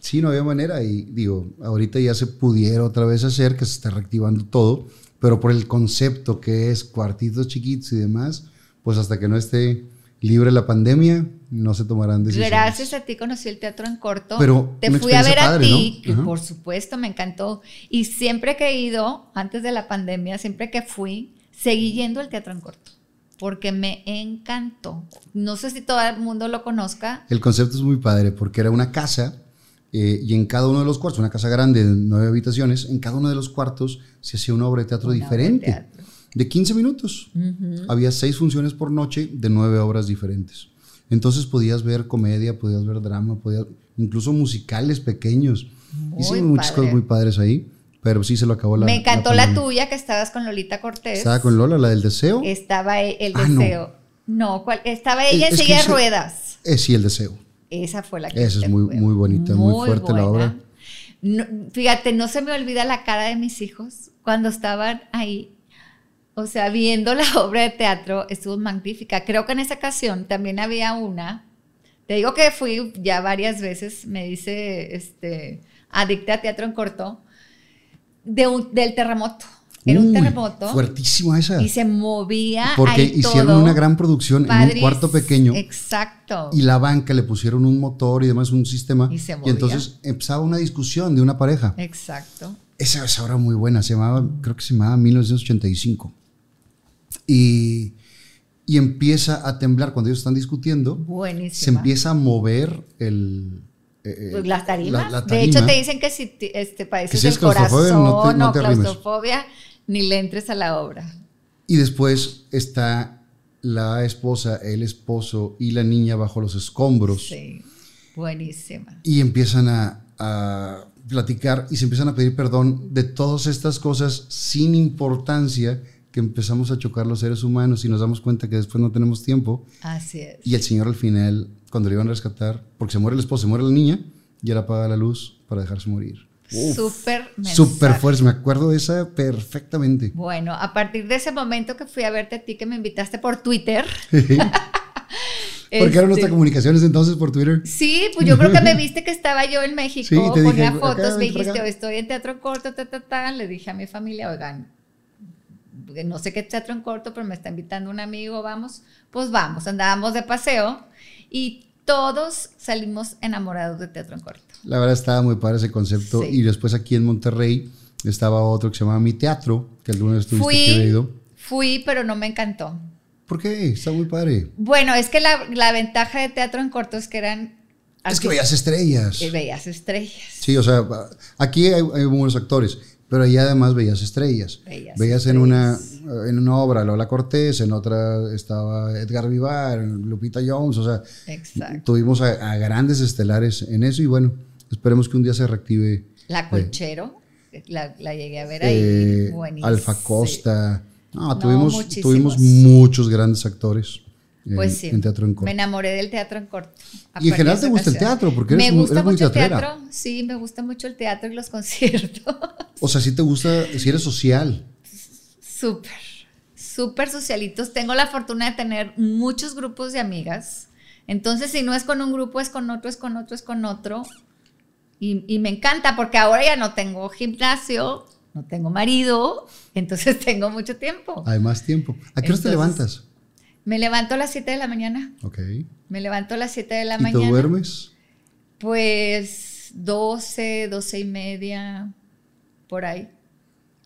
Sí, no había manera. Y digo, ahorita ya se pudiera otra vez hacer, que se está reactivando todo, pero por el concepto que es cuartitos chiquitos y demás, pues hasta que no esté libre la pandemia, no se tomarán decisiones. Gracias a ti conocí el teatro en corto. Pero te fui a ver a ti, ¿no? que por supuesto me encantó. Y siempre que he ido, antes de la pandemia, siempre que fui, seguí yendo al teatro en corto. Porque me encantó. No sé si todo el mundo lo conozca. El concepto es muy padre porque era una casa eh, y en cada uno de los cuartos, una casa grande de nueve habitaciones, en cada uno de los cuartos se hacía una obra de teatro Una obra de diferente. teatro. De 15 minutos. Había seis funciones por noche de nueve obras diferentes. Entonces podías ver comedia, podías ver drama, podías, incluso musicales pequeños. Muy Hicimos muchas padre. cosas muy padres ahí, pero sí se lo acabó la me encantó la, pandemia. tuya, que estabas con Lolita Cortés. Estaba con Lola, la del deseo. Estaba e- el Ah, no. deseo. No, ¿cuál? estaba ella Es- en es silla de ruedas. Eh, sí, el deseo. Esa fue la que Esa es muy- fue muy bonita, muy fuerte la obra. No, fíjate, no se me olvida la cara de mis hijos cuando estaban ahí. O sea, viendo la obra de teatro, estuvo magnífica. Creo que en esa ocasión también había una. Te digo que fui ya varias veces, me dice este, adicta a teatro en corto. de un- del terremoto. Era un terremoto. Fuertísima esa. Y se movía. Porque ahí hicieron todo. una gran producción en un cuarto pequeño. Exacto. Y la banca le pusieron un motor y demás, un sistema. Y se movía. entonces empezaba una discusión de una pareja. Exacto. Esa es ahora muy buena, se llamaba, creo que se llamaba 1985. Y, y empieza a temblar cuando ellos están discutiendo. Buenísima. Se empieza a mover el. eh, Pues las tarimas. la- la De hecho, te dicen que si este, padeces si del corazón no te- no o te claustrofobia, ni le entres a la obra. Y después está la esposa, el esposo y la niña bajo los escombros. Sí. Buenísima. y empiezan a, a platicar y se empiezan a pedir perdón de todas estas cosas sin importancia que empezamos a chocar los seres humanos y nos damos cuenta que después no tenemos tiempo. Así es. Y el señor al final, cuando le iban a rescatar, porque se muere el esposo, se muere la niña, y él apaga la luz para dejarse morir. Súper. Súper fuerte, me acuerdo de esa perfectamente. Bueno, a partir de ese momento que fui a verte a ti, que me invitaste por Twitter. Porque era este, nuestra comunicaciones entonces por Twitter. Sí, pues yo creo que me viste que estaba yo en México, Sí, dije, ponía acá, fotos, me dijiste, estoy en teatro corto, ta, ta, ta. Le dije a mi familia, oigan, no sé qué teatro en corto, pero me está invitando un amigo, vamos. Pues vamos, andábamos de paseo y todos salimos enamorados de teatro en corto. La verdad estaba muy padre ese concepto. Sí. Y después aquí en Monterrey estaba otro que se llamaba Mi Teatro, que alguna vez Fui, fui, pero no me encantó. ¿Por qué? Está muy padre. Bueno, es que la, la ventaja de teatro en corto es que eran... Es que veías estrellas. eh, veías estrellas. Sí, o sea, aquí hay, hay buenos actores, pero allá además veías estrellas. Veías en una, estrellas. en una obra Lola Cortés, en otra estaba Edgar Vivar, Lupita Jones, o sea, Exacto. tuvimos a, a grandes estelares en eso y bueno, esperemos que un día se reactive. La Colchero, la, la llegué a ver ahí. eh. Alfa Costa. No, No, tuvimos, muchísimos. tuvimos muchos grandes actores en, Pues sí. en teatro en corto. Me enamoré del teatro en corto. Y en general te gusta el teatro, porque eres Me muy- gusta eres mucho el teatro. Sí, me gusta mucho el teatro y los conciertos. O sea, si te gusta, si eres social. Súper, súper socialitos. Tengo la fortuna de tener muchos grupos de amigas. Entonces, si no es con un grupo, es con otro, es con otro, es con otro. Y, y me encanta porque ahora ya no tengo gimnasio, no tengo marido, entonces tengo mucho tiempo. Hay más tiempo. ¿A qué hora te levantas? Me levanto a las 7 de la mañana. Ok. Me levanto a las 7 de la ¿Y mañana. te duermes? Pues 12, 12 y media, por ahí.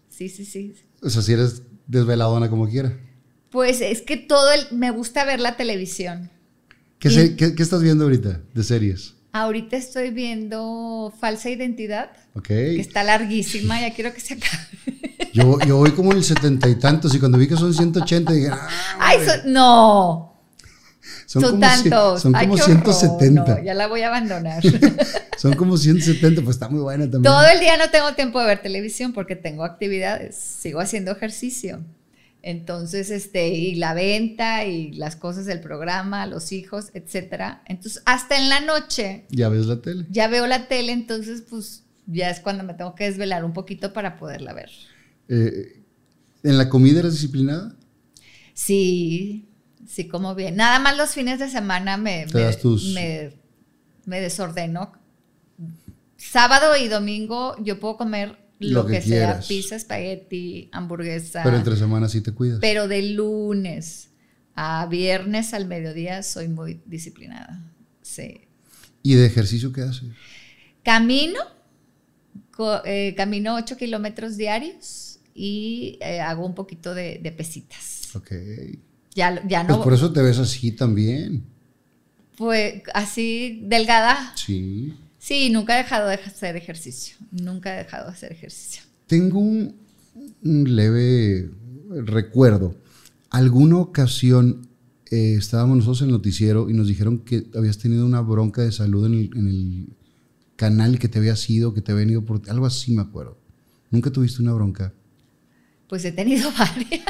Sí, sí, sí. O sea, si eres desveladona como quiera. Pues es que todo el, me gusta ver la televisión. ¿Qué, Y- se- qué- qué estás viendo ahorita de series? Ahorita estoy viendo Falsa Identidad, Ok. que está larguísima, ya quiero que se acabe. Yo, yo voy como en el setenta y tantos y cuando vi que son 180 dije, ah, ¡Ay, so- no! son, Son, como, tantos. son Ay, como horror, 170. no, ya la voy a abandonar. Son como 170, pues está muy buena también. Todo el día no tengo tiempo de ver televisión porque tengo actividades, sigo haciendo ejercicio. Entonces, este, y la venta y las cosas del programa, los hijos, etcétera. Entonces, hasta en la noche Ya ves la tele. ya veo la tele, entonces, pues ya es cuando me tengo que desvelar un poquito para poderla ver. Eh, ¿En la comida eres disciplinada? Sí, sí, como bien. Nada más los fines de semana me, Te me, das tus- me- me desordeno. Sábado y domingo yo puedo comer lo, Lo que que, sea, pizza, espagueti, hamburguesa. Pero entre semanas sí te cuidas. Pero de lunes a viernes al mediodía soy muy disciplinada. Sí. ¿Y de ejercicio qué haces? Camino, eh, camino 8 kilómetros diarios y eh, hago un poquito de, de pesitas. Ok. Ya, ya Pues no, por eso te ves así también. pues así delgada. Sí. Sí, nunca he dejado de hacer ejercicio. Nunca he dejado de hacer ejercicio. Tengo un, un leve recuerdo. Alguna ocasión eh, estábamos nosotros en el noticiero y nos dijeron que habías tenido una bronca de salud en el, en el canal que te había sido, que te había ido por... Algo así me acuerdo. ¿Nunca tuviste una bronca? Pues he tenido varias.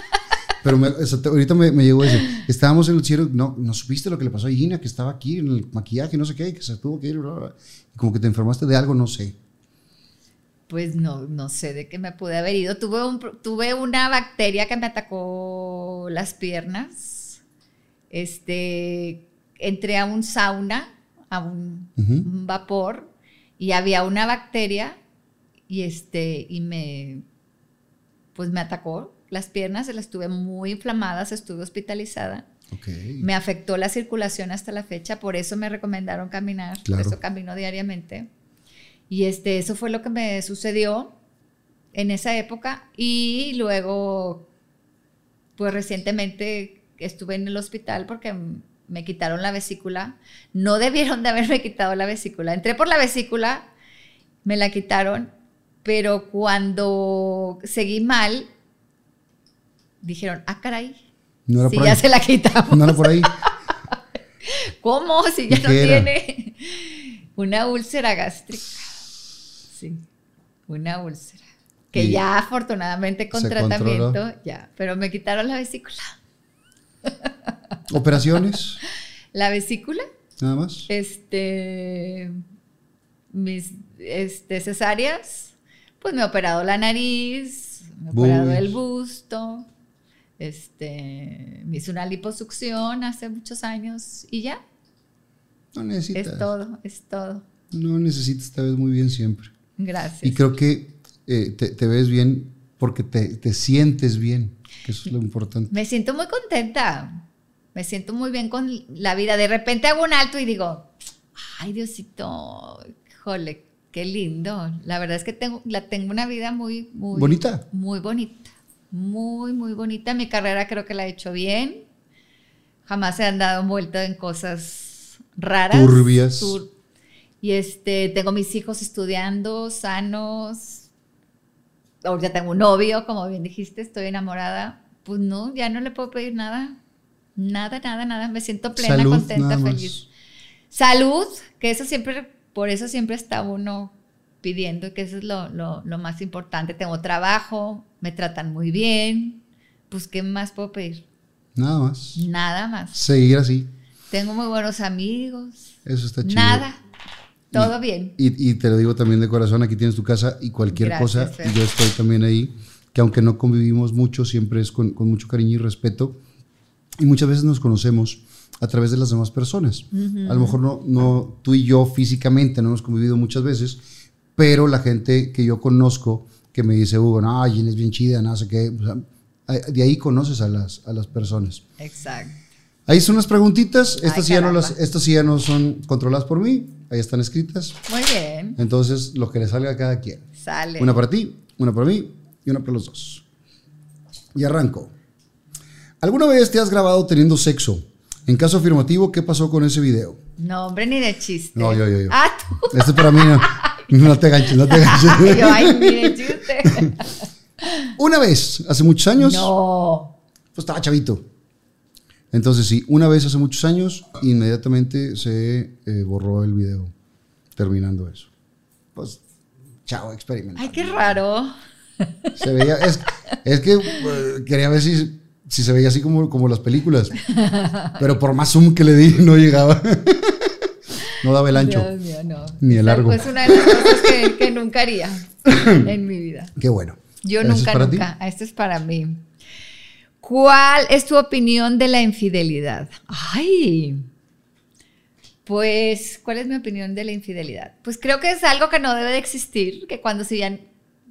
Pero me- ahorita me, me llegó ese. Estábamos en el noticiero, no, no supiste lo que le pasó a Gina, que estaba aquí en el maquillaje, no sé qué, que se tuvo que ir, bla, como que te enfermaste de algo, no sé. Pues no, no sé de qué me pude haber ido. Tuve, un, tuve una bacteria que me atacó las piernas. Este, entré a un sauna, a un, un vapor, y había una bacteria y este, y me, pues me atacó las piernas, las tuve muy inflamadas, estuve hospitalizada. Ok. Me afectó la circulación hasta la fecha, por eso me recomendaron caminar, Claro. por eso camino diariamente. Y este, eso fue lo que me sucedió en esa época. Y luego, pues recientemente estuve en el hospital porque me quitaron la vesícula. No debieron de haberme quitado la vesícula. Entré por la vesícula, me la quitaron, pero cuando seguí mal, dijeron, ah, caray, No era por ya ahí. se la quitamos. No era por ahí. ¿Cómo? Si ya ¿Y no era? tiene una úlcera gástrica. Sí, una úlcera. Que Y ya afortunadamente con tratamiento, controló. ya, pero me quitaron la vesícula. Operaciones, La vesícula, nada más. este, mis este, cesáreas, pues me he operado la nariz, me he operado el busto, este, me hice una liposucción hace muchos años y ya, No necesitas. es todo, es todo. No necesitas, te ves muy bien siempre. Gracias. Y creo que eh, te, te ves bien porque te, te sientes bien, que eso es lo importante. Me siento muy contenta. Me siento muy bien con la vida. De repente hago un alto y digo, ay Diosito, jole, qué lindo. La verdad es que tengo, la, tengo una vida muy, muy ¿Bonita? Muy bonita. Muy, muy bonita. Mi carrera creo que la he hecho bien. Jamás he andado envuelta en cosas raras. Turbias. Tur- y este, tengo mis hijos estudiando, sanos. Ahorita tengo un novio, como bien dijiste, estoy enamorada. Pues no, ya no le puedo pedir nada. Nada, nada, nada. Me siento plena, Salud, contenta, feliz. Salud, que eso siempre, por eso siempre está uno pidiendo, que eso es lo, lo- lo más importante. Tengo trabajo, me tratan muy bien. Pues, ¿qué más puedo pedir? Nada más. Nada más. Seguir así. Tengo muy buenos amigos. Eso está chido. Nada. Todo bien. Y, y te lo digo también de corazón, aquí tienes tu casa y cualquier Gracias, cosa, Fer. yo estoy también ahí, que aunque no convivimos mucho, siempre es con, con mucho cariño y respeto. Y muchas veces nos conocemos a través de las demás personas. A lo mejor no, no tú y yo físicamente no hemos convivido muchas veces, pero la gente que yo conozco que me dice, Hugo, no, Jen es bien chida, no sé qué, o sea, de ahí conoces a las, a las personas. Exacto. Ahí son unas preguntitas, estas, Ay, ya no las, estas ya no son controladas por mí, ahí están escritas. Muy bien. Entonces, lo que le salga a cada quien. Sale. Una para ti, una para mí y una para los dos. Y arranco. ¿Alguna vez te has grabado teniendo sexo? En caso afirmativo, ¿qué pasó con ese video? No, hombre, ni de chiste. No, yo, yo, yo. Ah, tú. Este para mí no. No te ganches, no te ganches. yo, ay, ni de chiste. Una vez, hace muchos años, No. pues estaba chavito. Entonces, sí, una vez hace muchos años, inmediatamente se eh, borró el video terminando eso. Pues, chao, experimenta. Ay, qué raro. Se veía, es, es que eh, quería ver si, si se veía así como, como las películas. Pero por más zoom que le di, no llegaba. No daba el ancho. Dios mío, no. Ni el largo. Es una de las cosas que, que nunca haría en mi vida. Qué bueno. Yo ¿Eso es nunca, ti? nunca. Esto es para mí. ¿Cuál es tu opinión de la infidelidad? Ay. Pues, ¿cuál es mi opinión de la infidelidad? Pues creo que es algo que no debe de existir, que cuando si ya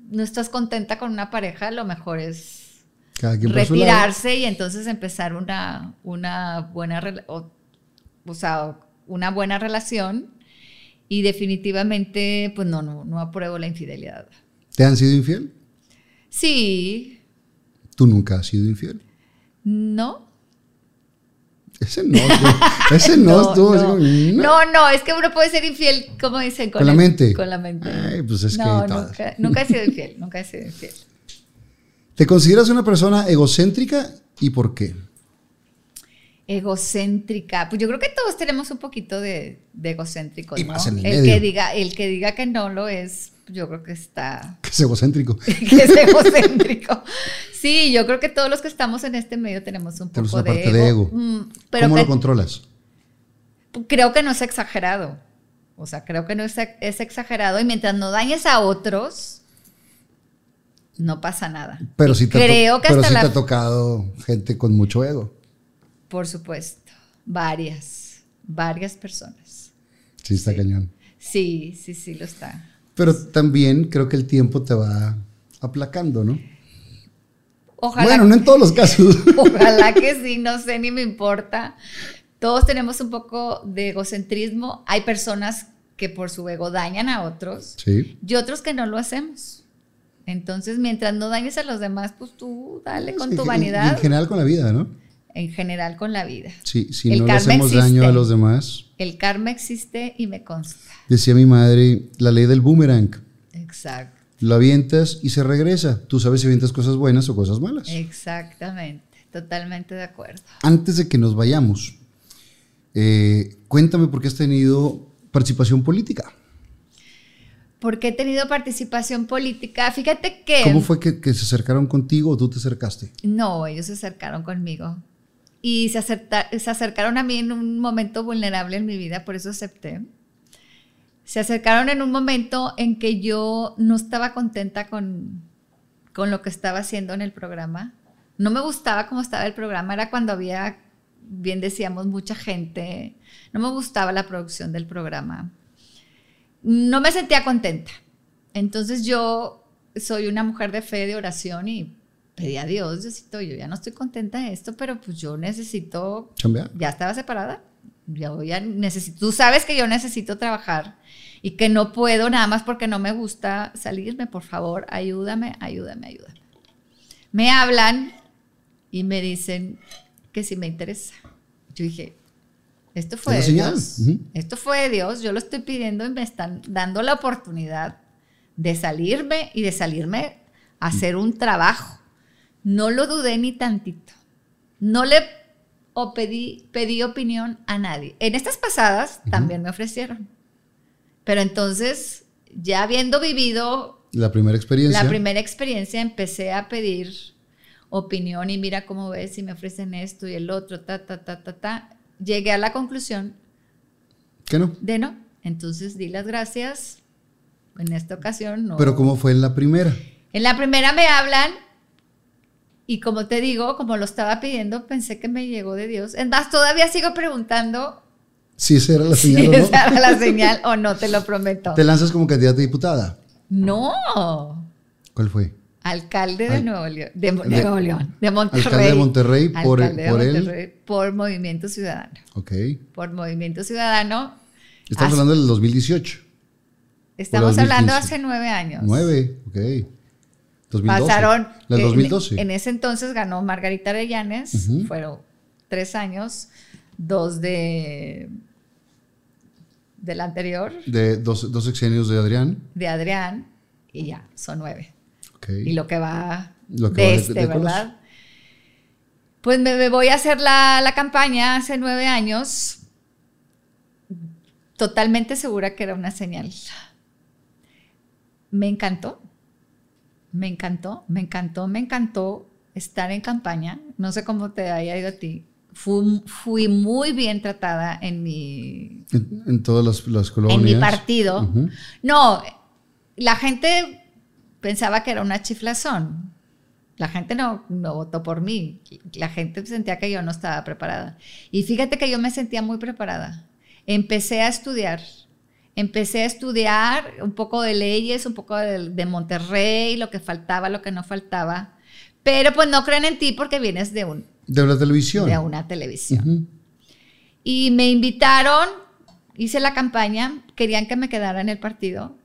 no estás contenta con una pareja, lo mejor es retirarse y entonces empezar una, una buena o, o sea, una buena relación y definitivamente pues no no no apruebo la infidelidad. ¿Te han sido infiel? Sí, Tú nunca has sido infiel. no. Ese no. ese no, estuvo así no. como, no. no, no, es que uno puede ser infiel, como dicen, Con la mente. Con la mente. Ay, pues es que no, nunca, nunca he sido infiel, nunca he sido infiel. ¿Te consideras una persona egocéntrica y por qué? Egocéntrica. Pues yo creo que todos tenemos un poquito de, de egocéntrico. Y ¿no? más en el el medio. que diga, el que diga que no lo es, yo creo que está Que es egocéntrico. que es egocéntrico. Sí, yo creo que todos los que estamos en este medio tenemos un Tenemos poco una de parte de ego. Mm, pero ¿Cómo que- lo controlas? creo que no es exagerado. O sea, creo que no es, es exagerado y mientras no dañes a otros, no pasa nada. Pero sí te, ha to- creo que pero hasta sí la... te ha tocado gente con mucho ego. Por supuesto, varias, varias personas. Sí, está cañón. Sí, sí, sí lo está. Pero también creo que el tiempo te va aplacando, ¿no? Ojalá, Bueno, no en todos los casos. ojalá que sí, no sé, ni me importa. Todos tenemos un poco de egocentrismo. Hay personas que por su ego dañan a otros Sí. y otros que no lo hacemos. Entonces, mientras no dañes a los demás, pues tú dale con Sí, tu vanidad, En general con la vida, ¿no? en general con la vida. Sí, si El no le hacemos daño a los demás. El karma existe y me consta. Decía mi madre, la ley del boomerang. Exacto. Lo avientas y se regresa. Tú sabes si avientas cosas buenas o cosas malas. Exactamente. Totalmente de acuerdo. Antes de que nos vayamos, eh, cuéntame por qué has tenido participación política. Porque he tenido participación política. Fíjate que... ¿Cómo fue que, que se acercaron contigo o tú te acercaste? No, ellos se acercaron conmigo. Y se, acerta- se acercaron a mí en un momento vulnerable en mi vida, por eso acepté. Se acercaron en un momento en que yo no estaba contenta con, con lo que estaba haciendo en el programa. No me gustaba cómo estaba el programa, era cuando había, bien decíamos, mucha gente. No me gustaba la producción del programa. No me sentía contenta. Entonces yo soy una mujer de fe, de oración y pedí a Dios, Diosito, yo ya no estoy contenta de esto, pero pues yo necesito Chambear. ya estaba separada. Yo ya necesito, tú sabes que yo necesito trabajar y que no puedo nada más porque no me gusta salirme, por favor, ayúdame, ayúdame, ayúdame. Me hablan y me dicen que si me interesa. Yo dije, esto fue de. Dios. Ujú. Esto fue de Dios, yo lo estoy pidiendo y me están dando la oportunidad de salirme y de salirme a hacer un trabajo. No lo dudé ni tantito. No le o pedí, pedí opinión a nadie. En estas pasadas también me ofrecieron. Pero entonces, ya habiendo vivido La primera experiencia. la primera experiencia, empecé a pedir opinión y mira cómo ves si me ofrecen esto y el otro, ta, ta, ta, ta, ta. Llegué a la conclusión ¿Qué no? de no. Entonces di las gracias. En esta ocasión no. Pero ¿cómo fue en la primera? En la primera me hablan y como te digo, como lo estaba pidiendo, pensé que me llegó de Dios. Es más, todavía sigo preguntando Si esa era la si señal o no. esa era la señal o no, te lo prometo. Te lanzas como candidata a diputada. No, ¿Cuál fue? Alcalde de Al- Nuevo León, de, de de- Nuevo León, de Monterrey. Alcalde de Monterrey por- Alcalde de por él. Monterrey por Movimiento Ciudadano. Ok. Por Movimiento Ciudadano. Estamos Hace- hablando del 2018. Estamos 2015. hablando hace nueve años. Nueve, ok. 2012. Pasaron. La del en- 2012. En, ese entonces ganó Margarita Arellanes. Ujú. Fueron tres años, dos de del anterior, de dos, dos sexenios de Adrián. de Adrián, y ya, son nueve. Y lo que va Lo que de este, de. ¿verdad? Pues me, me voy a hacer la, la campaña hace nueve años, totalmente segura que era una señal. Me encantó, me encantó, me encantó, me encantó estar en campaña. No sé cómo te haya ido a ti. Fui, fui muy bien tratada en mi, En, en todas las, las colonias. en mi partido. No, la gente pensaba que era una chiflazón. La gente no, no votó por mí. La gente sentía que yo no estaba preparada. Y fíjate que yo me sentía muy preparada. Empecé a estudiar. Empecé a estudiar un poco de leyes, un poco de, de Monterrey, lo que faltaba, lo que no faltaba. Pero pues no creen en ti porque vienes de, un, De la televisión. de una televisión. Y me invitaron, hice la campaña, querían que me quedara en el partido,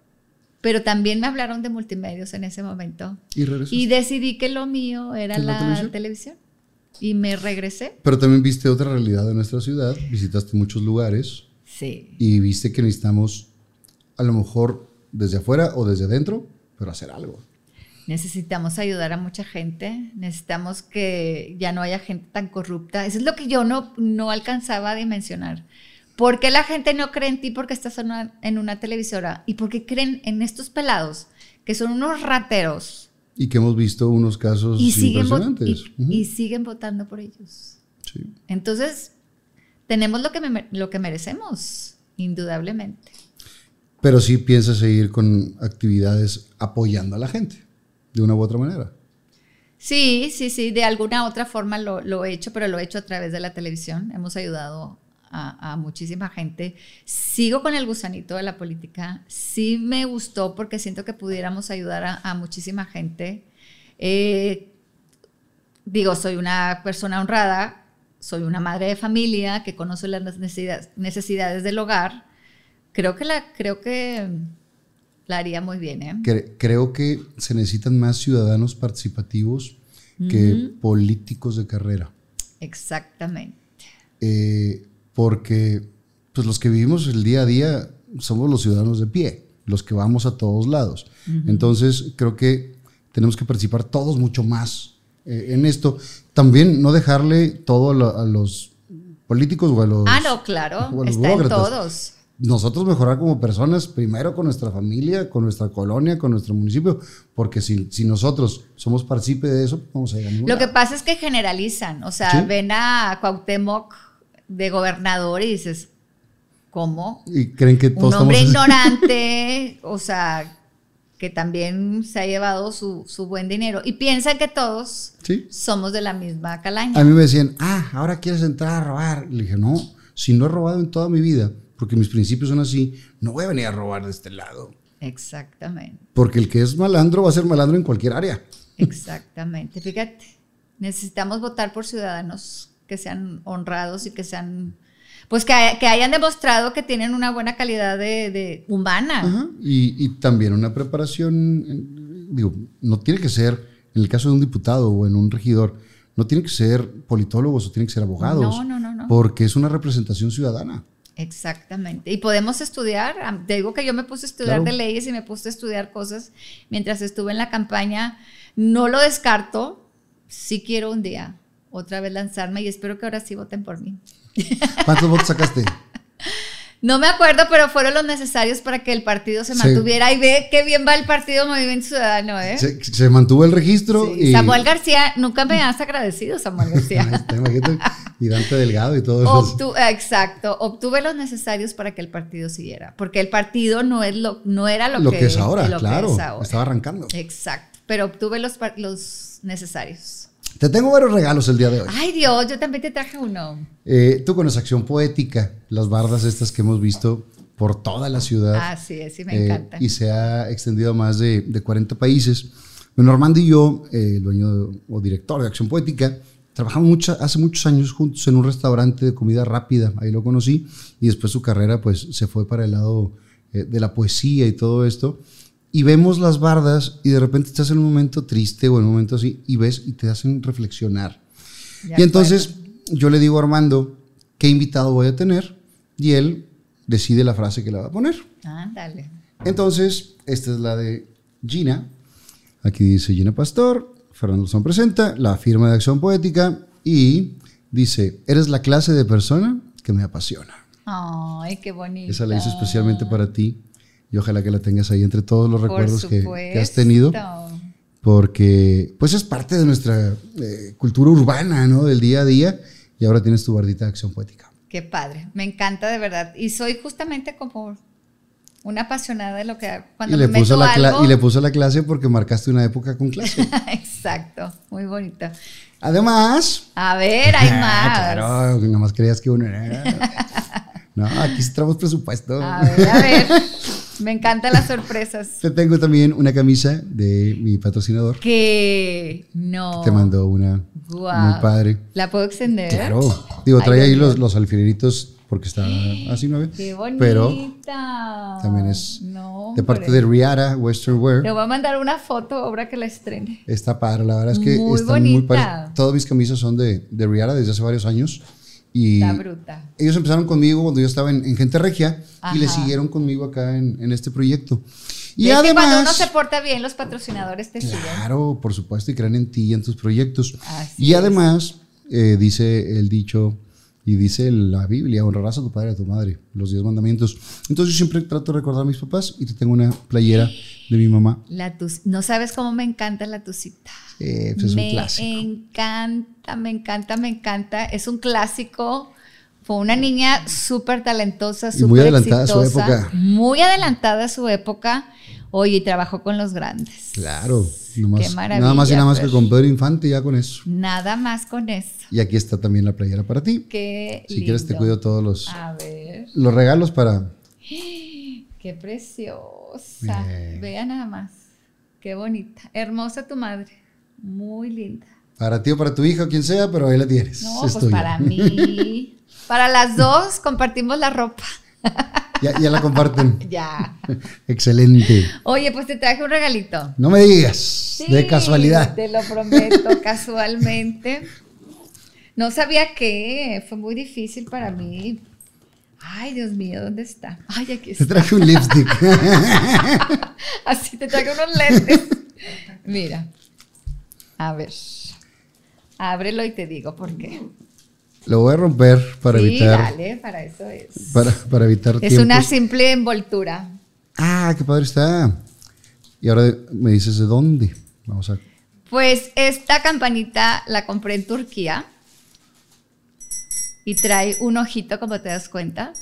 pero también me hablaron de multimedios en ese momento. Y. Y decidí que lo mío era ¿En la la, televisión? televisión? Y me regresé. Pero también viste otra realidad de nuestra ciudad, visitaste muchos lugares Sí. y viste que necesitamos, a lo mejor desde afuera o desde adentro, pero hacer algo. Necesitamos ayudar a mucha gente, necesitamos que ya no haya gente tan corrupta. Eso es lo que yo no, no alcanzaba a dimensionar. ¿Por qué la gente no cree en ti porque estás en una, en una televisora? ¿Y por qué creen en estos pelados que son unos rateros Y que hemos visto unos casos y siguen, impresionantes. y- Ujú. y siguen votando por ellos? Sí. Entonces, tenemos lo que, me- lo que merecemos, indudablemente. Pero sí piensas seguir con actividades apoyando a la gente, de una u otra manera. Sí, sí, sí, de alguna otra forma lo, lo he hecho, pero lo he hecho a través de la televisión. Hemos ayudado a, a muchísima gente. Sigo con el gusanito de la política. Sí me gustó porque siento que pudiéramos ayudar a, a muchísima gente. Eh, digo, soy una persona honrada, soy una madre de familia que conoce las necesidades, necesidades del hogar. Creo que la, creo que la haría muy bien, ¿eh? Cre- creo que se necesitan más ciudadanos participativos que políticos de carrera. Exactamente. Eh, porque pues los que vivimos el día a día somos los ciudadanos de pie, los que vamos a todos lados. Entonces creo que tenemos que participar todos mucho más eh, en esto. También no dejarle todo a, lo- a los políticos o a los... Ah, no, claro, los está en todos. Nosotros mejorar como personas, primero con nuestra familia, con nuestra colonia, con nuestro municipio, porque si, si nosotros somos partícipes de eso, vamos a llegar a ningún Lo que pasa es que generalizan, o sea, Sí. ven a Cuauhtémoc de gobernador y dices, ¿cómo? Y creen que todos Un hombre estamos... ignorante, o sea, que también se ha llevado su, su buen dinero y piensan que todos Sí. somos de la misma calaña. A mí me decían, ah, ahora quieres entrar a robar. Le dije, no, si no he robado en toda mi vida, porque mis principios son así, no voy a venir a robar de este lado. Exactamente, Porque el que es malandro va a ser malandro en cualquier área. exactamente. Fíjate, necesitamos votar por ciudadanos que sean honrados y que sean, pues que, que hayan demostrado que tienen una buena calidad de, de humana. Ajá. Y, y también una preparación, digo, no tiene que ser, en el caso de un diputado o en un regidor, no tiene que ser politólogos o tienen que ser abogados. No, no, no, no. Porque es una representación ciudadana. Exactamente. Y podemos estudiar. Te digo que yo me puse a estudiar Claro. de leyes y me puse a estudiar cosas mientras estuve en la campaña. No lo descarto. Sí quiero un día otra vez lanzarme y espero que ahora sí voten por mí. ¿Cuántos votos sacaste? No me acuerdo, pero fueron los necesarios para que el partido se Sí. mantuviera. Y ve qué bien va el partido Movimiento Ciudadano, ¿eh? Se, se mantuvo el registro Sí. y... Samuel García, nunca me has agradecido, Samuel García. y Dante Delgado y todo eso. Obtu- exacto, obtuve los necesarios para que el partido siguiera, porque el partido no es lo, no era lo, lo que, es ahora, lo que claro. es ahora. Estaba arrancando. Exacto, pero obtuve los, los necesarios. Te tengo varios regalos el día de hoy. Ay Dios, yo también te traje uno. Eh, tú conoces Acción Poética, las bardas estas que hemos visto por toda la ciudad. Ah, sí, sí, me Eh, encanta. y se ha extendido a más de, de 40 países. Bueno, Armando y yo, eh, el dueño de- o director de Acción Poética, trabajamos mucha- hace muchos años juntos en un restaurante de comida rápida. Ahí lo conocí. Y después su carrera pues se fue para el lado eh, de la poesía y todo esto. Y vemos las bardas y de repente estás en un momento triste o en un momento así y ves y te hacen reflexionar. Y entonces yo le digo a Armando qué invitado voy a tener y él decide la frase que le va a poner. Ándale. Entonces, esta es la de Gina. Aquí dice Gina Pastor, Fernando Son presenta, la firma de acción poética y dice, eres la clase de persona que me apasiona. Ay, qué bonito. Esa la hice especialmente para ti y ojalá que la tengas ahí entre todos los recuerdos que, que has tenido porque pues es parte de nuestra eh, cultura urbana, ¿no? Del día a día y ahora tienes tu bardita de acción poética. Qué padre, me encanta de verdad. Y soy justamente como una apasionada de lo que hago. Cuando Y le, me puso meto la algo, y le puso la clase porque marcaste una época con clase. Exacto, muy bonito. Además, A ver, hay Ah, más. claro, nada más creías que uno era. No, aquí sí traemos presupuesto. A ver, a ver. Me encantan las sorpresas. Te tengo también una camisa de mi patrocinador. Que no. Te mandó una Guau. muy padre. ¿La puedo extender? Claro. Digo, Ay, trae ahí los, los alfileritos porque está así, ¿no? Qué bonita. Pero también es No, de parte de Riara Western Wear. Le voy a mandar una foto ahora que la estrene. Está padre, la verdad es que Muy están muy padres. Todas mis camisas son de, de Riara desde hace varios años. Y Está bruta. ellos empezaron conmigo cuando yo estaba en, en Gente Regia y le siguieron conmigo acá en, en este proyecto. Y Es que cuando uno además, se porta bien, los patrocinadores te siguen. claro, por supuesto, y creen en ti y en tus proyectos. Así y además, eh, dice el dicho y dice la Biblia, honrarás a tu padre y a tu madre, los diez mandamientos. Entonces yo siempre trato de recordar a mis papás y te tengo una playera de mi mamá. La tus- no sabes cómo me encanta la tucita. Pues es un me clásico. encanta, me encanta, me encanta. Es un clásico Fue una niña súper talentosa, Y muy súper adelantada a su época. Muy adelantada a su época. Oye, y trabajó con los grandes. Claro, nomás- Qué maravilla, nada más y nada más Fer. que con Pedro Infante ya con eso. Nada más con eso. Y aquí está también la playera para ti. Qué Si quieres te cuido todos los, A ver, los regalos para... qué preciosa. Vea nada más. Qué bonita. Hermosa tu madre. Muy linda. Para ti o para tu hija, quien sea, pero ahí la tienes. No, es pues tuya. para mí. Para las dos compartimos la ropa. Ya, ya la comparten. Ya. Excelente. Oye, pues te traje un regalito. No me digas, de casualidad. Te lo prometo, casualmente. No sabía qué, fue muy difícil para mí. Ay, Dios mío, ¿dónde está? Ay, aquí Te está. traje un lipstick. Así te traigo unos lentes. Mira. A ver. Ábrelo y te digo por qué. Lo voy a romper para sí, evitar... dale, para eso es. Para, para evitar Es una simple envoltura. Ah, qué padre está. Y ahora me dices de dónde. Vamos a... Pues esta campanita la compré en Turquía y trae un ojito, como te das cuenta.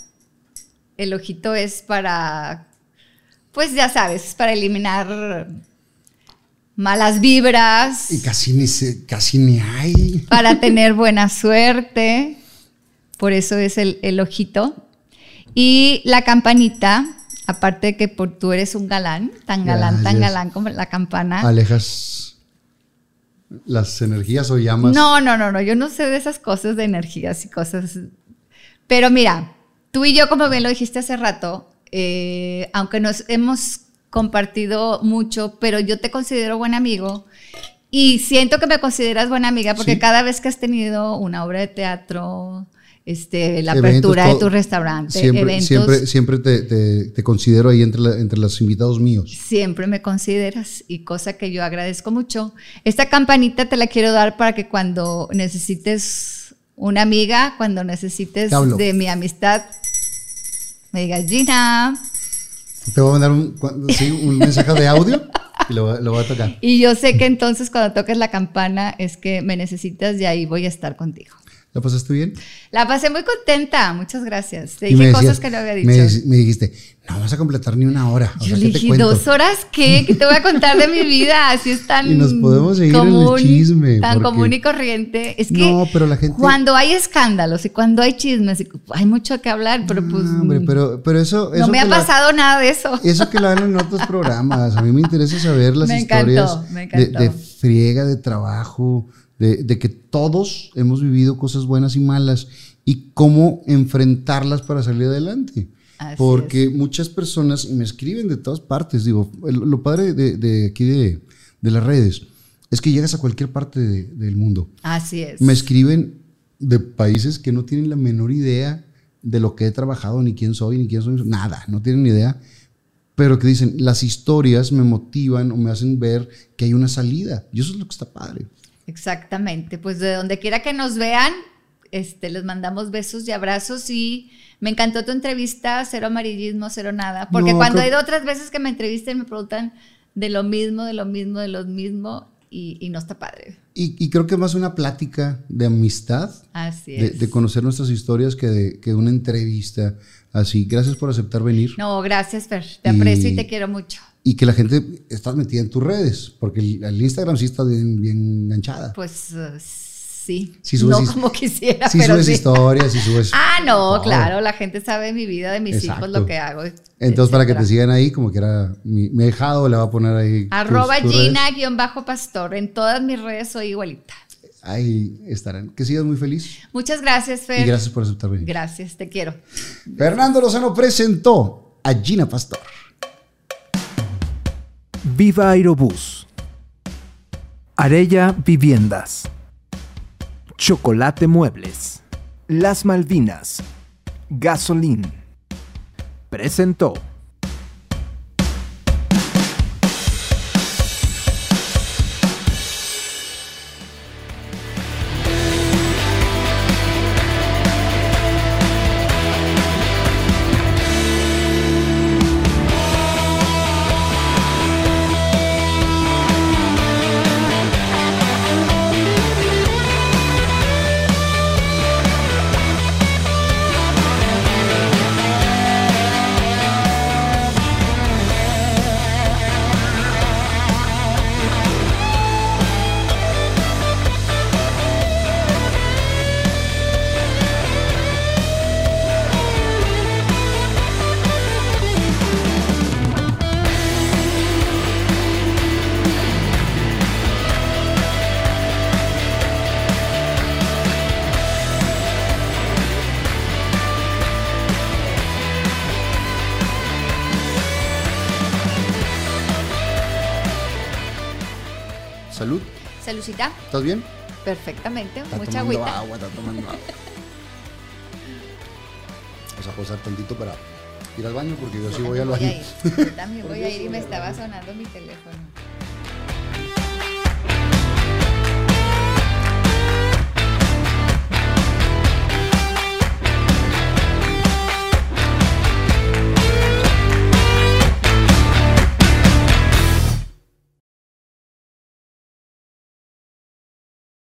El ojito es para, pues ya sabes, es para eliminar malas vibras, Y casi ni, se, casi ni hay. para tener buena suerte. Por eso es el, el ojito. Y la campanita, aparte de que por, tú eres un galán, tan galán, tan galán como la campana. Alejas las energías o llamas. No, no, no, no, yo no sé de esas cosas de energías y cosas. Pero mira, tú y yo, como bien lo dijiste hace rato, eh, aunque nos hemos compartido mucho, pero yo te considero buen amigo y siento que me consideras buena amiga porque Sí. cada vez que has tenido una obra de teatro, este, la Eventos, apertura de tu restaurante, Siempre, eventos, siempre, siempre te, te- te considero ahí entre, la- entre los invitados míos. siempre me consideras y cosa que yo agradezco mucho. Esta campanita te la quiero dar para que cuando necesites una amiga, cuando necesites de mi amistad, me digas, Gina. Te voy a mandar un, sí, un mensaje de audio y lo, lo voy a tocar. Y yo sé que entonces cuando toques la campana es que me necesitas y ahí voy a estar contigo. ¿La pasaste bien? La pasé muy contenta, muchas gracias. Te Y dije decías- cosas que no había dicho. Me, dijiste, no vas a completar ni una hora. O Yo sea, le ¿qué te dije? ¿dos horas qué? ¿Qué te voy a contar de mi vida? Así es tan Y nos podemos seguir en el chisme, Tan porque- común y corriente. Es que No, pero la gente- cuando hay escándalos y cuando hay chismes, hay mucho que hablar, pero pues No, hombre, pero, pero eso, eso no me ha la- pasado nada de eso. Eso que lo hagan en otros programas. A mí me interesa saber las Me encantó, historias de, de friega, de trabajo, de, de que todos hemos vivido cosas buenas y malas y cómo enfrentarlas para salir adelante. Así Porque muchas personas me escriben de todas partes. Digo, lo padre de, de aquí de, de las redes es que llegas a cualquier parte de- del mundo. Así es. Me escriben de países que no tienen la menor idea de lo que he trabajado, ni quién soy, ni quién soy, nada, no tienen ni idea, pero que dicen, las historias me motivan o me hacen ver que hay una salida. Y eso es lo que está padre. Exactamente. Pues de donde quiera que nos vean, este, les mandamos besos y abrazos y me encantó tu entrevista, cero amarillismo, cero nada. Porque No, cuando creo- he ido otras veces que me entrevisten me preguntan de lo mismo, de lo mismo, de lo mismo y, y no está padre. Y, y creo que es más una plática de amistad, Así de, es. de conocer nuestras historias que de que una entrevista así. Gracias por aceptar venir. No, gracias, Fer. Te Y- aprecio y te quiero mucho. Y que la gente está metida en tus redes, porque el, el Instagram sí está bien, bien enganchada. Pues eh, sí. Subes no como quisiera, Sí pero subes sí. historias y subes... Ah, no, todo. claro, la gente sabe mi vida, de mis Exacto. hijos, lo que hago. Entonces, para que te sigan ahí, como que era mi, mi hijado, le va a poner ahí. Arroba. Gina-pastor. En todas mis redes soy igualita. Ahí estarán. Que sigas muy feliz. Muchas gracias, Fer. Y gracias por aceptar venir. Gracias, te quiero. Fernando Lozano presentó a Gina Pastor. Viva Aerobús. Arella Viviendas. Chocolate Muebles. Las Malvinas. Gasolín. Presentó. ¿Estás bien? perfectamente, Está mucha tomando agüita. agua, está tomando agua. Vamos a posar tantito para ir al baño porque yo sí voy al baño. ir. Yo también voy a ir y me estaba sonando mi teléfono.